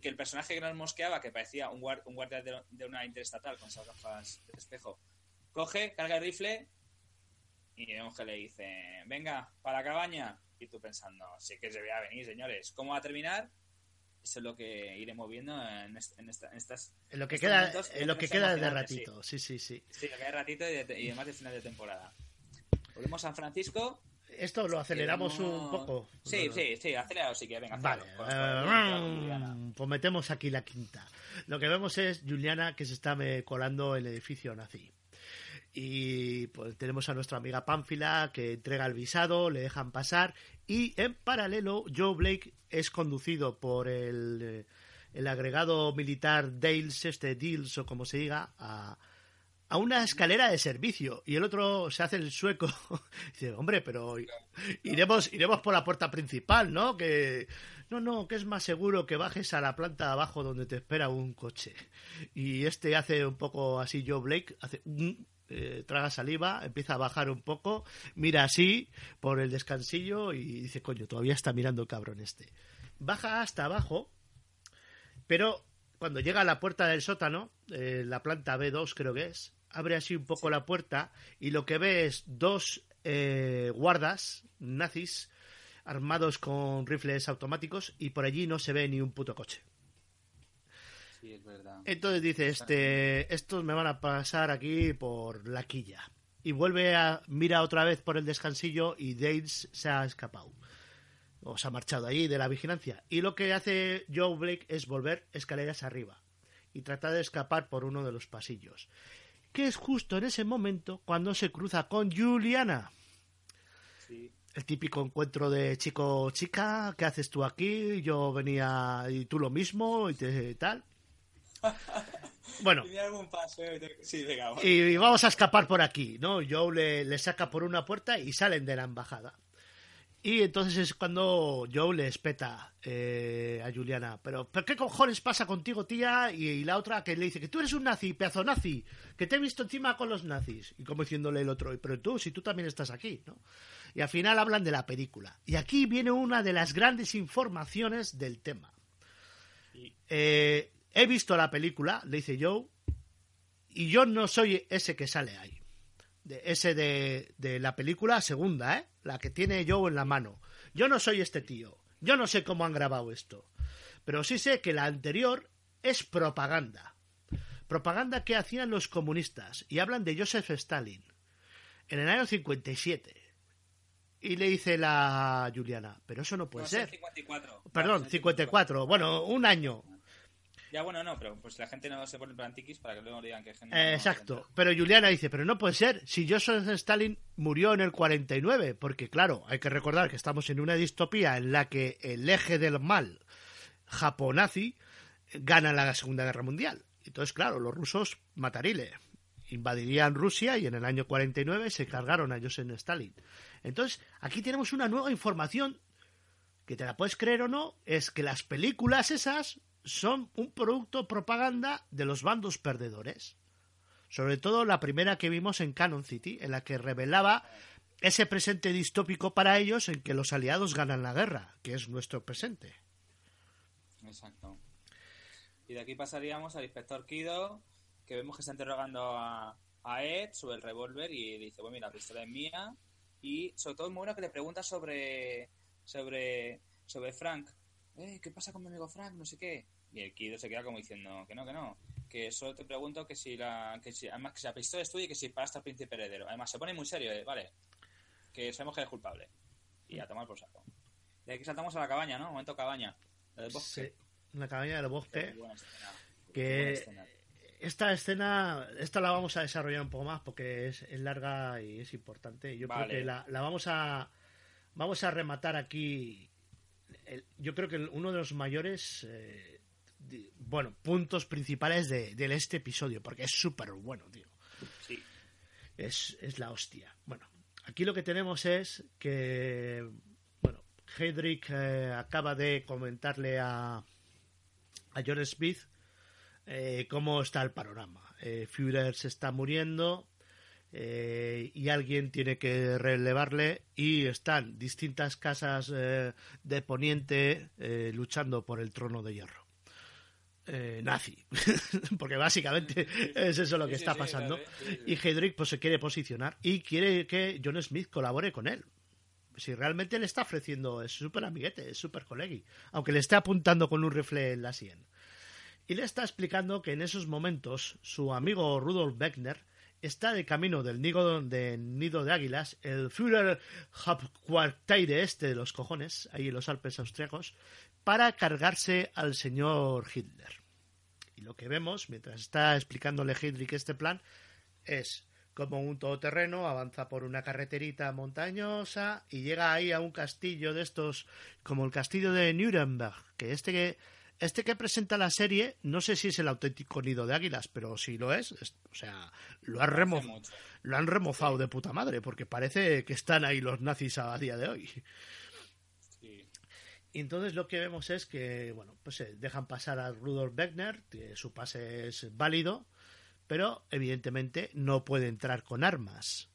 que el personaje que nos mosqueaba, que parecía un, guar- un guardia de, de una interestatal con esas gafas de espejo, coge, carga el rifle y vemos que le dice, venga, para la cabaña. Y tú pensando, sí que se vea venir, señores. ¿Cómo va a terminar? Eso es lo que iremos viendo en, est- en esta- en estas... en lo que estos queda, momentos en lo que queda de emocionantes, sí. ratito. Sí, sí, sí. Sí, lo que hay ratito y, de- y además de final de temporada. Volvemos a San Francisco. Esto lo aceleramos un poco. Sí, sí, sí, acelerado sí que venga. Vale, acelerado. Con- con- con Juliana. eh, pues metemos aquí la quinta. Lo que vemos es Juliana que se está eh, colando el edificio nazi. Y pues tenemos a nuestra amiga Pánfila que entrega el visado, le dejan pasar y en paralelo Joe Blake es conducido por el, eh, el agregado militar Dales, este Dils o como se diga, a, a una escalera de servicio y el otro se hace el sueco. *laughs* Dice, hombre, pero iremos, iremos por la puerta principal, ¿no? Que no, no, que es más seguro que bajes a la planta abajo donde te espera un coche. Y este hace un poco así, Joe Blake, hace un- eh, traga saliva, empieza a bajar un poco, mira así por el descansillo y dice, coño, todavía está mirando el cabrón este. Baja hasta abajo, pero cuando llega a la puerta del sótano, eh, la planta B2 creo que es, abre así un poco la puerta y lo que ve es dos eh, guardas nazis armados con rifles automáticos y por allí no se ve ni un puto coche. Sí, es verdad. Entonces dice, este, estos me van a pasar aquí por la quilla. Y vuelve a, mira otra vez por el descansillo y Dales se ha escapado. O se ha marchado allí de la vigilancia. Y lo que hace Joe Blake es volver escaleras arriba y tratar de escapar por uno de los pasillos. Que es justo en ese momento cuando se cruza con Juliana. Sí. el típico encuentro de chico-chica, ¿qué haces tú aquí? Yo venía y tú lo mismo y, te- tal. *laughs* Bueno, Sí, venga, vamos. y vamos a escapar por aquí, ¿no? Joe le, le saca por una puerta y salen de la embajada. Y entonces es cuando Joe le espeta eh, a Juliana, pero, ¿pero qué cojones pasa contigo, tía? Y, y la otra que le dice que tú eres un nazi, pedazo nazi, que te he visto encima con los nazis. Y como diciéndole el otro, pero tú, si tú también estás aquí, ¿no? Y al final hablan de la película. Y aquí viene una de las grandes informaciones del tema. Eh, he visto la película, le dice Joe, y yo no soy ese que sale ahí. De, ese de, de la película segunda, ¿eh? La que tiene Joe en la mano. Yo no soy este tío. Yo no sé cómo han grabado esto. Pero sí sé que la anterior es propaganda. Propaganda que hacían los comunistas. Y hablan de Joseph Stalin. En el año 57. Y le dice la Juliana, pero eso no puede No, ser. 54. Perdón, Son 54. Bueno, un año. Ya, bueno, no, pero pues la gente no se pone plantiquis para que luego digan que gente. Eh, no- exacto. Pero Juliana dice, pero no puede ser. Si Joseph Stalin murió en el 49, porque claro, hay que recordar que estamos en una distopía en la que el eje del mal japonazi gana la Segunda Guerra Mundial. Entonces, claro, los rusos matarile. Invadirían Rusia y en el año 49 se cargaron a Joseph Stalin. Entonces, aquí tenemos una nueva información que te la puedes creer o no, es que las películas esas son un producto propaganda de los bandos perdedores. Sobre todo la primera que vimos en Canon City, en la que revelaba ese presente distópico para ellos en que los aliados ganan la guerra, que es nuestro presente. Exacto. Y de aquí pasaríamos al inspector Kido, que vemos que está interrogando a, a Ed sobre el revólver y dice, bueno, mira, la pistola es mía. Y sobre todo es muy bueno que le pregunta sobre, sobre, sobre Frank. Eh, ¿Qué pasa con mi amigo Frank? No sé qué. Y el Kido se queda como diciendo que no, que no. Que solo te pregunto que si la, que si, además que si la pistola es tuya y que si paraste al príncipe heredero. Además se pone muy serio, eh, vale. Que sabemos que es culpable. Y a tomar por saco. De aquí saltamos a la cabaña, ¿no? Momento cabaña. La del bosque. Sí, la cabaña del bosque. Que escena. esta escena, esta la vamos a desarrollar un poco más porque es, es larga y es importante. Yo Vale. creo que la, la vamos a vamos a rematar aquí. El- yo creo que uno de los mayores, eh, bueno, puntos principales de, de este episodio porque es súper bueno, tío. Sí. es, es la hostia. Bueno, aquí lo que tenemos es que, bueno, Hedrick eh, acaba de comentarle a, a John Smith eh, cómo está el panorama. Eh, Führer se está muriendo eh, y alguien tiene que relevarle y están distintas casas eh, de Poniente eh, luchando por el trono de hierro. Nazi, *laughs* porque básicamente es eso lo que Sí, está sí, pasando. sí. Y Hedrick pues se quiere posicionar y quiere que John Smith colabore con él. Si realmente le está ofreciendo, es súper amiguete, es súper colegui, aunque le esté apuntando con un rifle en la sien. Y le está explicando que en esos momentos su amigo Rudolf Beckner está de camino del nido de, nido de águilas, el Führer Hauptquartier este de los cojones, ahí en los Alpes austriacos, para cargarse al señor Hitler. Y lo que vemos, mientras está explicándole Hedrick este plan, es como un todoterreno, avanza por una carreterita montañosa y llega ahí a un castillo de estos, como el castillo de Nuremberg, que este que este que presenta la serie, no sé si es el auténtico nido de águilas, pero si lo es, es- o sea, lo han, remo- lo han remozado de puta madre, porque parece que están ahí los nazis a día de hoy. Y entonces lo que vemos es que, bueno, pues eh, dejan pasar a Rudolf Beckner, que su pase es válido, pero evidentemente no puede entrar con armas.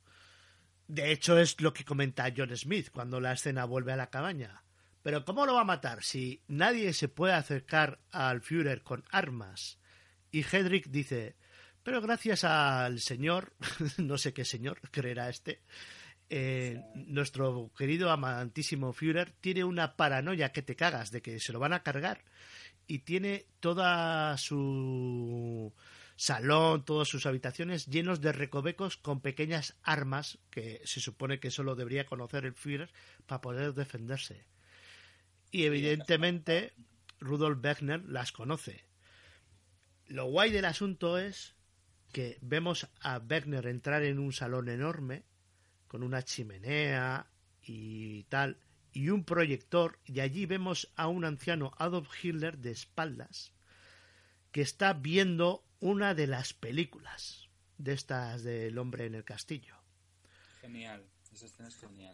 De hecho, es lo que comenta John Smith cuando la escena vuelve a la cabaña. Pero ¿cómo lo va a matar si nadie se puede acercar al Führer con armas? Y Hedrick dice, pero gracias al señor, *laughs* no sé qué señor creerá este, eh, nuestro querido amantísimo Führer tiene una paranoia que te cagas de que se lo van a cargar y tiene toda su salón, todas sus habitaciones llenos de recovecos con pequeñas armas que se supone que solo debería conocer el Führer para poder defenderse. Y evidentemente Rudolf Beckner las conoce. Lo guay del asunto es que vemos a Beckner entrar en un salón enorme con una chimenea y tal, y un proyector, y allí vemos a un anciano Adolf Hitler de espaldas que está viendo una de las películas de estas del hombre en el castillo. Genial.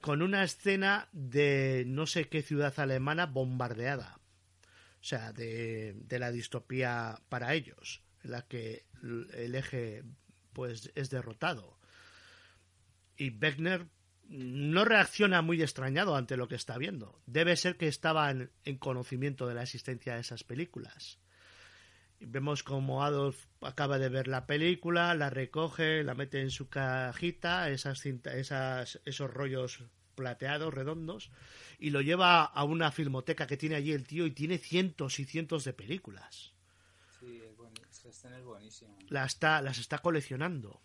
Con una escena de no sé qué ciudad alemana bombardeada. O sea, de, la distopía para ellos, en la que el eje pues es derrotado. Y Wegner no reacciona muy extrañado ante lo que está viendo. Debe ser que estaba en, en conocimiento de la existencia de esas películas. Vemos como Adolf acaba de ver la película, la recoge, la mete en su cajita, esas cinta- esas, esos rollos plateados, redondos, y lo lleva a una filmoteca que tiene allí el tío y tiene cientos y cientos de películas. Sí, es buen- buenísima. La está, las está coleccionando.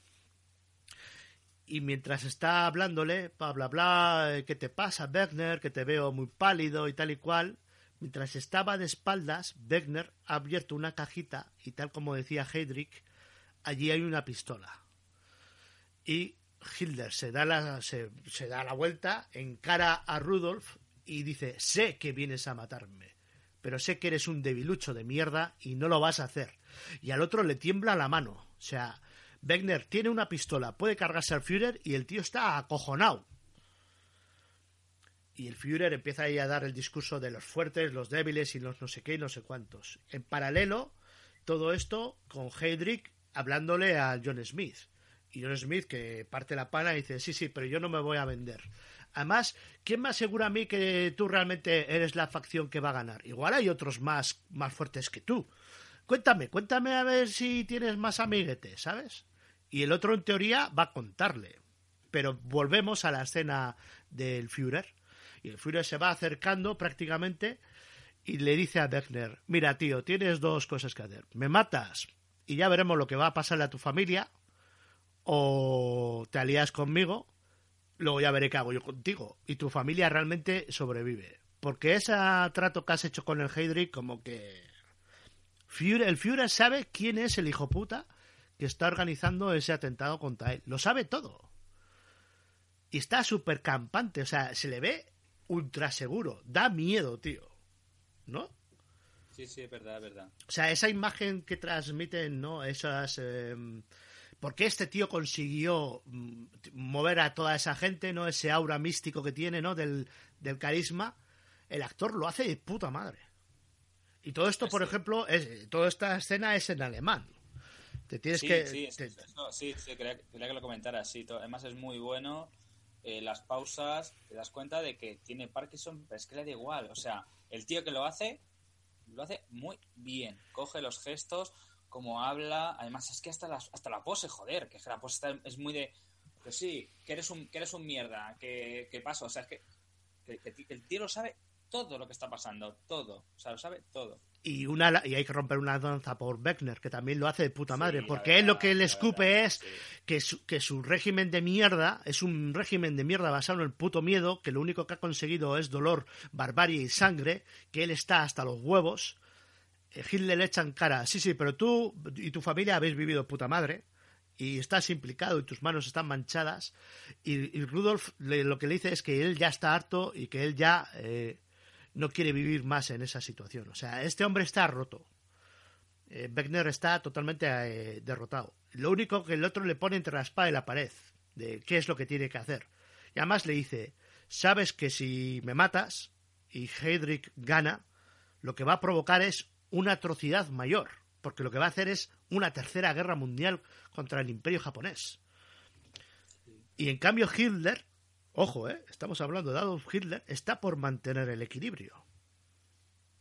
Y mientras está hablándole, bla, bla, bla, ¿qué te pasa, Wegner? Que te veo muy pálido y tal y cual. Mientras estaba de espaldas, Wegner ha abierto una cajita y tal como decía Heydrich, allí hay una pistola. Y Hitler se da la, se, se da la vuelta, encara a Rudolf y dice, sé que vienes a matarme, pero sé que eres un debilucho de mierda y no lo vas a hacer. Y al otro le tiembla la mano. O sea, Wegner tiene una pistola, puede cargarse al Führer y el tío está acojonado. Y el Führer empieza ahí a dar el discurso de los fuertes, los débiles y los no sé qué y no sé cuántos. En paralelo, todo esto con Heydrich hablándole a John Smith. Y John Smith que parte la pana y dice, sí, sí, pero yo no me voy a vender. Además, ¿quién me asegura a mí que tú realmente eres la facción que va a ganar? Igual hay otros más, más fuertes que tú. Cuéntame, cuéntame a ver si tienes más amiguetes, ¿sabes? Y el otro en teoría va a contarle. Pero volvemos a la escena del Führer. Y el Führer se va acercando prácticamente y le dice a Wegner, mira tío, tienes dos cosas que hacer. Me matas y ya veremos lo que va a pasarle a tu familia o te alías conmigo, luego ya veré qué hago yo contigo y tu familia realmente sobrevive. Porque ese trato que has hecho con el Heydrich como que... El Führer sabe quién es el hijo puta que está organizando ese atentado contra él. Lo sabe todo. Y está súper campante, o sea, se le ve ultra seguro. Da miedo, tío. ¿No? Sí, sí, es verdad, es verdad. O sea, esa imagen que transmiten, ¿no? Esas. Eh, porque este tío consiguió mm, mover a toda esa gente, ¿no? Ese aura místico que tiene, ¿no? Del, del carisma. El actor lo hace de puta madre. Y todo esto, por Sí. ejemplo, es, toda esta escena es en alemán. Te tienes Sí, que. sí, es- te- eso- sí, sí, quería, quería que lo comentaras. Sí, to- además es muy bueno. Eh, las pausas, te das cuenta de que tiene Parkinson, pero es que le da igual. O sea, el tío que lo hace, lo hace muy bien. Coge los gestos, como habla. Además, es que hasta la, hasta la pose, joder, que la pose está- es muy de. Que sí, que eres un, que eres un mierda, que, que pasa. O sea, es que el tío lo sabe todo lo que está pasando, todo. O sea, lo sabe todo. y, una, y hay que romper una danza por Beckner, que también lo hace de puta madre. Porque verdad, él lo que le escupe verdad, es sí. que su, que su régimen de mierda es un régimen de mierda basado en el puto miedo, que lo único que ha conseguido es dolor, barbarie y sangre, que él está hasta los huevos. Eh, Hitler le echa en cara, sí, sí, pero tú y tu familia habéis vivido puta madre y estás implicado y tus manos están manchadas. Y, y Rudolf le- lo que le dice es que él ya está harto y que él ya eh, no quiere vivir más en esa situación. O sea, este hombre está roto. Eh, Wegner está totalmente eh, derrotado. Lo único que el otro le pone entre la espada y la pared, de qué es lo que tiene que hacer. Y además le dice, sabes que si me matas y Heydrich gana, lo que va a provocar es una atrocidad mayor, porque lo que va a hacer es una tercera guerra mundial contra el imperio japonés. Y en cambio Hitler, ojo, eh, estamos hablando de Adolf Hitler, está por mantener el equilibrio.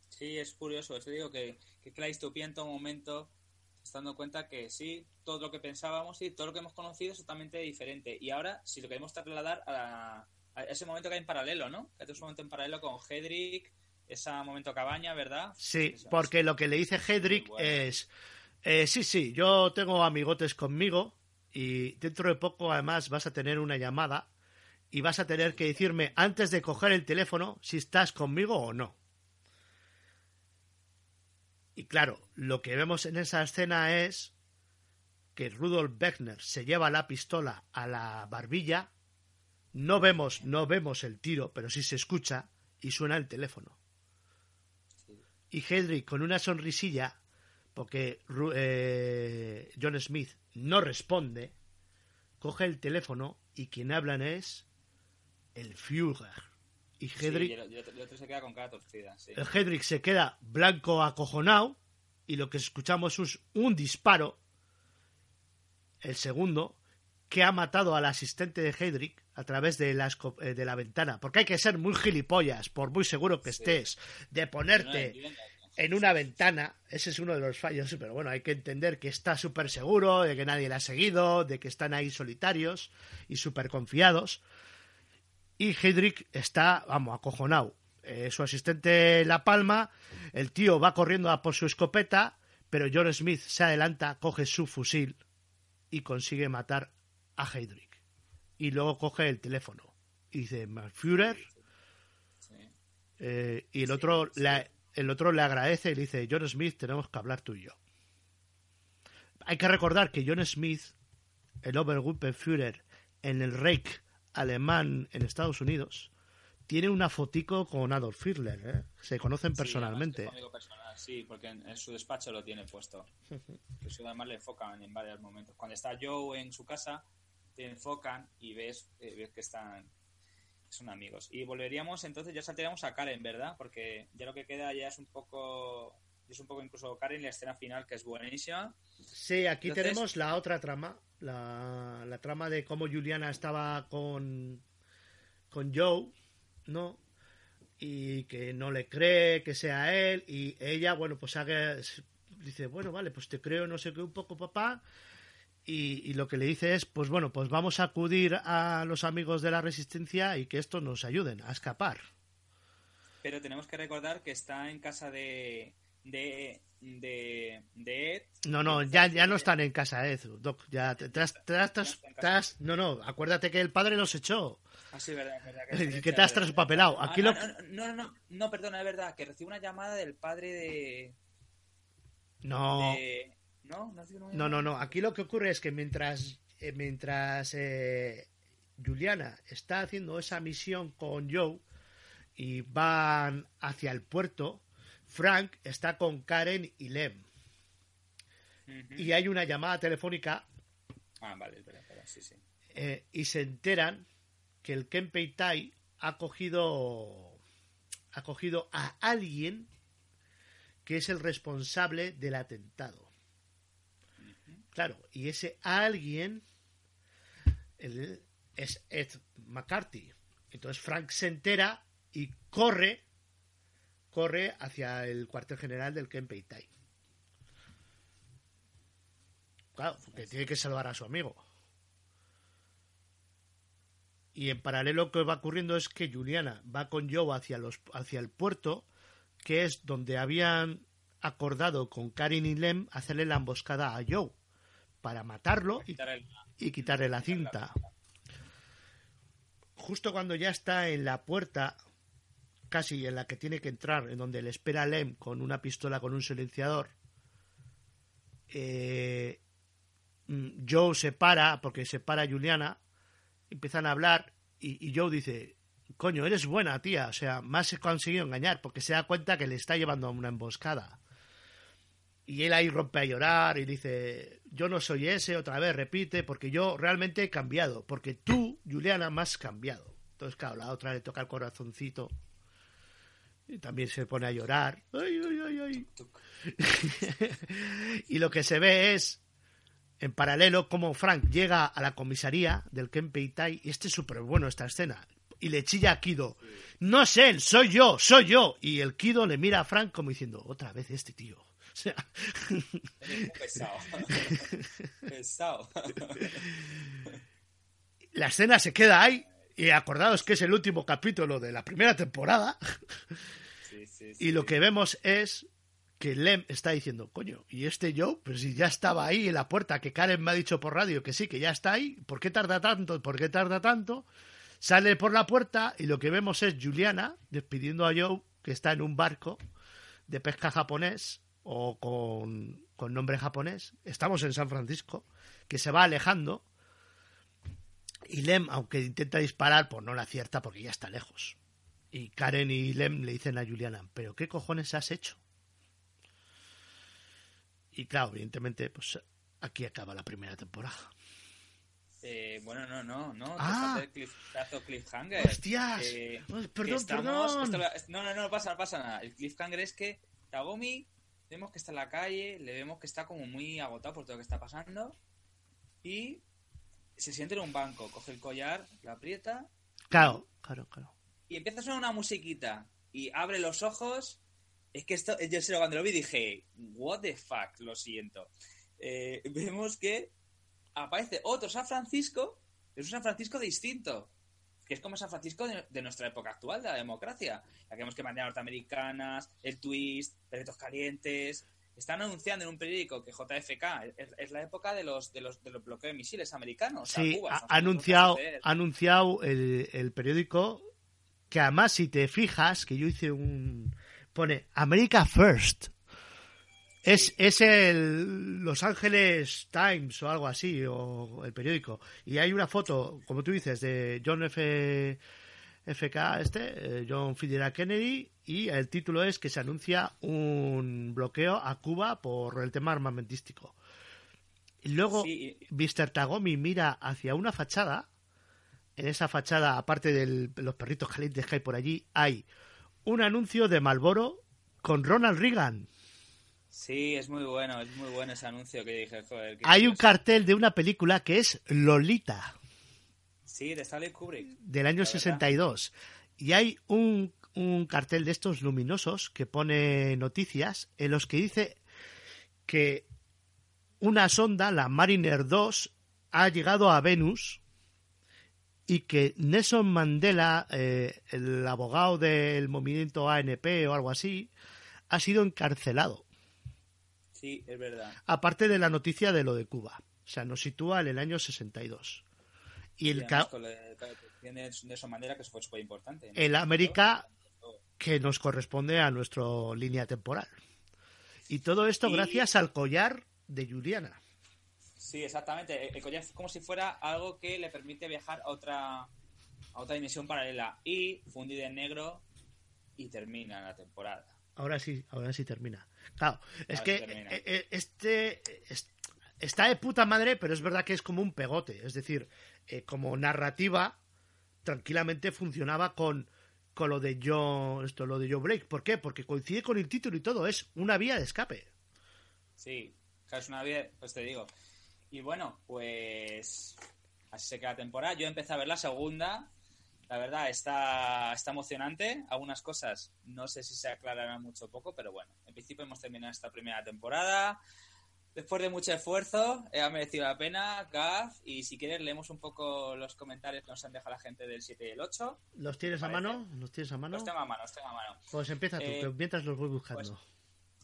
Sí, es curioso. Te digo que, que la distopía en todo momento dando cuenta que sí, todo lo que pensábamos y todo lo que hemos conocido es totalmente diferente. Y ahora, si lo queremos trasladar a, la- a ese momento que hay en paralelo, ¿no? Que hay ese momento en paralelo con Hedrick, ese momento cabaña, ¿verdad? Sí, Eso, porque lo que le dice Hedrick bueno. es, eh, sí, sí, yo tengo amigotes conmigo y dentro de poco además vas a tener una llamada y vas a tener que decirme antes de coger el teléfono si estás conmigo o no. Y claro, lo que vemos en esa escena es que Rudolf Beckner se lleva la pistola a la barbilla No vemos, no vemos el tiro, pero sí se escucha y suena el teléfono. Y Hedrick con una sonrisilla, porque eh, John Smith no responde, coge el teléfono y quien hablan es el Führer. Y Hedrick, el, y el otro- y el otro se queda con cara torcida, sí. el Hedrick se queda blanco acojonado y lo que escuchamos es un disparo, el segundo, que ha matado al asistente de Hedrick a través de la, eh, de la ventana. Porque hay que ser muy gilipollas, por muy seguro que Sí. estés, de No ponerte en una ventana. Ese es uno de los fallos, pero bueno, hay que entender que está súper seguro, de que nadie le ha seguido, de que están ahí solitarios y súper confiados. Y Hedrick está, vamos, acojonado. Eh, su asistente La Palma, el tío va corriendo a por su escopeta, pero John Smith se adelanta, coge su fusil y consigue matar a Hedrick. Y luego coge el teléfono y dice, "Mein Führer, eh, y el otro, le, el otro le agradece y le dice, John Smith, tenemos que hablar tú y yo. Hay que recordar que John Smith, el Obergruppenführer en el Reich alemán en Estados Unidos, tiene una fotico con Adolf Hitler. ¿eh? Se conocen Sí, personalmente. personal, sí, porque en, en su despacho lo tiene puesto. *laughs* Eso además le enfocan en varios momentos. Cuando está Joe en su casa, te enfocan y ves, eh, ves que están son amigos. Y volveríamos, entonces ya saltaríamos a Karen, ¿verdad? Porque ya lo que queda ya es un poco es un poco incluso Karen la escena final que es buenísima. Sí, aquí Entonces- tenemos la otra trama, la, la trama de cómo Juliana estaba con, con Joe, ¿no? Y que no le cree que sea él, y ella, bueno, pues haga, dice, bueno, vale, pues te creo, no sé qué, un poco, papá. Y, y lo que le dice es, pues bueno, pues vamos a acudir a los amigos de la resistencia y que estos nos ayuden a escapar. Pero tenemos que recordar que está en casa de de de, de Ed. No, no, ya, ya no están en casa, eh, Doc. Ya has- te has- no, no, acuérdate que el padre los echó. Ah, sí, verdad, verdad. Que *laughs* te has traspapelado. Aquí Ah, lo- no, no, no, no, perdona, es verdad, que recibe una llamada del padre de... No, ¿No? ¿No, no, no. Aquí lo que ocurre es que mientras, eh, mientras eh, Juliana está haciendo esa misión con Joe y van hacia el puerto, Frank está con Karen y Lem. Y hay una llamada telefónica Ah, vale, es verdad, es verdad, sí, sí. eh, y se enteran que el Kenpei Tai ha cogido ha cogido a alguien que es el responsable del atentado. Claro, y ese alguien el- es Ed McCarthy. Entonces Frank se entera y corre corre hacia el cuartel general del Kenpei Tai. Claro, porque tiene que salvar a su amigo. Y en paralelo lo que va ocurriendo es que Juliana va con Joe hacia, los, hacia el puerto, que es donde habían acordado con Karin y Lem hacerle la emboscada a Joe para matarlo y quitarle la cinta. Justo cuando ya está en la puerta, casi en la que tiene que entrar, en donde le espera Lem con una pistola con un silenciador, eh, mm, Joe se para, porque se para Juliana, empiezan a hablar y, Joe dice, coño, eres buena, tía, o sea, más he conseguido engañar, porque se da cuenta que le está llevando a una emboscada. Y él ahí rompe a llorar y dice, yo no soy ese, otra vez repite, porque yo realmente he cambiado, porque tú, Juliana, me has cambiado. Entonces, claro, la otra le toca el corazoncito y también se pone a llorar. Ay, ay, ay, ay. *laughs* y lo que se ve es, en paralelo, como Frank llega a la comisaría del Kenpei Tai, y este es súper bueno esta escena, y le chilla a Kido, no es él, soy yo, soy yo. Y el Kido le mira a Frank como diciendo, otra vez este tío. *laughs* O sea, pesado. *laughs* pesado. la escena se queda ahí, y acordaos que es el último capítulo de la primera temporada, Sí, sí, *laughs* y lo que vemos es que Lem está diciendo, coño, ¿y este yo? Pero si ya estaba ahí en la puerta, que Karen me ha dicho por radio que sí, que ya está ahí, ¿por qué tarda tanto? ¿Por qué tarda tanto? Sale por la puerta y lo que vemos es Juliana despidiendo a Joe, que está en un barco de pesca japonés o con, con nombre japonés. Estamos en San Francisco, que se va alejando Y Lem, aunque intenta disparar, pues no la acierta porque ya está lejos. Y Karen y Lem le dicen a Juliana, ¿pero qué cojones has hecho? Y claro, evidentemente, pues aquí acaba la primera temporada. Eh, bueno, no, no, no. Ah. cliff- cliffhanger. ¡Hostias! Eh, perdón, estamos- perdón. no, no, no, no pasa, no pasa nada. El cliffhanger es que Tagomi vemos que está en la calle, le vemos que está como muy agotado por todo lo que está pasando y se siente en un banco, coge el collar, lo aprieta Claro, claro, claro. y empieza a sonar una musiquita y abre los ojos. Es que esto, yo sé, cuando lo vi dije, what the fuck, lo siento. Eh, vemos que aparece otro San Francisco, es un San Francisco distinto, que es como San Francisco de, de nuestra época actual, de la democracia. La que vemos que banderas norteamericanas, el twist, perritos calientes. Están anunciando en un periódico que JFK es, es la época de los, de los, de los bloqueos de misiles americanos. Sí, Cuba, ha, anunciado, ha anunciado el, el periódico que además si te fijas, que yo hice un... pone America First. Es, es el Los Ángeles Times o algo así, o el periódico. Y hay una foto, como tú dices, de John F. FK, este, eh, John Fitzgerald Kennedy, y el título es que se anuncia un bloqueo a Cuba por el tema armamentístico. Y luego Sí, Mr. Tagomi mira hacia una fachada. En esa fachada, aparte de los perritos calientes que hay por allí, hay un anuncio de Malboro con Ronald Reagan. Sí, es muy bueno, es muy bueno ese anuncio que dije, joder. Hay un cartel de una película que es Lolita, Sí, de Stanley Kubrick. del año La verdad. 62. Y hay un, un cartel de estos luminosos que pone noticias en los que dice que una sonda, la Mariner 2, ha llegado a Venus y que Nelson Mandela, eh, el abogado del movimiento ANP o algo así, ha sido encarcelado. Sí, es verdad. Aparte de la noticia de lo de Cuba. O sea, nos sitúa en el año 62. Y el, ca- con esa manera que fue súper importante. el América que nos corresponde a nuestra línea temporal. Y todo esto Y- gracias al collar de Juliana. Sí, exactamente. El collar es como si fuera algo que le permite viajar a otra, a otra dimensión paralela. Y fundido en negro y termina la temporada. Ahora sí, ahora sí termina. Claro, es que sí eh, eh, este es- está de puta madre, pero es verdad que es como un pegote. Es decir, eh, como narrativa, tranquilamente funcionaba con, lo de Joe, esto, lo de Joe Blake. ¿Por qué? Porque coincide con el título y todo. Es una vía de escape. Sí, es una vida, pues te digo. Y bueno, pues así se queda la temporada. Yo empecé a ver la segunda. La verdad, está, está emocionante. Algunas cosas no sé si se aclararán mucho poco, pero bueno, en principio hemos terminado esta primera temporada. Después de mucho esfuerzo, eh, ha merecido la pena, Gaf. Y si quieres, leemos un poco los comentarios que nos han dejado la gente del 7 y el 8. ¿Los tienes a mano? ¿Los tienes a mano? Los tengo a mano, los tengo a mano. Pues empieza tú, Eh, que mientras los voy buscando.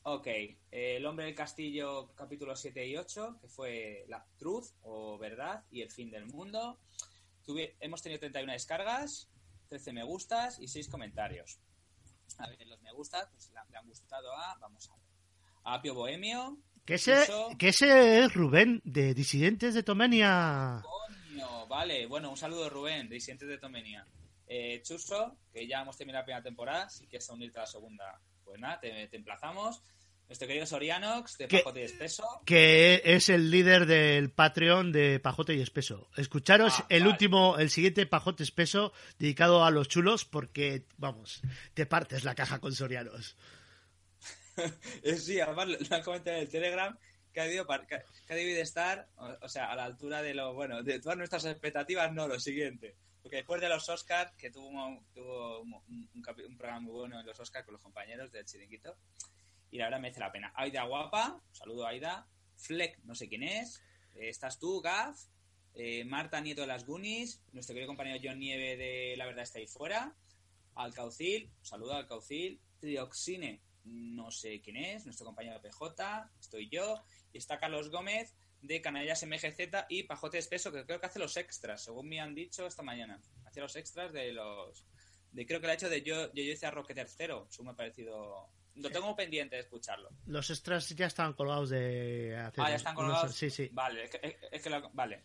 Ok, eh, El hombre del castillo, capítulo 7 y 8, que fue la Truth o Verdad y el fin del mundo. Tuve- hemos tenido 31 descargas, 13 me gustas y 6 comentarios. A ver, los me gustas, pues le han- le han gustado a, vamos a ver, a Apio Bohemio. Que, ese, que ese es Rubén, de Disidentes de Tomenia. Coño, vale, bueno, un saludo Rubén, de Disidentes de Tomenia. Eh, Chuso, que ya hemos terminado la primera temporada, si quieres unirte a la segunda, pues nada, te, te emplazamos. Nuestro querido Sorianox, de ¿Qué? Pajote y Espeso. que es el líder del Patreon de Pajote y Espeso. Escucharos Ah, el vale. último, el siguiente Pajote Espeso dedicado a los chulos porque, vamos, te partes la caja con Sorianos. *laughs* Sí, además lo han comentado en el Telegram que ha debido, que, ha debido de estar, o, sea, a la altura de lo, bueno, de todas nuestras expectativas, no, lo siguiente. Porque después de los Oscars, que tuvo, un- programa muy bueno en los Oscars con los compañeros del Chiringuito, y la verdad merece la pena. Aida Guapa, saludo Aida, Fleck, no sé quién es, eh, estás tú, Gaf, eh, Marta Nieto de las Goonies, nuestro querido compañero John Nieve de La Verdad está ahí fuera, Alcaucil, saludo Alcaucil, Trioxine, no sé quién es, nuestro compañero PJ, estoy yo, y está Carlos Gómez de Canallas MGZ y Pajote Espeso, que creo que hace los extras, según me han dicho esta mañana. Hacía los extras de los... De, creo que lo ha hecho de yo, yo, yo hice a Roque tercero, eso me ha parecido... Lo tengo pendiente de escucharlo. Los extras ya estaban colgados de hace Ah, ya están unos- colgados. Sí, sí. Vale, es que, es que lo- vale.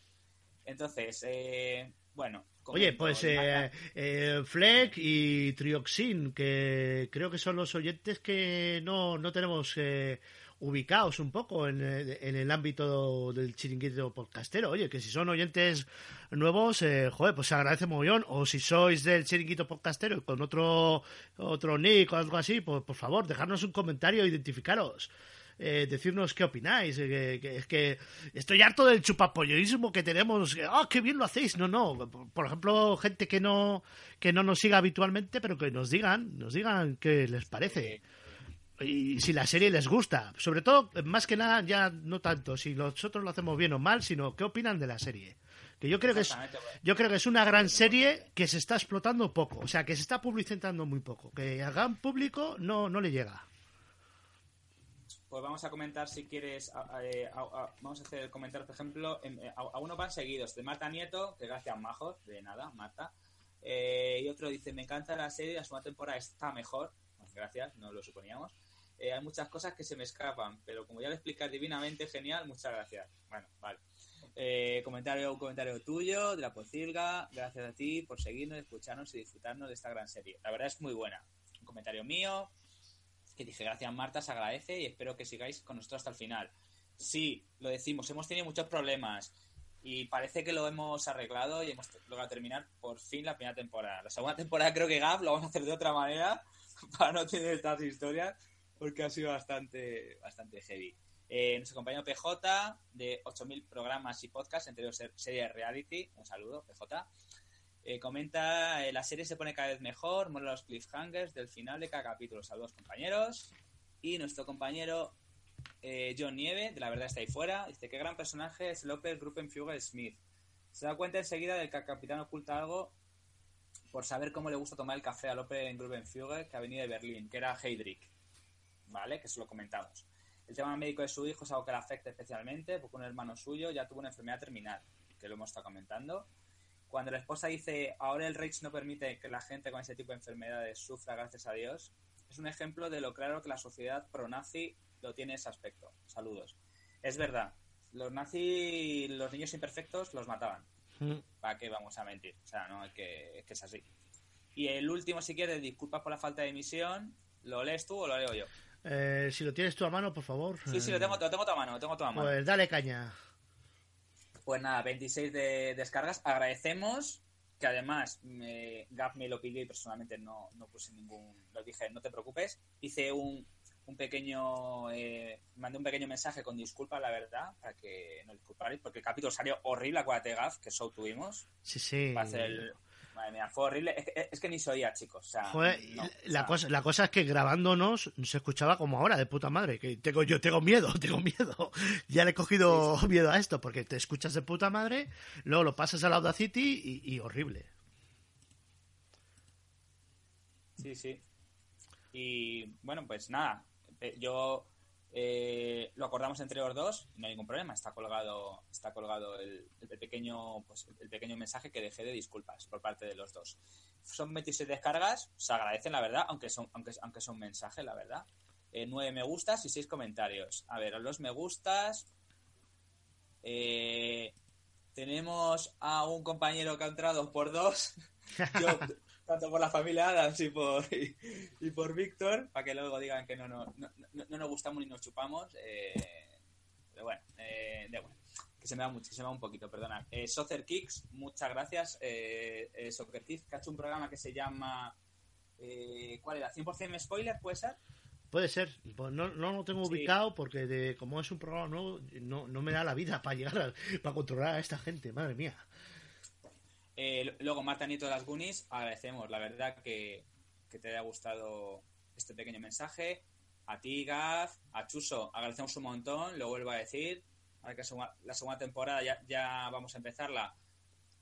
Entonces, eh, Bueno. Oye, pues eh, eh, Fleck y Trioxin, que creo que son los oyentes que no, no tenemos eh, ubicados un poco en, el- en el ámbito del chiringuito podcastero. Oye, que si son oyentes nuevos, eh, joder, pues se agradece mogollón. O si sois del chiringuito podcastero y con otro, otro nick o algo así, pues por favor, dejarnos un comentario, identificaros. Eh, decirnos qué opináis. eh, que, que- es que estoy harto del chupapolloísmo que tenemos. ¡Ah, qué bien lo hacéis! No, no. Por, ejemplo, gente que no, que no nos siga habitualmente, pero que nos digan, nos digan qué les parece. Y si la serie les gusta. Sobre todo, más que nada, ya no tanto si nosotros lo hacemos bien o mal, sino qué opinan de la serie. Que yo creo que es, yo creo que es una gran serie que se está explotando poco. O sea, que se está publicitando muy poco. Que al gran público no, no le llega. Pues vamos a comentar si quieres. a- eh, vamos a hacer el comentario, por ejemplo, en- a, a uno van seguidos de Marta Nieto, que gracias majos, de nada, Marta. Eh, y otro dice: Me encanta la serie, la segunda temporada está mejor. Pues gracias, no lo suponíamos. Eh, hay muchas cosas que se me escapan, pero como ya lo explicas divinamente, genial, muchas gracias. Bueno, vale. Eh, comentario, comentario tuyo, de la Pocilga. Gracias a ti por seguirnos, escucharnos y disfrutarnos de esta gran serie. La verdad es muy buena. Un comentario mío, que dije gracias Marta, se agradece y espero que sigáis con nosotros hasta el final. Sí, lo decimos, hemos tenido muchos problemas y parece que lo hemos arreglado y hemos logrado terminar por fin la primera temporada. La segunda temporada creo que Gab lo vamos a hacer de otra manera *laughs* para no tener estas historias porque ha sido bastante, bastante heavy. Eh, nuestro compañero PJ de 8.000 programas y podcasts, entre ellos ser- serie de reality, un saludo PJ. Eh, comenta, eh, la serie se pone cada vez mejor, mola los cliffhangers del final de cada capítulo. Saludos compañeros. Y nuestro compañero eh, John Nieve, de la verdad está ahí fuera, dice, qué gran personaje es López Gruppenfugel Smith. Se da cuenta enseguida de que el capitán oculta algo por saber cómo le gusta tomar el café a López Gruppenfugel, que ha venido de Berlín, que era Heydrich. ¿Vale? Que eso lo comentamos. El tema médico de su hijo es algo que le afecta especialmente, porque un hermano suyo ya tuvo una enfermedad terminal, que lo hemos estado comentando. Cuando la esposa dice, ahora el Reich no permite que la gente con ese tipo de enfermedades sufra, gracias a Dios, es un ejemplo de lo claro que la sociedad pro-nazi lo tiene ese aspecto. Saludos. Es verdad, los nazis, los niños imperfectos los mataban. ¿Para qué vamos a mentir? O sea, no, es que, es que es así. Y el último, si quieres, disculpas por la falta de emisión, ¿lo lees tú o lo leo yo? Eh, si lo tienes tú a mano, por favor. Sí, sí, lo tengo, lo tengo a mano, lo tengo a mano. Pues dale caña. Pues nada, 26 de descargas. Agradecemos que además me, Gap me lo pidió y personalmente no, no puse ningún. Lo dije, no te preocupes. Hice un, un pequeño. Eh, mandé un pequeño mensaje con disculpas, la verdad, para que nos disculparais, porque el capítulo salió horrible, acuérdate, Gaf, que show tuvimos. Sí, sí. Para hacer el. Madre mía, fue horrible. Es que, es que ni se oía, chicos. O sea, Joder, no, o la, sea, cosa, la cosa es que grabándonos se escuchaba como ahora, de puta madre. Que tengo, yo tengo miedo, *laughs* tengo miedo. Ya le he cogido miedo a esto, porque te escuchas de puta madre, luego lo pasas al Audacity y, y horrible. Sí, sí. Y bueno, pues nada, eh, yo eh, lo acordamos entre los dos, no hay ningún problema, está colgado, está colgado el, pequeño, pues el pequeño mensaje que dejé de disculpas por parte de los dos. Son 26 descargas, se agradecen la verdad, aunque son, aunque, aunque son mensajes, la verdad. Eh, 9 me gustas y 6 comentarios. A ver, los me gustas. eh, tenemos a un compañero que ha entrado por dos. *laughs* Yo, tanto por la familia Adams y por, y, y por Víctor, para que luego digan que no, no, no, no, no nos gustamos ni nos chupamos. eh, pero bueno, eh, da igual. Que se me va mucho, se me va un poquito, perdona. Eh, Soccer Kicks, muchas gracias. Eh, eh, Soccer Kicks, que ha hecho un programa que se llama. Eh, ¿Cuál era? ¿100% spoiler? ¿Puede ser? Puede ser, pues no, no lo tengo Sí. ubicado porque de, como es un programa nuevo, no, no me da la vida para llegar a, para controlar a esta gente, madre mía. Eh, luego, Marta Nieto de las Goonies, agradecemos, la verdad, que, que te haya gustado este pequeño mensaje. A ti, Gaf, a Chuso, agradecemos un montón, lo vuelvo a decir. Ahora que la segunda temporada ya, ya vamos a empezarla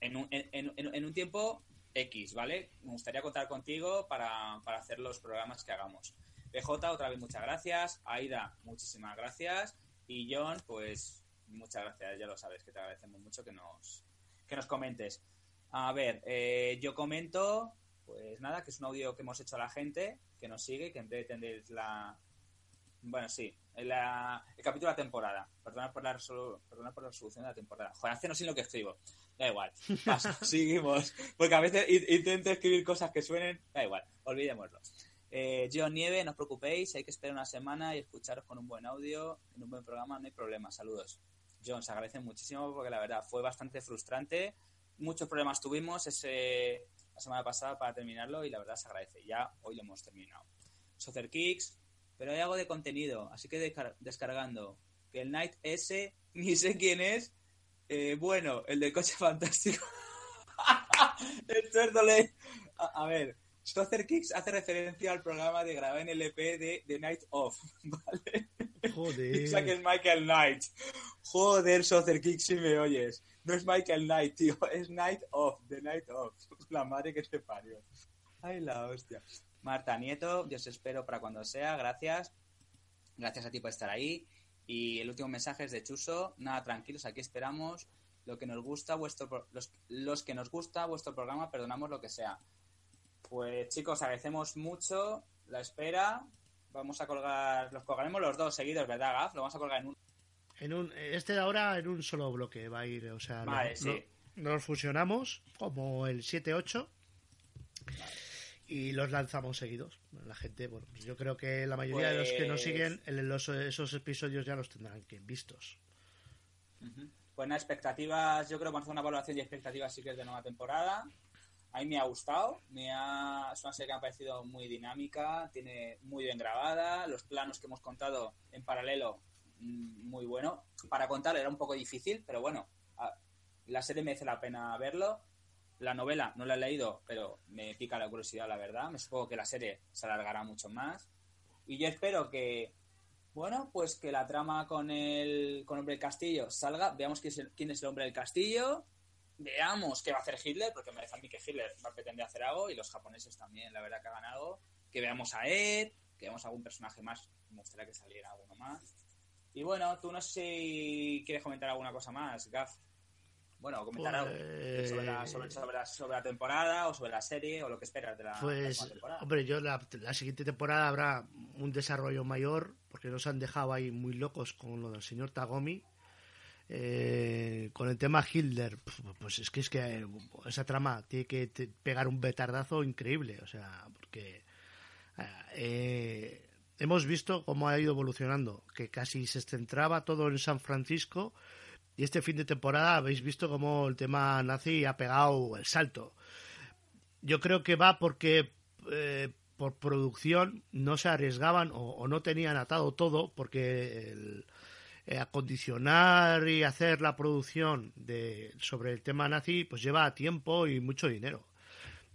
en un, en, en- en un tiempo X, ¿vale? Me gustaría contar contigo para, para hacer los programas que hagamos. PJ, otra vez muchas gracias. Aida, muchísimas gracias. Y John, pues muchas gracias, ya lo sabes, que te agradecemos mucho que nos, que nos comentes. A ver, eh, yo comento, pues nada, que es un audio que hemos hecho a la gente, que nos sigue, que en breve tendréis la, Bueno, sí. El, la- el capítulo de la temporada. Perdona por la, resolu- perdona por la resolución de la temporada. Joder, hace no sé lo que escribo. Da igual. *laughs* Paso, seguimos. Porque a veces in- intento escribir cosas que suenen. Da igual. Olvidémoslo. Eh, John Nieve, no os preocupéis. Hay que esperar una semana y escucharos con un buen audio, en un buen programa. No hay problema. Saludos. John, se agradece muchísimo porque la verdad fue bastante frustrante. Muchos problemas tuvimos ese, la semana pasada para terminarlo y la verdad se agradece. Ya hoy lo hemos terminado. Soccer Kicks, pero hay algo de contenido, así que descar- descargando. Que el Night S, *laughs* ni sé quién es. Eh, bueno, el del coche *laughs* fantástico. *laughs* el le- A, a ver, Soccer Kicks hace referencia al programa de grabar en LP de The Night Off, ¿vale? Piensa que es Joder. Michael Knight. Joder, Soccer Kick, si me oyes. No es Michael Knight, tío. Es Night Off, The Night Off. *laughs* La madre que te parió. Ay, la hostia. Marta Nieto, yo os espero para cuando sea. Gracias. Gracias a ti por estar ahí. Y el último mensaje es de Chuso. Nada, tranquilos, aquí esperamos. Lo que nos gusta, vuestro los, los que nos gusta vuestro programa, perdonamos lo que sea. Pues chicos, agradecemos mucho la espera. Vamos a colgar, los colgaremos los dos seguidos, ¿verdad, Gaf? Lo vamos a colgar en un. En un, este de ahora en un solo bloque va a ir, o sea, Vale, lo- sí. lo- nos fusionamos como el 7-8 y los lanzamos seguidos. La gente, bueno, pues yo creo que la mayoría de los que nos Pues- siguen, en los- esos episodios ya los tendrán que vistos. Pues nada, expectativas, yo creo que vamos a hacer una valoración y expectativas sí que es de nueva temporada. A mí me ha gustado, me ha, es una serie que me ha parecido muy dinámica, tiene muy bien grabada, los planos que hemos contado en paralelo, muy bueno. Para contar era un poco difícil, pero bueno, a- la serie merece la pena verlo. La novela no la he leído, pero me pica la curiosidad, la verdad. Me supongo que la serie se alargará mucho más. Y yo espero que, bueno, pues que la trama con el con Hombre del Castillo salga, veamos quién es, el, Hombre del Castillo, veamos qué va a hacer Hitler, porque me parece a mí que Hitler va a pretender hacer algo, y los japoneses también, la verdad que hagan algo, que veamos a Ed, que veamos algún personaje más, me gustaría que saliera alguno más. Y bueno, tú no sé si quieres comentar alguna cosa más, Gaf. Bueno, comentar algo Pues- sobre la, sobre, sobre la, sobre la temporada o sobre la serie o lo que esperas de la, la Pues, próxima temporada. hombre, yo la, la siguiente temporada habrá un desarrollo mayor, porque nos han dejado ahí muy locos con lo del señor Tagomi. Eh, con el tema Hitler, pues es que es que eh, esa trama tiene que pegar un betardazo increíble, o sea, porque eh, hemos visto cómo ha ido evolucionando, que casi se centraba todo en San Francisco y este fin de temporada habéis visto cómo el tema nazi ha pegado el salto. Yo creo que va porque eh, por producción no se arriesgaban o, no tenían atado todo porque el, eh, acondicionar y hacer la producción de sobre el tema nazi pues lleva tiempo y mucho dinero.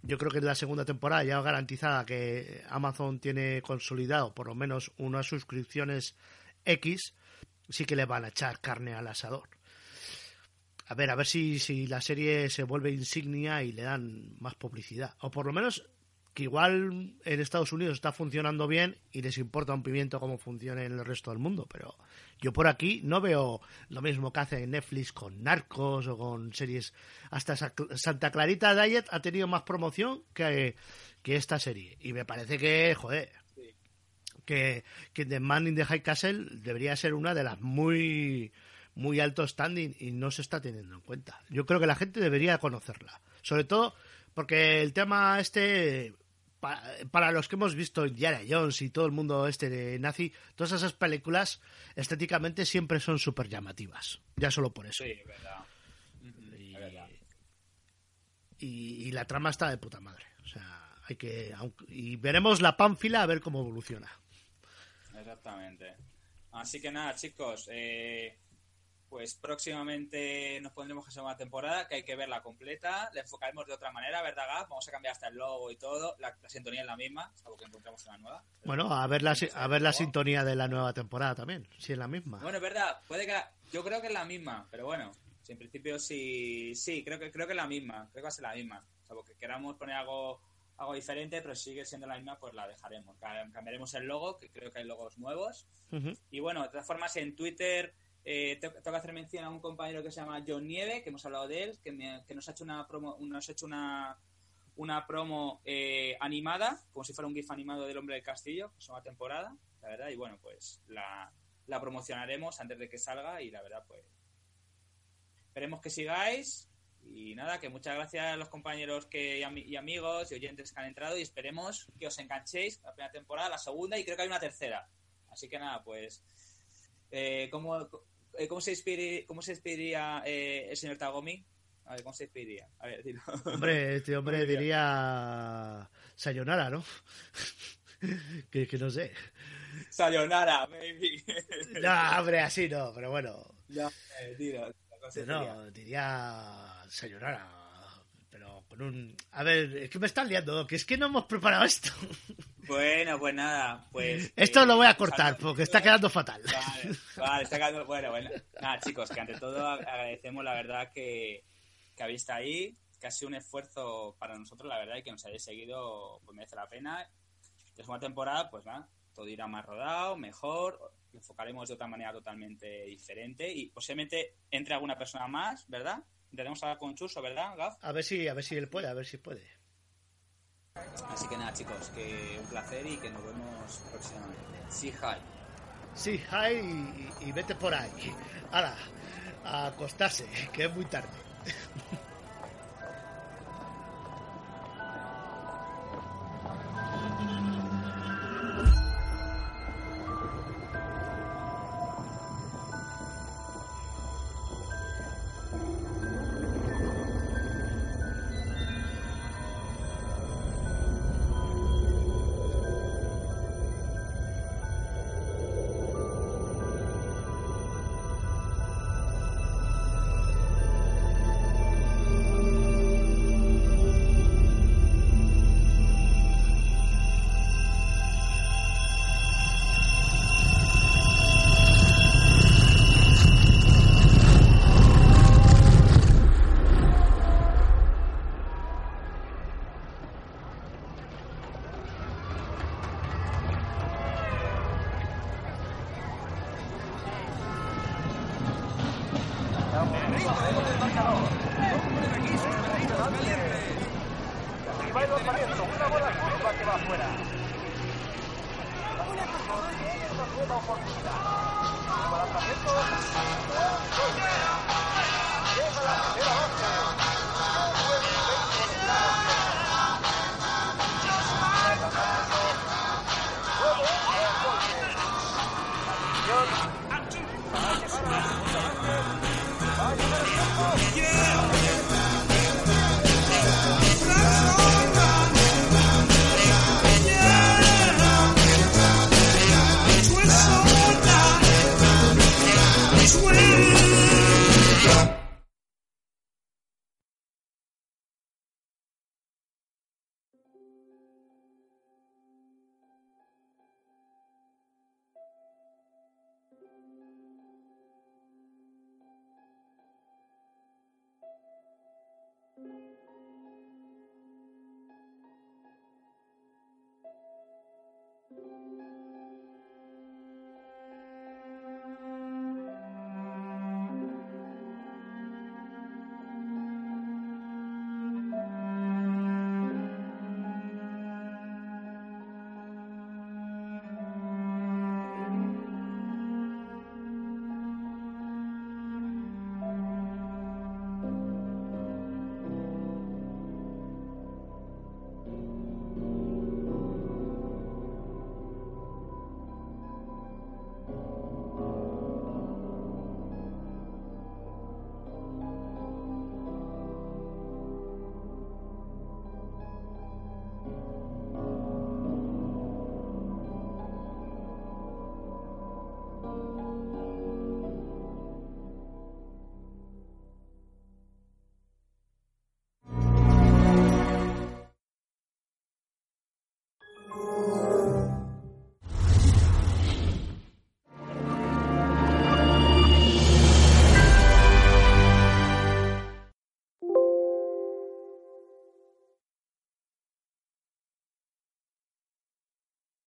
Yo creo que en la segunda temporada ya garantizada que Amazon tiene consolidado por lo menos unas suscripciones X, sí que le van a echar carne al asador. A ver, a ver si, si la serie se vuelve insignia y le dan más publicidad. O por lo menos que igual en Estados Unidos está funcionando bien y les importa un pimiento cómo funcione en el resto del mundo. Pero yo por aquí no veo lo mismo que hace Netflix con Narcos o con series. Hasta Sa- Santa Clarita Diet ha tenido más promoción que, que esta serie. Y me parece que, joder, que, que The Man in the High Castle debería ser una de las muy muy alto standing y no se está teniendo en cuenta. Yo creo que la gente debería conocerla. Sobre todo porque el tema este, pa- para los que hemos visto Indiana Jones y todo el mundo este de nazi, todas esas películas estéticamente siempre son súper llamativas. Ya solo por eso. Sí, verdad. Y, es verdad. y- y la trama está de puta madre. O sea, hay que... aunque- y veremos la pánfila a ver cómo evoluciona. Exactamente. Así que nada, chicos, eh, pues próximamente nos pondremos a una temporada que hay que verla completa. La enfocaremos de otra manera, ¿verdad, Gab? Vamos a cambiar hasta el logo y todo. La, la sintonía es la misma, salvo que encontremos una nueva. Bueno, a ver la, a ver la sintonía de la nueva temporada también, si es la misma. Bueno, es verdad, puede que yo creo que es la misma, pero bueno, si en principio sí, sí, creo que creo que es la misma, creo que va a ser la misma. Salvo que queramos poner algo algo diferente, pero si sigue siendo la misma, pues la dejaremos. Ca- Cambiaremos el logo, que creo que hay logos nuevos. Y bueno, de todas formas, en Twitter eh, te- tengo que hacer mención a un compañero que se llama John Nieve, que hemos hablado de él, que, nos ha hecho una promo, nos ha hecho una, una promo eh, animada, como si fuera un GIF animado del Hombre del Castillo, que es una temporada. la verdad, y bueno, pues la, promocionaremos antes de que salga y la verdad, pues esperemos que sigáis y nada, que muchas gracias a los compañeros que, y, ami- y amigos y oyentes que han entrado y esperemos que os enganchéis la primera temporada, la segunda y creo que hay una tercera. Así que nada, pues eh, ¿cómo, eh, cómo se despediría, cómo se despediría eh, el señor Tagomi? A ver, ¿cómo se despediría? A ver, dilo. Hombre, este *laughs* hombre diría Sayonara, ¿no? *laughs* que, que no sé. Sayonara, baby. *laughs* No, hombre, así no, pero bueno. Ya, eh, dilo, ¿cómo se despediría? No, diría Sayonara. Pero con un. A ver, es que me están liando, que es que no hemos preparado esto. Bueno, pues nada, pues... Esto eh, lo voy a cortar porque está quedando fatal. Vale, vale, está quedando... Bueno, bueno. Nada, chicos, que ante todo agradecemos la verdad que, que habéis estado ahí, que ha sido un esfuerzo para nosotros, la verdad, y que nos hayáis seguido, pues merece la pena. La segunda temporada, pues nada, todo irá más rodado, mejor, lo enfocaremos de otra manera totalmente diferente y posiblemente entre alguna persona más, ¿verdad? Intentaremos hablar con Chuso, ¿verdad, Gaf? A ver si, a ver si él puede, a ver si puede. Así que nada, chicos, que un placer y que nos vemos próximamente. Sí, hi. Sí, hi y, vete por ahí. Ahora, a acostarse, que es muy tarde. *laughs*